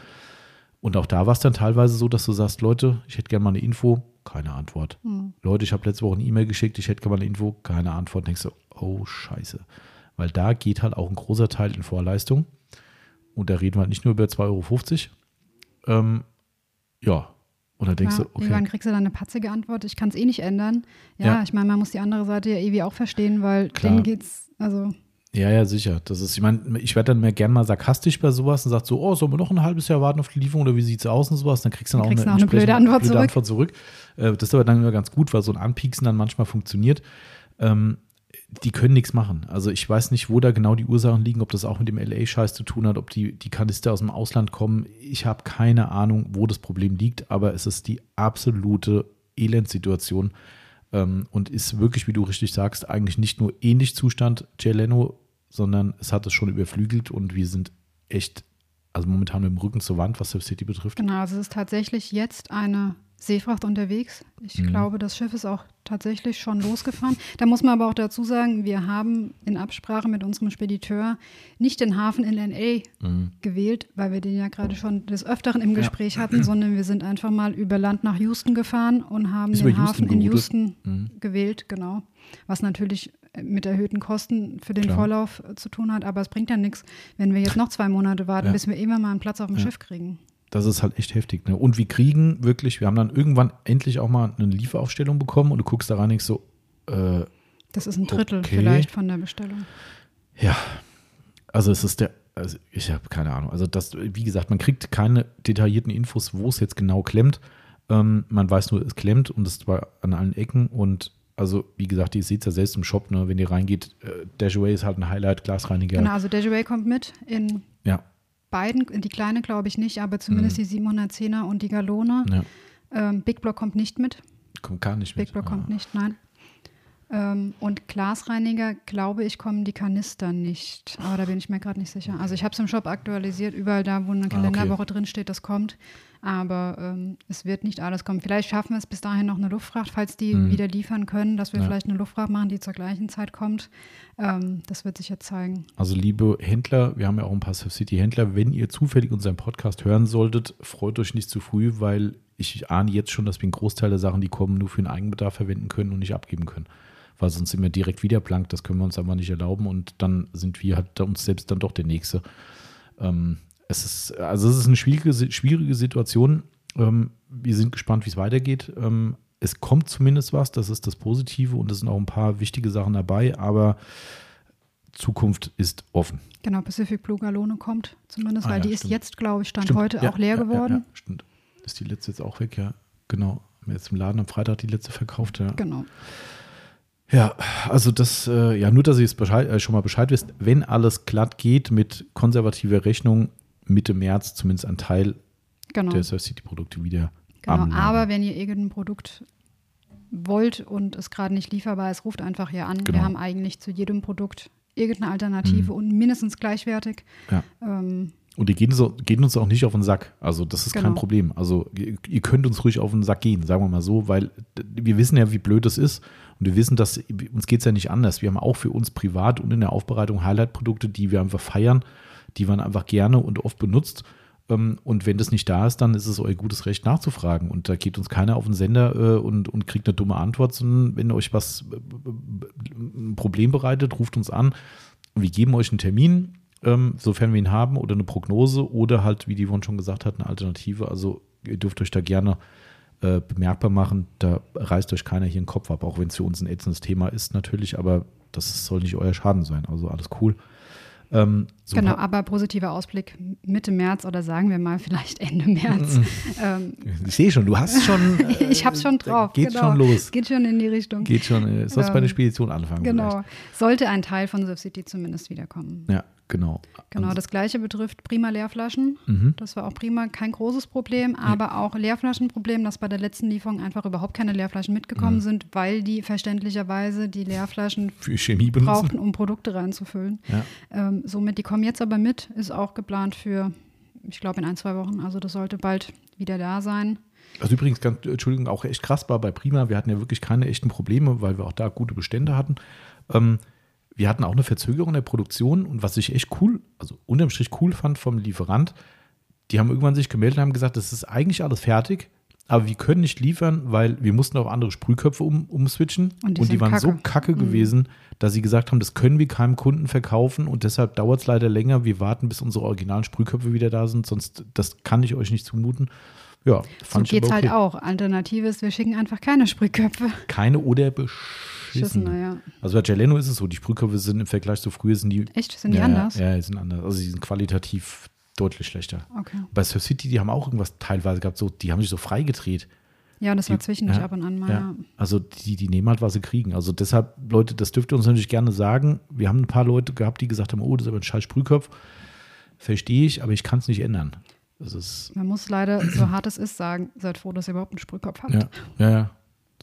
Und auch da war es dann teilweise so, dass du sagst, Leute, ich hätte gerne mal eine Info, keine Antwort. Mhm. Leute, ich habe letzte Woche eine E-Mail geschickt, ich hätte gerne mal eine Info, keine Antwort. Denkst du, oh scheiße. Weil da geht halt auch ein großer Teil in Vorleistung. Und da reden wir halt nicht nur über 2,50 Euro. Ähm, ja, und da denkst ja, du, okay. Irgendwann kriegst du dann eine patzige Antwort, ich kann es eh nicht ändern. Ja, Ja. ich meine, man muss die andere Seite ja irgendwie auch verstehen, weil Klar. denen geht's, also Ja, ja, sicher. Das ist, ich meine, ich werde dann mehr gern mal sarkastisch bei sowas und sage so, oh, sollen wir noch ein halbes Jahr warten auf die Lieferung oder wie sieht's aus und sowas? Dann kriegst du dann, Dann kriegst auch auch eine blöde Antwort zurück. Antwort zurück. Äh, Das ist aber dann immer ganz gut, weil so ein Anpieksen dann manchmal funktioniert. Ähm, die können nichts machen. Also ich weiß nicht, wo da genau die Ursachen liegen, ob das auch mit dem LA-Scheiß zu tun hat, ob die, die Kanister aus dem Ausland kommen. Ich habe keine Ahnung, wo das Problem liegt, aber es ist die absolute Elendsituation ähm, und ist wirklich, wie du richtig sagst, eigentlich nicht nur ähnlich Zustand Jay Leno, sondern es hat es schon überflügelt und wir sind echt, also momentan mit dem Rücken zur Wand, was Surf City betrifft. genau, also es ist tatsächlich jetzt eine Seefracht unterwegs. Ich Mhm. glaube, das Schiff ist auch tatsächlich schon losgefahren. Da muss man aber auch dazu sagen, wir haben in Absprache mit unserem Spediteur nicht den Hafen in LA Mhm. gewählt, weil wir den ja gerade schon des Öfteren im Gespräch hatten, sondern wir sind einfach mal über Land nach Houston gefahren und haben Ist den Hafen in. Houston Mhm. gewählt, genau. Was natürlich äh, mit erhöhten Kosten für den Klar. Vorlauf äh, zu tun hat, aber es bringt ja nichts, wenn wir jetzt noch zwei Monate warten, Ja. bis wir immer mal einen Platz auf dem Ja. Schiff kriegen. Das ist halt echt heftig. Ne? Und wir kriegen wirklich, wir haben dann irgendwann endlich auch mal eine Lieferaufstellung bekommen und du guckst da rein und denkst so, äh, Das ist ein Drittel Okay. vielleicht von der Bestellung. ja, also es ist der, also ich habe keine Ahnung. Also das, wie gesagt, man kriegt keine detaillierten Infos, wo es jetzt genau klemmt. Ähm, man weiß nur, es klemmt und es war an allen Ecken und also wie gesagt, ihr seht es ja selbst im Shop, ne, wenn ihr reingeht, äh, Dashaway ist halt ein Highlight, Glasreiniger. Genau, also Dejaway kommt mit in Ja, beiden, die kleine glaube ich nicht, aber zumindest Mhm. die 710er und die Galone. ja, Ähm, Big Block kommt nicht mit. kommt gar nicht Big mit. Block Ah. kommt nicht, nein. Ähm, und Glasreiniger, glaube ich, kommen die Kanister nicht. Aber da bin ich mir gerade nicht sicher. Also ich habe es im Shop aktualisiert, überall da, wo eine Ah, okay. Kalenderwoche drin steht, das kommt. Aber ähm, es wird nicht alles kommen. Vielleicht schaffen wir es bis dahin noch eine Luftfracht, falls die Mhm. wieder liefern können, dass wir Ja. vielleicht eine Luftfracht machen, die zur gleichen Zeit kommt. Ähm, das wird sich jetzt zeigen. Also liebe Händler, wir haben ja auch ein paar Surf City Händler, wenn ihr zufällig unseren Podcast hören solltet, freut euch nicht zu früh, weil ich ahne jetzt schon, dass wir einen Großteil der Sachen, die kommen, nur für den Eigenbedarf verwenden können und nicht abgeben können. Weil sonst sind wir direkt wieder blank, das können wir uns einfach nicht erlauben und dann sind wir halt uns selbst dann doch der Nächste. Ähm, es ist, also es ist eine schwierige, schwierige Situation. Ähm, wir sind gespannt, wie es weitergeht. Ähm, es kommt zumindest was, das ist das Positive und es sind auch ein paar wichtige Sachen dabei, aber Zukunft ist offen. Genau, Pacific Blue Galone kommt zumindest, Ah, weil ja, die ist stimmt. jetzt, glaube ich, Stand Stimmt. heute Ja, auch leer ja, geworden. Stimmt. Ist die letzte jetzt auch weg, ja. Genau. Haben wir jetzt im Laden am Freitag die letzte verkauft, ja. Genau. Ja, also das, äh, ja, nur, dass ihr es äh, schon mal Bescheid wisst, wenn alles glatt geht mit konservativer Rechnung, Mitte März zumindest ein Teil Genau. der Surf City Produkte wieder genau. am Lager. Aber wenn ihr irgendein Produkt wollt und es gerade nicht lieferbar ist, ruft einfach hier an. Genau. Wir haben eigentlich zu jedem Produkt irgendeine Alternative und mindestens gleichwertig. Ja. Ähm, Und die gehen, so, gehen uns auch nicht auf den Sack. Also das ist kein Genau. Problem. Also ihr, ihr könnt uns ruhig auf den Sack gehen, sagen wir mal so, weil wir wissen ja, wie blöd es ist. Und wir wissen, dass uns geht es ja nicht anders. Wir haben auch für uns privat und in der Aufbereitung Highlight-Produkte, die wir einfach feiern, die man einfach gerne und oft benutzt. Ähm, Und wenn das nicht da ist, dann ist es euer gutes Recht nachzufragen. Und da geht uns keiner auf den Sender äh, und, und kriegt eine dumme Antwort, sondern wenn euch was äh, ein Problem bereitet, ruft uns an. Wir geben euch einen Termin, ähm, sofern wir ihn haben, oder eine Prognose oder halt, wie die Yvonne schon gesagt hat, eine Alternative. Also ihr dürft euch da gerne äh, bemerkbar machen. Da reißt euch keiner hier den Kopf ab, auch wenn es für uns ein ätzendes Thema ist natürlich, aber das soll nicht euer Schaden sein. Also alles cool. Ähm, so genau, aber positiver Ausblick Mitte März oder sagen wir mal vielleicht Ende März. ähm, Ich sehe schon, du hast schon. äh, ich hab's schon da drauf. Geht genau. schon los. Geht schon in die Richtung. Geht schon. Äh, sollst bei Ähm, der Spedition anfangen. Genau. Sollte ein Teil von Surf City zumindest wiederkommen. Vielleicht. Ja, genau. Genau, das gleiche betrifft prima Leerflaschen. Mhm. Das war auch prima, kein großes Problem, aber auch Leerflaschenproblem, dass bei der letzten Lieferung einfach überhaupt keine Leerflaschen Mhm. mitgekommen sind, weil die verständlicherweise die Leerflaschen Für Chemie benutzen. brauchten, um Produkte reinzufüllen. Ja. Ähm, somit, die kommen jetzt aber mit, ist auch geplant für, ich glaube, in ein, zwei Wochen. Also das sollte bald wieder da sein. Was übrigens, ganz, Entschuldigung, auch echt krass war bei Prima. Wir hatten ja wirklich keine echten Probleme, weil wir auch da gute Bestände hatten. Ähm, wir hatten auch eine Verzögerung der Produktion und was ich echt cool, also unterm Strich cool fand vom Lieferant, die haben irgendwann sich gemeldet und haben gesagt, das ist eigentlich alles fertig, aber wir können nicht liefern, weil wir mussten auf andere Sprühköpfe um, umswitchen Und die und die waren so kacke. Mhm. kacke gewesen, dass sie gesagt haben, das können wir keinem Kunden verkaufen und deshalb dauert es leider länger. Wir warten, bis unsere originalen Sprühköpfe wieder da sind, sonst das kann ich euch nicht zumuten. Ja, So fand ich geht's aber halt okay. auch. Alternative ist, wir schicken einfach keine Sprühköpfe. Keine oder Schissen, beschissen. naja. Also bei Geleno ist es so, die Sprühköpfe sind im Vergleich zu früher sind die Echt? Sind die ja, anders? Ja, ja, die sind anders. Also die sind qualitativ deutlich schlechter. Okay. Bei Surf City, die haben auch irgendwas teilweise gehabt, so, die haben sich so freigedreht. Ja, das war zwischendurch ja, ab und an mal. Ja. Ja. Also die, die nehmen halt, was sie kriegen. Also deshalb, Leute, das dürft ihr uns natürlich gerne sagen. Wir haben ein paar Leute gehabt, die gesagt haben, oh, das ist aber ein scheiß Sprühkopf. Verstehe ich, aber ich kann es nicht ändern. Das ist, Man muss leider, so hart es ist, sagen, seid froh, dass ihr überhaupt einen Sprühkopf habt. ja, ja, ja.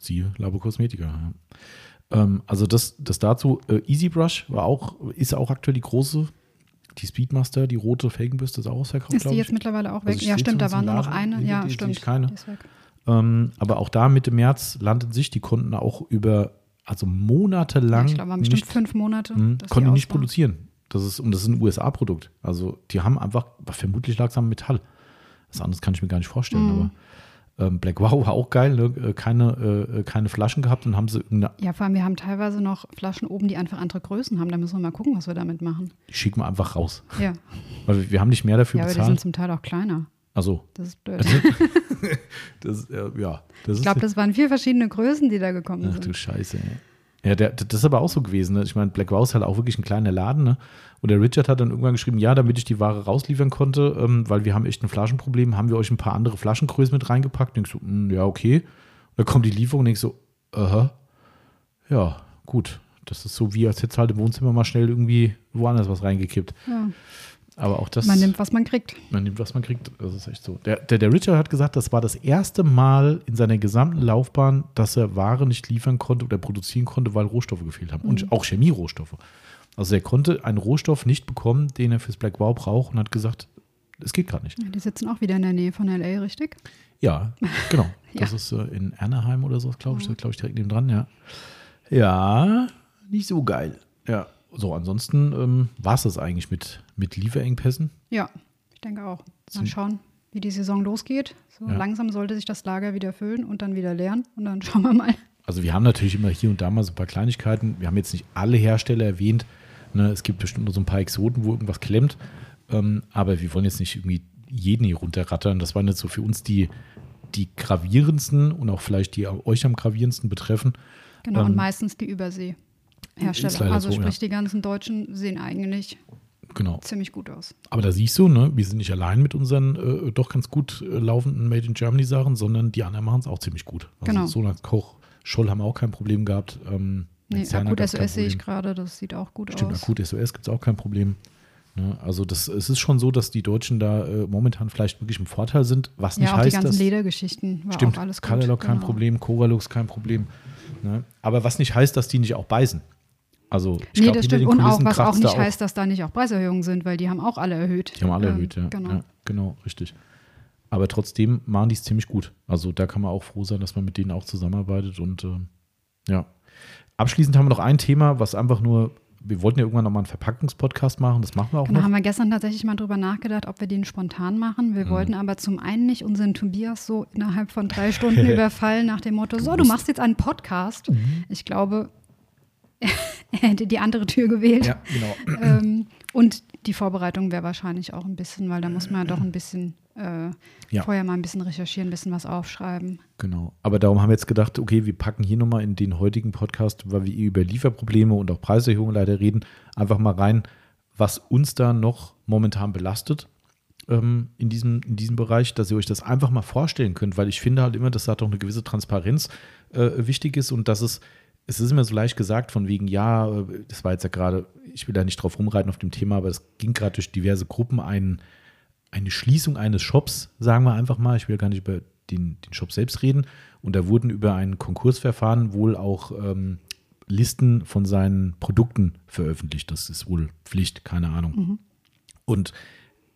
Siehe Labo Cosmetica. Ja. Ähm, also das, das dazu. Äh, Easy Brush war auch, ist auch aktuell die große, die Speedmaster, die rote Felgenbürste ist auch ausverkauft, Ist die jetzt ich. mittlerweile auch weg? Also ja, stimmt, da zumindest war im nur noch eine. Nee, Ja, die- stimmt. ist keine. Ist weg. Ähm, aber auch da Mitte März landen sich die Kunden auch über, also monatelang Ja, ich glaube, waren bestimmt nicht, fünf Monate. mh, dass die konnten nicht produzieren. Das ist, und das ist ein USA-Produkt. Also die haben einfach, vermutlich lag es am Metall. Das anderes kann ich mir gar nicht vorstellen. Mhm. Aber ähm, Black Wow war auch geil, ne? Äh, keine, äh, keine Flaschen gehabt und haben sie Ja, vor allem, wir haben teilweise noch Flaschen oben, die einfach andere Größen haben. Da müssen wir mal gucken, was wir damit machen. die schicken wir einfach raus. Ja, Weil wir, haben nicht mehr dafür ja aber die bezahlt. sind zum Teil auch kleiner. Also, Das ist blöd. das, äh, ja, das Ich glaube, das waren vier verschiedene Größen, die da gekommen Ach sind. du Scheiße, ey. Ja, der, das ist aber auch so gewesen. Ne? Ich meine, Black Wow ist halt auch wirklich ein kleiner Laden. Ne? Und der Richard hat dann irgendwann geschrieben, ja, damit ich die Ware rausliefern konnte, ähm, weil wir haben echt ein Flaschenproblem, haben wir euch ein paar andere Flaschengrößen mit reingepackt. Und ich so, "Hm, ja, okay. Dann kommt die Lieferung und ich so, aha, ja, gut. Das ist so wie, als hätte halt im Wohnzimmer mal schnell irgendwie woanders was reingekippt. Ja. Aber auch das. Man nimmt, was man kriegt. Man nimmt, was man kriegt. Das ist echt so. Der, der, der Richard hat gesagt, das war das erste Mal in seiner gesamten Laufbahn, dass er Ware nicht liefern konnte oder produzieren konnte, weil Rohstoffe gefehlt haben. Und auch Chemierohstoffe. Also er konnte einen Rohstoff nicht bekommen, den er fürs Black Wow braucht und hat gesagt, es geht gerade nicht. Ja, die sitzen auch wieder in der Nähe von L.A., richtig? Ja, genau. Ja. Das ist äh, in Anaheim oder so, glaube ich, glaube ich, direkt neben dran, ja. Ja, nicht so geil. Ja, so, ansonsten ähm, war es das eigentlich mit, mit Lieferengpässen. Ja, ich denke auch. Mal schauen, wie die Saison losgeht. So Ja. langsam sollte sich das Lager wieder füllen und dann wieder leeren. Und dann schauen wir mal. Also wir haben natürlich immer hier und da mal so ein paar Kleinigkeiten. Wir haben jetzt nicht alle Hersteller erwähnt. Ne? Es gibt bestimmt nur so ein paar Exoten, wo irgendwas klemmt. Ähm, aber wir wollen jetzt nicht irgendwie jeden hier runterrattern. Das waren jetzt so für uns die, die gravierendsten und auch vielleicht die euch am gravierendsten betreffen. Genau, Ähm, und meistens die Übersee. Hersteller. Also sprich, ja. die ganzen Deutschen sehen eigentlich genau. ziemlich gut aus. Aber da siehst du, ne, wir sind nicht allein mit unseren äh, doch ganz gut äh, laufenden Made in Germany Sachen, sondern die anderen machen es auch ziemlich gut. Also genau. Sonax Koch, Scholl haben auch kein Problem gehabt. Ähm, nee, Akut SOS sehe ich gerade, das sieht auch gut Stimmt, aus. Stimmt, Akut SOS gibt es auch kein Problem. Ne? Also das, es ist schon so, dass die Deutschen da äh, momentan vielleicht wirklich im Vorteil sind, was nicht ja, auch heißt, die ganzen dass Ledergeschichten war stimmt, auch alles gut. Kein genau. Problem, Coralux kein Problem. Ne? Aber was nicht heißt, dass die nicht auch beißen. Also ich nee, glaub, das stimmt. den Und auch, was auch nicht da heißt, dass da nicht auch Preiserhöhungen sind, weil die haben auch alle erhöht. Die haben alle Ähm, erhöht, ja. Genau. ja. Genau, richtig. Aber trotzdem machen die es ziemlich gut. Also da kann man auch froh sein, dass man mit denen auch zusammenarbeitet. Und äh, ja. Abschließend haben wir noch ein Thema, was einfach nur, wir wollten ja irgendwann nochmal einen Verpackungspodcast machen, das machen wir auch Genau, noch. haben wir gestern tatsächlich mal drüber nachgedacht, ob wir den spontan machen. Mhm. Wir wollten aber zum einen nicht unseren Tobias so innerhalb von drei Stunden überfallen nach dem Motto, so, du machst jetzt einen Podcast. Mhm. Ich glaube, er hätte die andere Tür gewählt. Ja, genau. Ähm, und die Vorbereitung wäre wahrscheinlich auch ein bisschen, weil da muss man ja doch ein bisschen äh, Ja. vorher mal ein bisschen recherchieren, ein bisschen was aufschreiben. Genau. Aber darum haben wir jetzt gedacht, okay, wir packen hier nochmal in den heutigen Podcast, weil wir über Lieferprobleme und auch Preiserhöhungen leider reden, einfach mal rein, was uns da noch momentan belastet ähm, in, diesem, in diesem Bereich, dass ihr euch das einfach mal vorstellen könnt, weil ich finde halt immer, dass da doch eine gewisse Transparenz äh, wichtig ist und dass es, es ist immer so leicht gesagt von wegen, ja, äh, das war jetzt ja gerade, ich will da nicht drauf rumreiten auf dem Thema, aber es ging gerade durch diverse Gruppen ein, eine Schließung eines Shops, sagen wir einfach mal, ich will gar nicht über den, den Shop selbst reden, und da wurden über ein Konkursverfahren wohl auch ähm, Listen von seinen Produkten veröffentlicht. Das ist wohl Pflicht, keine Ahnung. Und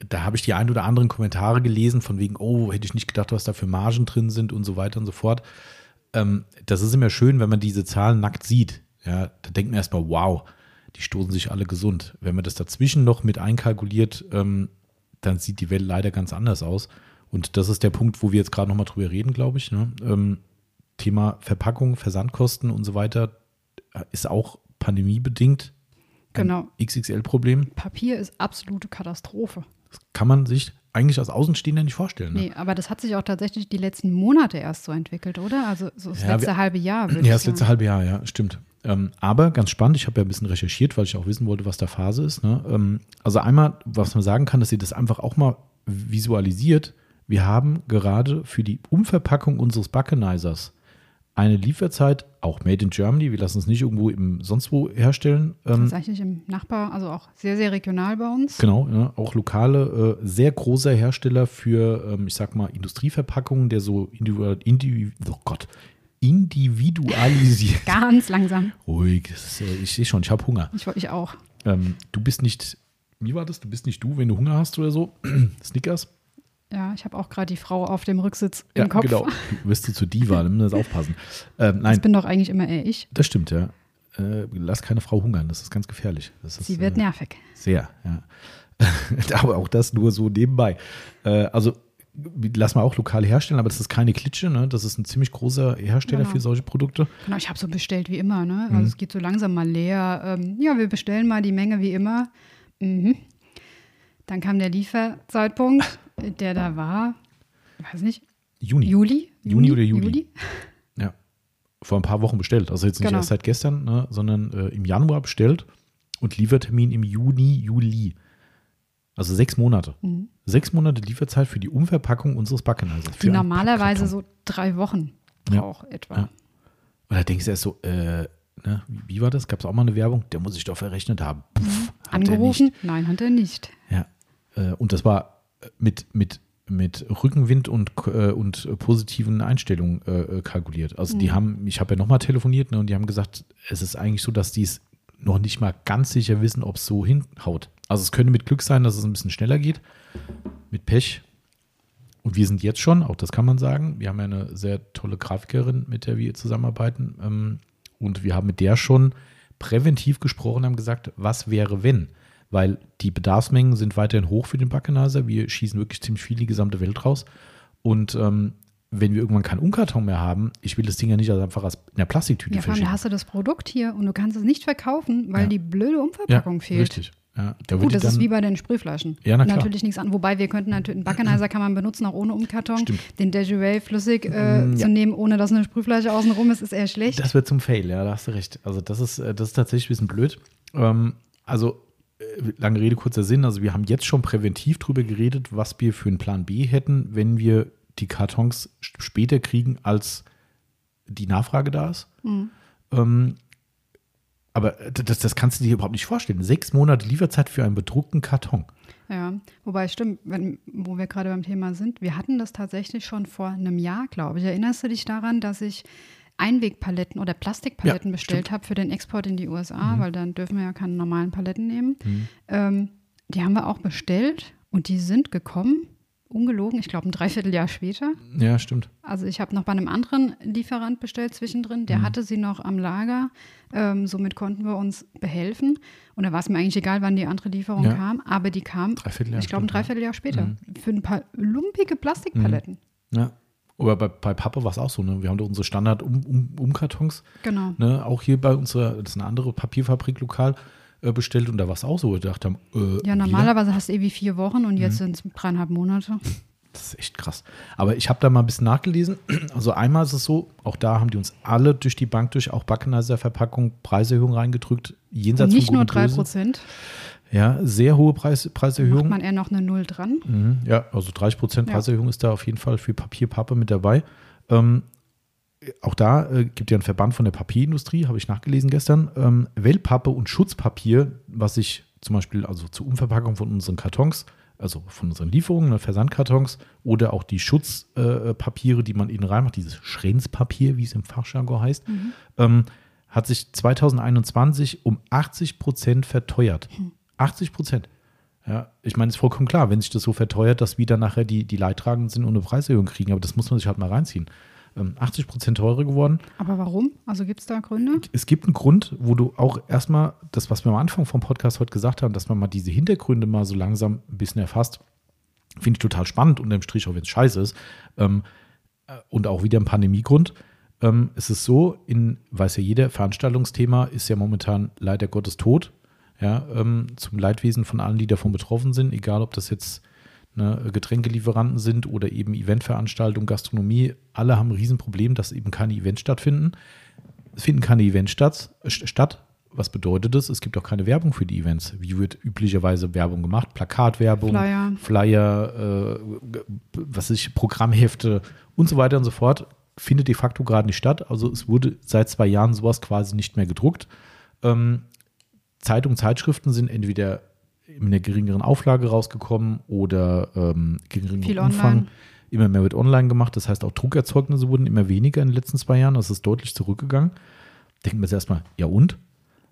da habe ich die ein oder anderen Kommentare gelesen, von wegen, oh, hätte ich nicht gedacht, was da für Margen drin sind und so weiter und so fort. Ähm, das ist immer schön, wenn man diese Zahlen nackt sieht. Ja, da denkt man erstmal, wow, die stoßen sich alle gesund. Wenn man das dazwischen noch mit einkalkuliert, ähm, dann sieht die Welt leider ganz anders aus. Und das ist der Punkt, wo wir jetzt gerade nochmal drüber reden, glaube ich. Ne? Ähm, Thema Verpackung, Versandkosten und so weiter ist auch pandemiebedingt Genau. XXL-Problem. Papier ist absolute Katastrophe. Das kann man sich eigentlich als Außenstehender nicht vorstellen. Ne? Nee, aber das hat sich auch tatsächlich die letzten Monate erst so entwickelt, oder? Also so das Ja, letzte wir- halbe Jahr. Ja, das letzte halbe Jahr, ja, stimmt. Ähm, aber ganz spannend, ich habe ja ein bisschen recherchiert, weil ich auch wissen wollte, was da Phase ist. Ne? Ähm, also einmal, was man sagen kann, dass ihr das einfach auch mal visualisiert. Wir haben gerade für die Umverpackung unseres Buckenizers eine Lieferzeit, auch made in Germany, wir lassen es nicht irgendwo im sonst wo herstellen. Ähm, Tatsächlich im Nachbar, also auch sehr, sehr regional bei uns. Genau, ja, auch lokale, äh, sehr großer Hersteller für, ähm, ich sag mal, Industrieverpackungen, der so individual, individu oh Gott, individualisiert. Ganz langsam. Ruhig, ist, äh, ich sehe schon, ich habe Hunger. Ich, ich auch. Ähm, du bist nicht, wie war das? Du bist nicht du, wenn du Hunger hast oder so. Snickers? Ja, ich habe auch gerade die Frau auf dem Rücksitz Ja, im Kopf. genau. Du wirst du zu Diva, da müssen wir das aufpassen. Ähm, Das nein, bin doch eigentlich immer eher ich. das stimmt, ja. Äh, lass keine Frau hungern, das ist ganz gefährlich. Das ist, Sie wird äh, nervig. Sehr, ja. aber auch das nur so nebenbei. Äh, also lass mal auch lokal herstellen, aber das ist keine Klitsche, ne? Das ist ein ziemlich großer Hersteller Genau. für solche Produkte. Genau, ich habe so bestellt wie immer, ne? Mhm. Also es geht so langsam mal leer. Ähm, ja, wir bestellen mal die Menge wie immer. Mhm. Dann kam der Lieferzeitpunkt, der da war, weiß nicht, Juni. Juli? Juni oder Juli? Ja. Vor ein paar Wochen bestellt. Also jetzt nicht Genau. erst seit gestern, ne? sondern äh, im Januar bestellt und Liefertermin im Juni, Juli. Also sechs Monate. Mhm. Sechs Monate Lieferzeit für die Umverpackung unseres Backenheiser. Die normalerweise so drei Wochen Ja. braucht etwa. Ja. Und da denkst du erst so, äh, ne, wie, war das? Gab es auch mal eine Werbung? Der muss sich doch verrechnet haben. Puff, hat er nicht. Angerufen? Nein, hat er nicht. Ja. Äh, und das war mit, mit, mit Rückenwind und, äh, und positiven Einstellungen äh, äh, kalkuliert. Also die haben, ich habe ja nochmal telefoniert ne, und die haben gesagt, es ist eigentlich so, dass die es noch nicht mal ganz sicher wissen, ob es so hinhaut. Also es könnte mit Glück sein, dass es ein bisschen schneller geht. Mit Pech. Und wir sind jetzt schon, auch das kann man sagen, wir haben ja eine sehr tolle Grafikerin, mit der wir zusammenarbeiten. Ähm, und wir haben mit der schon präventiv gesprochen, haben gesagt, was wäre, wenn? Weil die Bedarfsmengen sind weiterhin hoch für den Backenaser. Wir schießen wirklich ziemlich viel die gesamte Welt raus. Und ähm, wenn wir irgendwann keinen Umkarton mehr haben, ich will das Ding ja nicht einfach als in der Plastiktüte Ja, verschicken. da hast du das Produkt hier und du kannst es nicht verkaufen, weil Ja. die blöde Umverpackung fehlt. Richtig. Ja, da Gut, das ist wie bei den Sprühflaschen. Ja, na klar. Natürlich nichts an. Wobei wir könnten natürlich, einen Backenizer kann man benutzen, auch ohne Umkarton. Stimmt. Den Dejuray flüssig äh, Mm, ja. zu nehmen, ohne dass eine Sprühflasche außenrum ist, ist eher schlecht. Das wird zum Fail, ja, da hast du recht. Also das ist, äh, das ist tatsächlich ein bisschen blöd. Ähm, also lange Rede, kurzer Sinn. Also wir haben jetzt schon präventiv drüber geredet, was wir für einen Plan B hätten, wenn wir die Kartons später kriegen, als die Nachfrage da ist. Ähm, aber äh, das, das kannst du dir überhaupt nicht vorstellen. Sechs Monate Lieferzeit für einen bedruckten Karton. Ja, wobei stimmt, wenn, wo wir gerade beim Thema sind, wir hatten das tatsächlich schon vor einem Jahr, glaube ich. Erinnerst du dich daran, dass ich Einwegpaletten oder Plastikpaletten Ja, bestellt habe für den Export in die USA, Mhm. weil dann dürfen wir ja keine normalen Paletten nehmen. Ähm, die haben wir auch bestellt und die sind gekommen, ungelogen, ich glaube ein Dreivierteljahr später. Ja, stimmt. Also ich habe noch bei einem anderen Lieferant bestellt zwischendrin, Mhm. der hatte sie noch am Lager. Ähm, somit konnten wir uns behelfen. Und da war es mir eigentlich egal, wann die andere Lieferung Ja. kam, aber die kam, ich glaube, ein. Dreivierteljahr später. Mhm. Für ein paar lumpige Plastikpaletten. Ja. Aber bei, bei Papa war es auch so, ne? Wir haben doch unsere Standard-Umkartons. Genau. Ne, auch hier bei unserer, das ist eine andere Papierfabrik lokal, äh, bestellt und da war es auch so. Wir dachten, äh, Ja, wieder? normalerweise hast du irgendwie vier Wochen und Mhm. jetzt sind es dreieinhalb Monate. Das ist echt krass. Aber ich habe da mal ein bisschen nachgelesen. Also einmal ist es so, auch da haben die uns alle durch die Bank durch, auch Backenizer-Verpackung, Preiserhöhung reingedrückt. Jenseits Nicht von nur Gut und drei Böse. Prozent. Ja, sehr hohe Preis, Macht Preiserhöhung. man eher noch eine Null dran. Mhm, ja, also 30 Prozent Ja. Preiserhöhung ist da auf jeden Fall für Papier, Pappe mit dabei. Ähm, auch da äh, gibt ja einen Verband von der Papierindustrie, habe ich nachgelesen gestern. Ähm, Wellpappe und Schutzpapier, was sich zum Beispiel also zur Umverpackung von unseren Kartons, also von unseren Lieferungen, ne, Versandkartons oder auch die Schutzpapiere, äh, die man innen reinmacht, dieses Schrenzpapier, wie es im Fachjargon heißt, ähm, hat sich 2021 um 80 Prozent verteuert. 80 Prozent. Ja, ich meine, es ist vollkommen klar, wenn sich das so verteuert, dass wir dann nachher die, die Leidtragenden sind und eine Preiserhöhung kriegen, aber das muss man sich halt mal reinziehen. Ähm, 80 Prozent teurer geworden. Aber warum? Also gibt es da Gründe? Es gibt einen Grund, wo du auch erstmal das, was wir am Anfang vom Podcast heute gesagt haben, dass man mal diese Hintergründe mal so langsam ein bisschen erfasst, finde ich total spannend, unterm Strich, auch wenn es scheiße ist. Ähm, äh, und auch wieder ein Pandemiegrund. Ähm, es ist so, in, weiß ja jeder, Veranstaltungsthema ist ja momentan leider Gottes tot. Ja, ähm, zum Leidwesen von allen, die davon betroffen sind, egal ob das jetzt ne, Getränkelieferanten sind oder eben Eventveranstaltungen, Gastronomie, alle haben ein Riesenproblem, dass eben keine Events stattfinden. Es finden keine Events statt, statt. Was bedeutet das? Es gibt auch keine Werbung für die Events. Wie wird üblicherweise Werbung gemacht? Plakatwerbung, Flyer. Flyer äh, was ich, Programmhefte und so weiter und so fort. Findet de facto gerade nicht statt. Also es wurde seit zwei Jahren sowas quasi nicht mehr gedruckt. Ähm, Zeitungen, Zeitschriften sind entweder in einer geringeren Auflage rausgekommen oder ähm, geringeren Umfang. online. Immer mehr wird online gemacht. Das heißt, auch Druckerzeugnisse wurden immer weniger in den letzten zwei Jahren. Das ist deutlich zurückgegangen. Denken wir jetzt erstmal, ja und?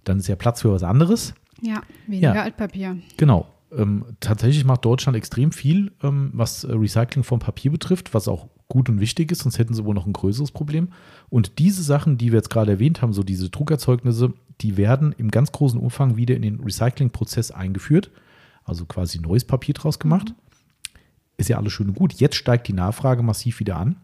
Dann ist ja Platz für was anderes. Ja, weniger Ja. Altpapier. Genau. Ähm, tatsächlich macht Deutschland extrem viel, ähm, was äh, Recycling von Papier betrifft, was auch gut und wichtig ist, sonst hätten sie wohl noch ein größeres Problem. Und diese Sachen, die wir jetzt gerade erwähnt haben, so diese Druckerzeugnisse, die werden im ganz großen Umfang wieder in den Recyclingprozess eingeführt, also quasi neues Papier draus gemacht. Ist ja alles schön und gut. Jetzt steigt die Nachfrage massiv wieder an.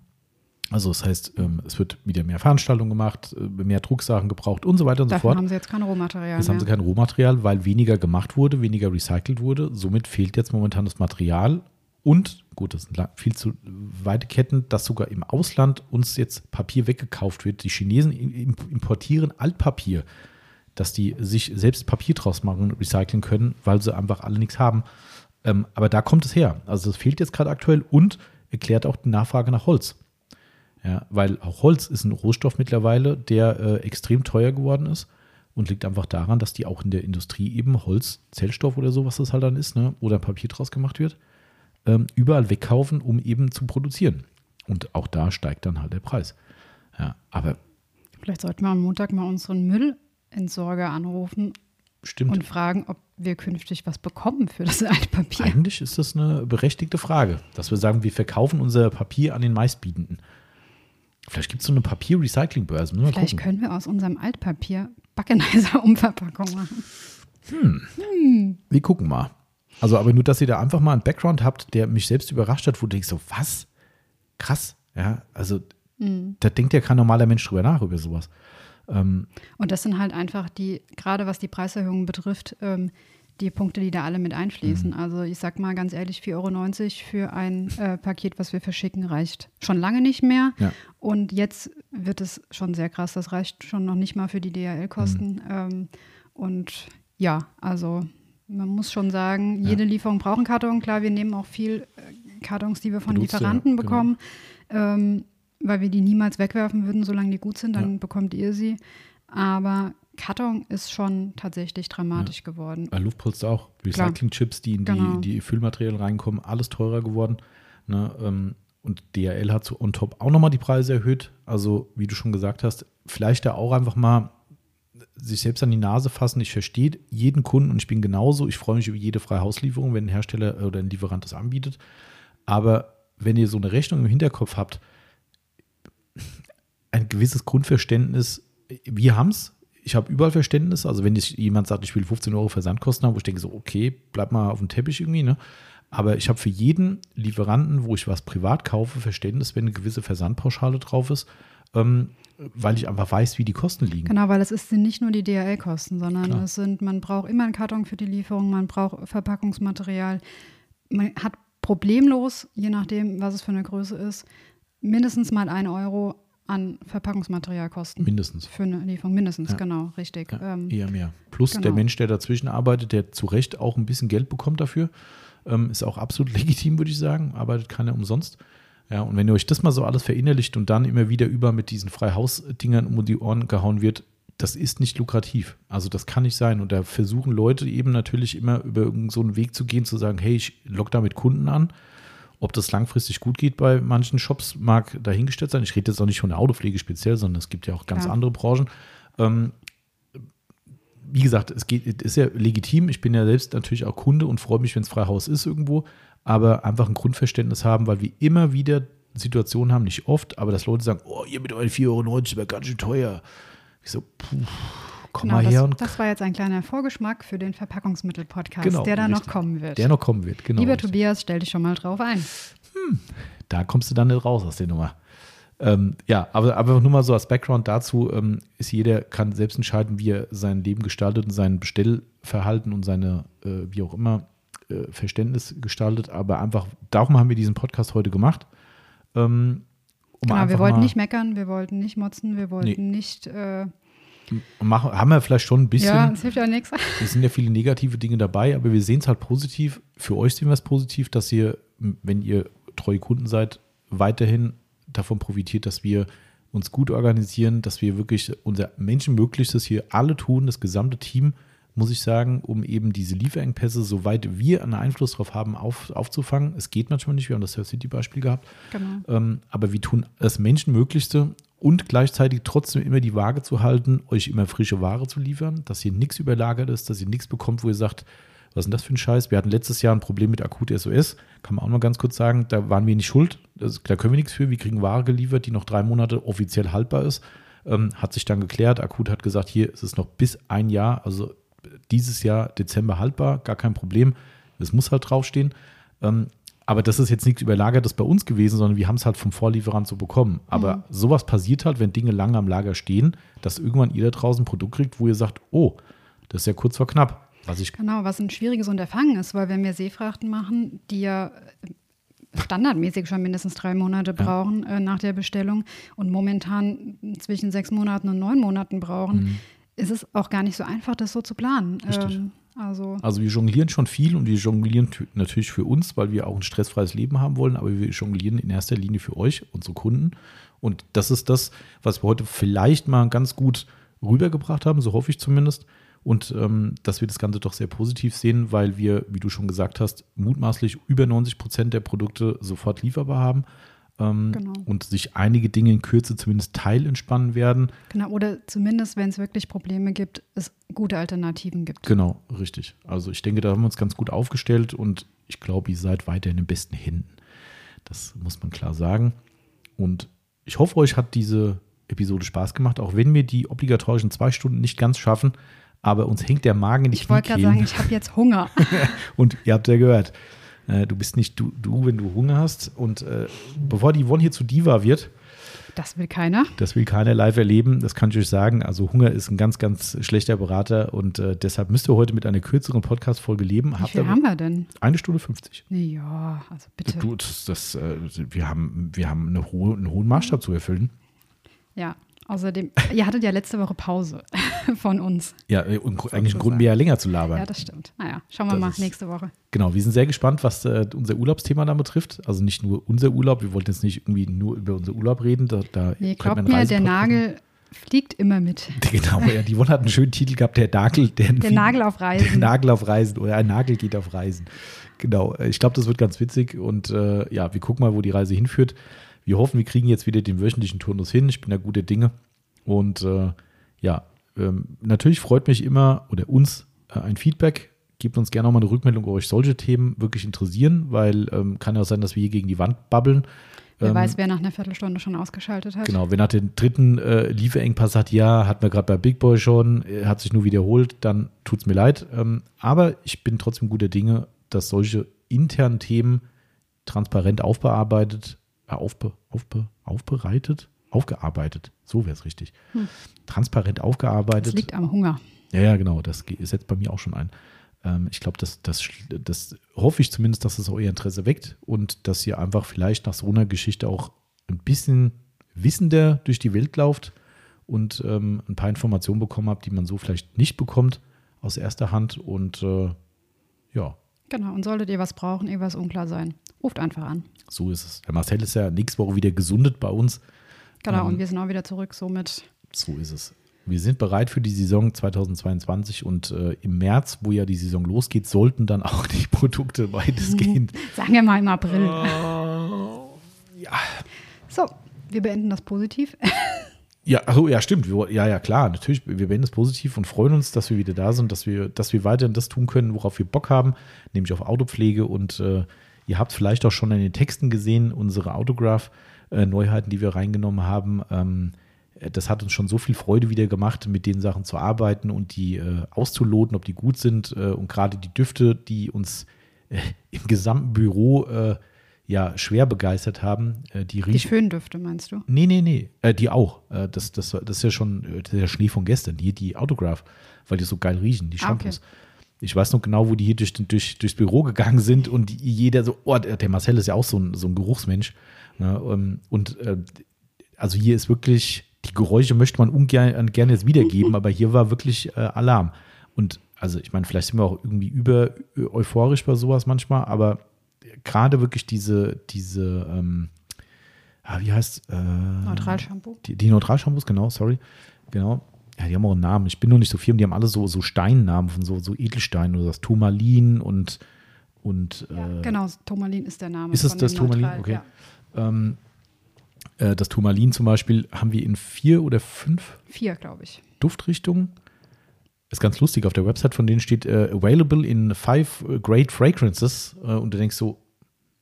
Also das heißt, ähm, es wird wieder mehr Veranstaltungen gemacht, äh, mehr Drucksachen gebraucht und so weiter und so Davon fort. haben sie jetzt kein Rohmaterial Jetzt mehr. haben sie kein Rohmaterial, weil weniger gemacht wurde, weniger recycelt wurde. Somit fehlt jetzt momentan das Material. Und, gut, das sind viel zu weite Ketten, dass sogar im Ausland uns jetzt Papier weggekauft wird. Die Chinesen im- importieren Altpapier, dass die sich selbst Papier draus machen, recyceln können, weil sie einfach alle nichts haben. Ähm, aber da kommt es her. Also es fehlt jetzt gerade aktuell und erklärt auch die Nachfrage nach Holz. Ja, weil auch Holz ist ein Rohstoff mittlerweile, der äh, extrem teuer geworden ist und liegt einfach daran, dass die auch in der Industrie eben Holz, Zellstoff oder so, was das halt dann ist, ne, oder Papier draus gemacht wird, ähm, überall wegkaufen, um eben zu produzieren. Und auch da steigt dann halt der Preis. Ja, aber Vielleicht sollten wir am Montag mal unseren Müllentsorger anrufen stimmt. und fragen, ob wir künftig was bekommen für das Altpapier. Eigentlich ist das eine berechtigte Frage, dass wir sagen, wir verkaufen unser Papier an den meistbietenden. Vielleicht gibt es so eine Papier-Recycling-Börse. Vielleicht gucken. können wir aus unserem Altpapier Backenizer-Umverpackung machen. Wir gucken mal. Also, aber nur, dass ihr da einfach mal einen Background habt, der mich selbst überrascht hat, wo du denkst, so, was? Krass. Ja, also, da denkt ja kein normaler Mensch drüber nach, über sowas. Ähm, Und das sind halt einfach die, gerade was die Preiserhöhungen betrifft, ähm, die Punkte, die da alle mit einfließen. Mhm. Also ich sag mal ganz ehrlich, 4,90 Euro für ein äh, Paket, was wir verschicken, reicht schon lange nicht mehr. Ja. Und jetzt wird es schon sehr krass. Das reicht schon noch nicht mal für die DHL-Kosten. Mhm. Ähm, und ja, also man muss schon sagen, jede Lieferung braucht einen Karton. Klar, wir nehmen auch viel äh, Kartons, die wir von ja, Lieferanten genau. bekommen, ähm, weil wir die niemals wegwerfen würden, solange die gut sind, dann Ja. bekommt ihr sie. Aber Karton ist schon tatsächlich dramatisch geworden. Bei Luftpolster auch. Recycling-Chips, die in die, Genau. die Füllmaterial reinkommen, alles teurer geworden. Ne? ähm, Und DHL hat so on top auch nochmal die Preise erhöht. Also, wie du schon gesagt hast, vielleicht da auch einfach mal sich selbst an die Nase fassen. Ich verstehe jeden Kunden und ich bin genauso. Ich freue mich über jede freie Hauslieferung, wenn ein Hersteller oder ein Lieferant das anbietet. Aber wenn ihr so eine Rechnung im Hinterkopf habt, ein gewisses Grundverständnis, wir haben es, ich habe überall Verständnis. Also wenn jemand sagt, ich will 15 Euro Versandkosten haben, wo ich denke so, okay, bleib mal auf dem Teppich irgendwie, ne? Aber ich habe für jeden Lieferanten, wo ich was privat kaufe, Verständnis, wenn eine gewisse Versandpauschale drauf ist, ähm, weil ich einfach weiß, wie die Kosten liegen. Genau, weil es ist, sind nicht nur die DHL-Kosten, sondern Klar. es sind, man braucht immer einen Karton für die Lieferung, man braucht Verpackungsmaterial. Man hat problemlos, je nachdem, was es für eine Größe ist, mindestens mal ein Euro an Verpackungsmaterialkosten Mindestens. für eine Lieferung. Mindestens, Ja. genau, richtig. Ja, Ähm, eher mehr. Plus genau. der Mensch, der dazwischen arbeitet, der zu Recht auch ein bisschen Geld bekommt dafür, ähm, ist auch absolut legitim, würde ich sagen. Arbeitet keiner umsonst. Ja, und wenn ihr euch das mal so alles verinnerlicht und dann immer wieder über mit diesen Freihaus-Dingern um die Ohren gehauen wird, das ist nicht lukrativ. Also das kann nicht sein. Und da versuchen Leute eben natürlich immer über irgendeinen so einen Weg zu gehen, zu sagen, hey, ich lock damit Kunden an. Ob das langfristig gut geht bei manchen Shops, mag dahingestellt sein. Ich rede jetzt auch nicht von der Autopflege speziell, sondern es gibt ja auch ganz Klar. andere Branchen. Ähm, wie gesagt, es geht, ist ja legitim. Ich bin ja selbst natürlich auch Kunde und freue mich, wenn es Freihaus ist irgendwo, aber einfach ein Grundverständnis haben, weil wir immer wieder Situationen haben, nicht oft, aber dass Leute sagen, oh, ihr mit euren 4,90 Euro wäre ganz schön teuer. Ich so, puh, komm genau, mal her das, und das war jetzt ein kleiner Vorgeschmack für den Verpackungsmittel-Podcast, Genau, der da noch kommen wird. der noch kommen wird. Genau, Lieber. Tobias, stell dich schon mal drauf ein. da kommst du dann nicht raus aus der Nummer. Ähm, ja, aber, aber nur mal so als Background dazu, ähm, ist jeder kann selbst entscheiden, wie er sein Leben gestaltet und sein Bestellverhalten und seine, äh, wie auch immer, äh, Verständnis gestaltet. Aber einfach, darum haben wir diesen Podcast heute gemacht. Ähm, um Genau, wir wollten nicht meckern, wir wollten nicht motzen, wir wollten nicht, äh, machen, haben wir vielleicht schon ein bisschen, ja, es hilft ja nichts. es sind ja viele negative Dinge dabei, aber wir sehen es halt positiv. Für euch sehen wir es positiv, dass ihr, wenn ihr treue Kunden seid, weiterhin davon profitiert, dass wir uns gut organisieren, dass wir wirklich unser Menschenmöglichstes hier alle tun, das gesamte Team, muss ich sagen, um eben diese Lieferengpässe, soweit wir einen Einfluss darauf haben, auf, aufzufangen. Es geht manchmal nicht, wir haben das Surf City-Beispiel gehabt, Genau. ähm, aber wir tun das Menschenmöglichste und gleichzeitig trotzdem immer die Waage zu halten, euch immer frische Ware zu liefern, dass hier nichts überlagert ist, dass ihr nichts bekommt, wo ihr sagt, was ist denn das für ein Scheiß? Wir hatten letztes Jahr ein Problem mit akut SOS, kann man auch mal ganz kurz sagen, da waren wir nicht schuld, das, da können wir nichts für, wir kriegen Ware geliefert, die noch drei Monate offiziell haltbar ist, ähm, hat sich dann geklärt, akut hat gesagt, hier ist es noch bis ein Jahr, also dieses Jahr Dezember haltbar, gar kein Problem, es muss halt draufstehen. Ähm, aber das ist jetzt nichts Überlagertes bei uns gewesen, sondern wir haben es halt vom Vorlieferant so bekommen. Aber sowas passiert halt, wenn Dinge lange am Lager stehen, dass irgendwann ihr da draußen ein Produkt kriegt, wo ihr sagt, oh, das ist ja kurz vor knapp. Was ich Genau, was ein schwieriges Unterfangen ist, weil wenn wir Seefrachten machen, die ja äh, standardmäßig schon mindestens drei Monate brauchen äh, nach der Bestellung und momentan zwischen sechs Monaten und neun Monaten brauchen, ist es auch gar nicht so einfach, das so zu planen. Mhm. Ähm, also Also wir jonglieren schon viel und wir jonglieren natürlich für uns, weil wir auch ein stressfreies Leben haben wollen, aber wir jonglieren in erster Linie für euch, unsere Kunden. Und das ist das, was wir heute vielleicht mal ganz gut rübergebracht haben, so hoffe ich zumindest. Und ähm, dass wir das Ganze doch sehr positiv sehen, weil wir, wie du schon gesagt hast, mutmaßlich über 90 Prozent der Produkte sofort lieferbar haben ähm, Genau. und sich einige Dinge in Kürze zumindest teilentspannen werden. genau, oder zumindest, wenn es wirklich Probleme gibt, es gute Alternativen gibt. Genau, richtig. Also ich denke, da haben wir uns ganz gut aufgestellt und ich glaube, ihr seid weiter in den besten Händen. Das muss man klar sagen. Und ich hoffe, euch hat diese Episode Spaß gemacht, auch wenn wir die obligatorischen zwei Stunden nicht ganz schaffen. Aber uns hängt der Magen die Ich wollte gerade sagen, ich habe jetzt Hunger. und ihr habt ja gehört, äh, du bist nicht du, du, wenn du Hunger hast. Und äh, bevor die Yvonne hier zu Diva wird, Das will keiner. Das will keiner live erleben, das kann ich euch sagen. Also Hunger ist ein ganz, ganz schlechter Berater und äh, deshalb müsst ihr heute mit einer kürzeren Podcast-Folge leben. Wie viel haben wir denn? Eine Stunde 50. Ja, also bitte. Du, das, das, äh, wir haben, wir haben eine hohe, einen hohen Maßstab zu erfüllen. Ja, außerdem, ihr hattet ja letzte Woche Pause von uns. Ja, äh, und eigentlich ein Grund mehr länger zu labern. Ja, das stimmt. Naja, schauen wir Das mal ist- nächste Woche. Genau, wir sind sehr gespannt, was äh, unser Urlaubsthema da betrifft. Also nicht nur unser Urlaub, wir wollten jetzt nicht irgendwie nur über unser Urlaub reden. Da, da Nee, glaubt mir, der Nagel fliegt immer mit. Genau, ja, die Yvonne hat einen schönen Titel gehabt, der Nagel, der, Der Nagel auf der Reisen. Nagel auf Reisen oder ein Nagel geht auf Reisen. Genau, äh, ich glaube, das wird ganz witzig und äh, ja, wir gucken mal, wo die Reise hinführt. Wir hoffen, wir kriegen jetzt wieder den wöchentlichen Turnus hin. Ich bin da guter Dinge. Und äh, ja, ähm, natürlich freut mich immer oder uns äh, ein Feedback. Gebt uns gerne auch mal eine Rückmeldung, ob euch solche Themen wirklich interessieren, weil ähm, kann ja auch sein, dass wir hier gegen die Wand babbeln. Wer Ähm, weiß, wer nach einer Viertelstunde schon ausgeschaltet hat. Genau, wenn nach dem dritten äh, Lieferengpass sagt, ja, hatten wir gerade bei Big Boy schon, äh, hat sich nur wiederholt, dann tut es mir leid. Ähm, aber ich bin trotzdem guter Dinge, dass solche internen Themen transparent aufbearbeitet, aufbe, aufbe, aufbereitet, aufgearbeitet, so wäre es richtig. Transparent Das aufgearbeitet. liegt am Hunger. Ja, ja, genau, das setzt bei mir auch schon ein. Ähm, ich glaube, das, das, das hoffe ich zumindest, dass es euer Interesse weckt und dass ihr einfach vielleicht nach so einer Geschichte auch ein bisschen wissender durch die Welt lauft und ähm, ein paar Informationen bekommen habt, die man so vielleicht nicht bekommt aus erster Hand. Und äh, ja, Genau, und solltet ihr was brauchen, irgendwas unklar sein, ruft einfach an. so ist es. Der Marcel ist ja nächste Woche wieder gesundet bei uns. Genau, Ähm. und wir sind auch wieder zurück, somit. So ist es. Wir sind bereit für die Saison 2022 und äh, im März, wo ja die Saison losgeht, sollten dann auch die Produkte weitestgehend. Sagen wir mal im April. ja. So, wir beenden das positiv. Ja, achso, ja, stimmt. Ja, ja, klar. Natürlich, wir werden es positiv und freuen uns, dass wir wieder da sind, dass wir, dass wir weiterhin das tun können, worauf wir Bock haben, nämlich auf Autopflege. Und äh, ihr habt vielleicht auch schon in den Texten gesehen, unsere Autograph-Neuheiten, die wir reingenommen haben. Ähm, äh, das hat uns schon so viel Freude wieder gemacht, mit den Sachen zu arbeiten und die äh, auszuloten, ob die gut sind. Äh, und gerade die Düfte, die uns äh, im gesamten Büro äh, ja schwer begeistert haben, äh, die Die riechen. Föhndüfte, meinst du? Nee, nee, nee. Äh, die auch. Äh, das, das, das ist ja schon äh, der Schnee von gestern. Hier die Autograph, weil die so geil riechen, die Ah, okay. Shampoos. Ich weiß noch genau, wo die hier durch, durch, durchs Büro gegangen sind und jeder so, oh, der Marcel ist ja auch so ein, so ein Geruchsmensch. Ne? ähm, Und äh, also hier ist wirklich, die Geräusche möchte man ungern gerne jetzt wiedergeben, aber hier war wirklich äh, Alarm. Und also ich meine, vielleicht sind wir auch irgendwie über äh, euphorisch bei sowas manchmal, aber gerade wirklich diese, diese, ähm, ah, wie heißt äh, Neutralshampoo. die, die Neutralshampoos, genau, sorry. Genau. Ja, die haben auch einen Namen. Ich bin noch nicht so firm, die haben alle so, so Steinnamen von so, so Edelsteinen oder das Turmalin und, und äh, genau, Tomalin ist der Name. ist es das Turmalin? Neutral, Okay. Ja. ähm, äh, das Turmalin zum Beispiel haben wir in vier oder fünf Vier, glaube ich. Duftrichtungen. Ist ganz lustig, auf der Website von denen steht äh, available in five great fragrances äh, und du denkst so,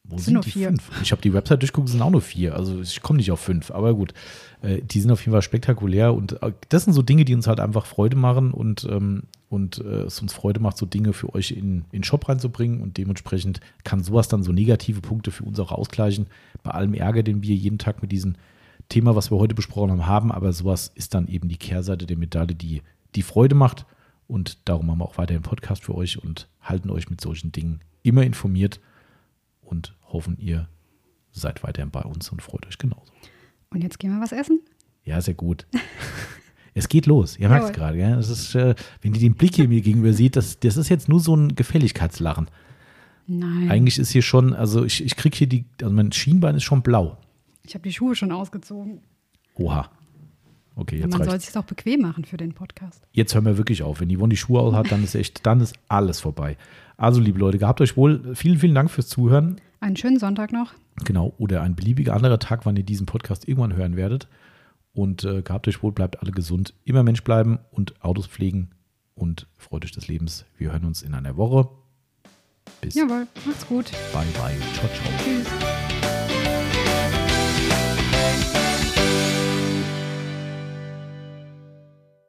wo sind sind die vier. fünf? Ich habe die Website durchgeguckt, es sind auch nur vier. Also ich komme nicht auf fünf, aber gut. Äh, die sind auf jeden Fall spektakulär und äh, das sind so Dinge, die uns halt einfach Freude machen und, ähm, und äh, es uns Freude macht, so Dinge für euch in, in den Shop reinzubringen und dementsprechend kann sowas dann so negative Punkte für uns auch ausgleichen. Bei allem Ärger, den wir jeden Tag mit diesem Thema, was wir heute besprochen haben, haben, aber sowas ist dann eben die Kehrseite der Medaille, die, die Freude macht und darum haben wir auch weiterhin Podcast für euch und halten euch mit solchen Dingen immer informiert und hoffen, ihr seid weiterhin bei uns und freut euch genauso. Und jetzt gehen wir was essen? Ja, sehr gut. es geht los. Ihr merkt es gerade. Ja? Das ist, äh, wenn ihr den Blick hier mir gegenüber seht, das, das ist jetzt nur so ein Gefälligkeitslachen. Nein. Eigentlich ist hier schon, also ich, ich kriege hier die, also mein Schienbein ist schon blau. Ich habe die Schuhe schon ausgezogen. Oha. Okay, jetzt man soll reicht's. es sich auch bequem machen für den Podcast. Jetzt hören wir wirklich auf. Wenn Yvonne die Schuhe aus hat, dann ist echt, dann ist alles vorbei. Also, liebe Leute, gehabt euch wohl. Vielen, vielen Dank fürs Zuhören. Einen schönen Sonntag noch. Genau, oder ein beliebiger anderer Tag, wann ihr diesen Podcast irgendwann hören werdet. Und äh, gehabt euch wohl, bleibt alle gesund, immer Mensch bleiben und Autos pflegen und freut euch des Lebens. Wir hören uns in einer Woche. Bis Jawohl, macht's gut. bye bye. Ciao, ciao. Tschüss.